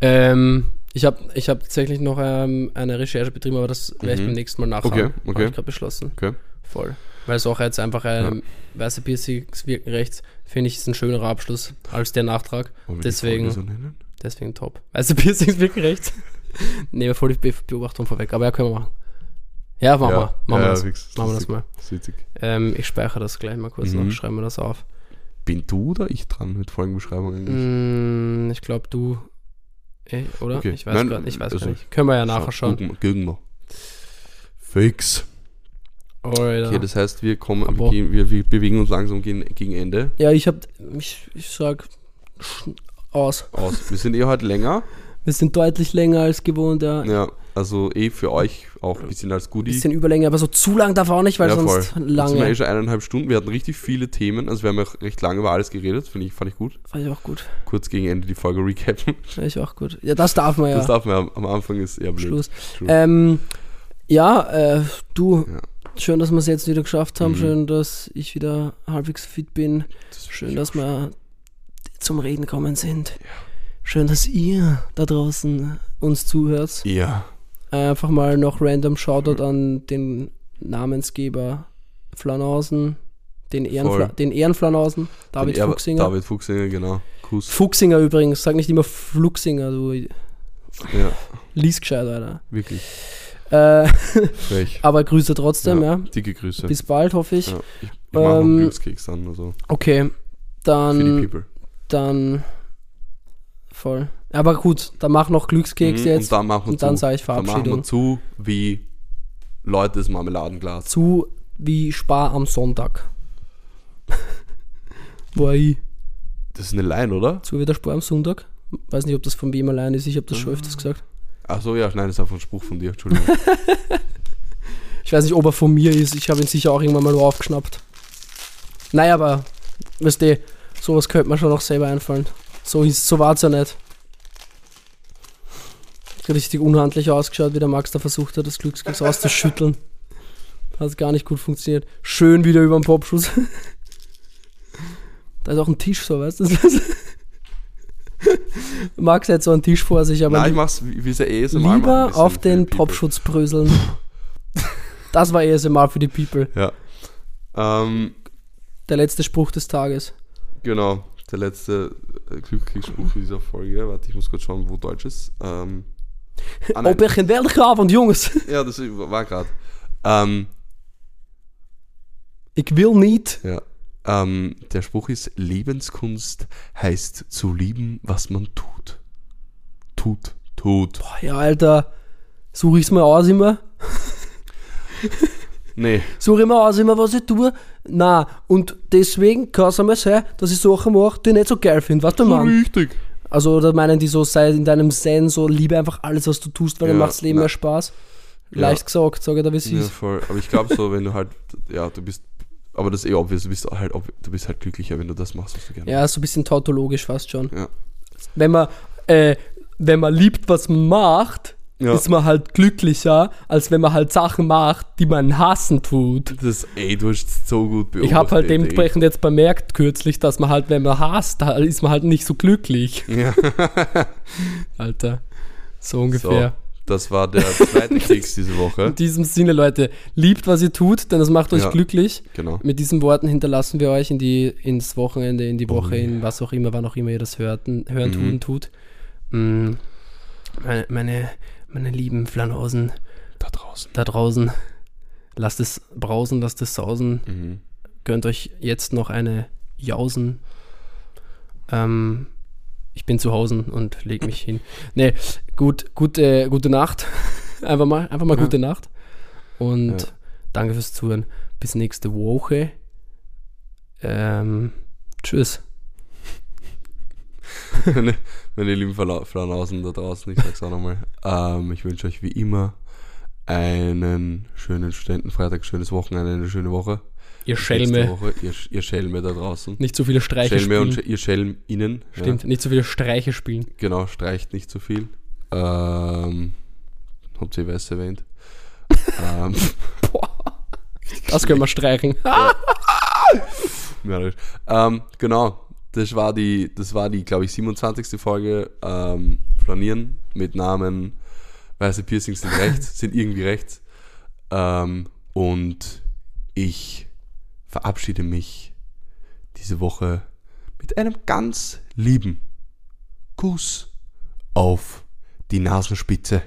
Ähm, ich habe ich hab tatsächlich noch ähm, eine Recherche betrieben, aber das werde ich Mhm. beim nächsten Mal nachhauen. Okay, okay. Habe ich gerade beschlossen. Okay. Voll. Weil es auch jetzt einfach ein weiße Piercings wirken rechts, finde ich, ist ein schönerer Abschluss als der Nachtrag. Die Deswegen- so? Deswegen top. Weiße Piercings wirken rechts. Nehmen wir voll die Be Beobachtung vorweg, aber ja, können wir machen. Ja, machen wir. Machen wir ja, das. fix. Machen wir das mal. Ähm, ich speichere das gleich mal kurz Mhm. noch, schreiben wir das auf. Bin du oder ich dran mit Folgenbeschreibung eigentlich? Mm, ich glaube, du. Eh, oder? Okay. Ich weiß Nein, gerade ich weiß also- gar nicht. Können wir ja nachher schauen. Gucken, gucken wir. Fix. Alright. Okay, das heißt, wir kommen, wir, gehen, wir, wir bewegen uns langsam gegen, gegen Ende Ja, ich hab, ich, ich sag aus. aus. Wir sind eh heute länger. Wir sind deutlich länger als gewohnt, ja. Ja, also eh für euch auch ein bisschen als Goodie. Bisschen Überlänge, aber so zu lang darf auch nicht, weil ja, sonst voll. Jetzt sind wir lange. eh schon eineinhalb Stunden. Wir hatten richtig viele Themen. Also wir haben auch recht lange über alles geredet. Finde ich, fand ich gut. Fand ich auch gut. Kurz gegen Ende die Folge recappen. Fand ich auch gut. Ja, das darf man ja. Das darf man am, am Anfang ist eher blöd. Schluss. Ähm, ja, äh, du, Ja. schön, dass wir es jetzt wieder geschafft haben. Mhm. Schön, dass ich wieder halbwegs fit bin. Das Schön, dass wir zum Reden kommen sind. Schön, dass ihr da draußen uns zuhört. Ja. Einfach mal noch random Shoutout an den Namensgeber Flanausen, den, Ehrenfla Voll. den Ehrenflanausen, David Den Fuchsinger. David Fuchsinger, genau. Kuss. Fuchsinger übrigens, sag nicht immer Fluxinger, du Ja, lies gescheit, Alter. wirklich. Äh, Frech. aber Grüße trotzdem, ja. Dicke Grüße. Bis bald, hoffe ich. ja, ich ich mache noch einen Ähm, Glückskeks an, also Okay, für die dann, People. dann voll. Aber gut, dann mach noch Glückskeks Mhm, jetzt Und dann machen wir und dann zu. sage ich Dann machen Verabschiedung. wir zu wie Leutes Marmeladenglas. Zu wie Spar am Sonntag. Boah, ich. Das ist eine Line, oder? Zu wie der Spar am Sonntag. Weiß nicht, ob das von wem allein ist. Ich habe das schon Ah. öfters gesagt. Ach so, ja, nein, das ist einfach ein Spruch von dir, Entschuldigung. Ich weiß nicht, ob er von mir ist. Ich habe ihn sicher auch irgendwann mal aufgeschnappt. Naja, aber, weißt du, sowas könnte man schon noch selber einfallen. So, ist, so war es ja nicht. Richtig unhandlich ausgeschaut, wie der Max da versucht hat, das Glückskeks auszuschütteln. Hat gar nicht gut funktioniert. Schön wieder über den Popschuss. da ist auch ein Tisch so, weißt du? Max hat so einen Tisch vor sich, aber nein, ich mach's wie es ja ASMR ein lieber auf den. Popschutz bröseln. Das war ASMR für die People. Ja. Ähm, Der letzte Spruch des Tages. genau, der letzte äh, Glücksspruch dieser Folge. Warte, ich muss kurz schauen, wo Deutsch ist. Ähm, ah. Op een geweldige avond, jongens. Ja, das war gerade. Ähm, Ik wil niet. ja. Ähm, der Spruch ist, Lebenskunst heißt zu lieben, was man tut. Tut, tut. Boah, ja, Alter. Suche ich's mal aus immer. Nee, Suche ich mal aus immer, was ich tue. Na, und deswegen kann es einmal sein, dass ich Sachen mache, die ich nicht so geil finde. Weißt du, so Mann? richtig. Also, da meinen die so, sei in deinem Sein so, liebe einfach alles, was du tust, weil Ja, dann macht's Leben na. mehr Spaß. Ja. Leicht gesagt, sage ich da, wie es Ja, ist. voll. Aber ich glaube so, wenn du halt, ja, du bist, aber das ist eh obvious, du bist halt, du bist halt glücklicher, wenn du das machst, was du gerne Ja, so ein bisschen tautologisch fast schon. Ja. Wenn man, äh, wenn man liebt, was man macht, Ja. ist man halt glücklicher, als wenn man halt Sachen macht, die man hassen tut. Das, ey, du hast so gut beobachtet. Ich habe halt ey. dementsprechend jetzt bemerkt kürzlich, dass man halt, wenn man hasst, ist man halt nicht so glücklich. Ja. Alter. So ungefähr. So, das war der zweite Keks diese Woche. In diesem Sinne, Leute, liebt, was ihr tut, denn das macht euch Ja. glücklich. Genau. Mit diesen Worten hinterlassen wir euch in die, ins Wochenende, in die Oh Woche, yeah. in was auch immer, wann auch immer ihr das hörten, hören, Mhm. tun, tut. Mm, Meine, meine, meine lieben Flanausen Da draußen. da draußen, lasst es brausen, lasst es sausen. Mhm. Gönnt euch jetzt noch eine Jausen. Ähm, ich bin zu Hause und leg mich hin. Nee, gut, gute, gute Nacht. Einfach mal, einfach mal Ja. gute Nacht. Und Ja. danke fürs Zuhören. Bis nächste Woche. Ähm, tschüss. meine, meine lieben Flanausen da draußen, ich sag's auch nochmal. Ähm, ich wünsche euch wie immer einen schönen Studentenfreitag, schönes Wochenende, eine schöne Woche. Ihr Schelme. Woche, ihr, ihr Schelme da draußen. Nicht zu viele Streiche Schelme und spielen. Sch- ihr Schelm innen. Stimmt, nicht zu viele Streiche spielen. Ja, genau, streicht nicht zu viel. Ähm, habt ihr weiß erwähnt. ähm, Das können wir streichen. Ja, ähm, genau, das war die, das war die, glaube ich, 27. Folge ähm, Flanieren mit Namen Weiße Piercings sind rechts, sind irgendwie rechts. Ähm, und ich verabschiede mich diese Woche mit einem ganz lieben Kuss auf die Nasenspitze.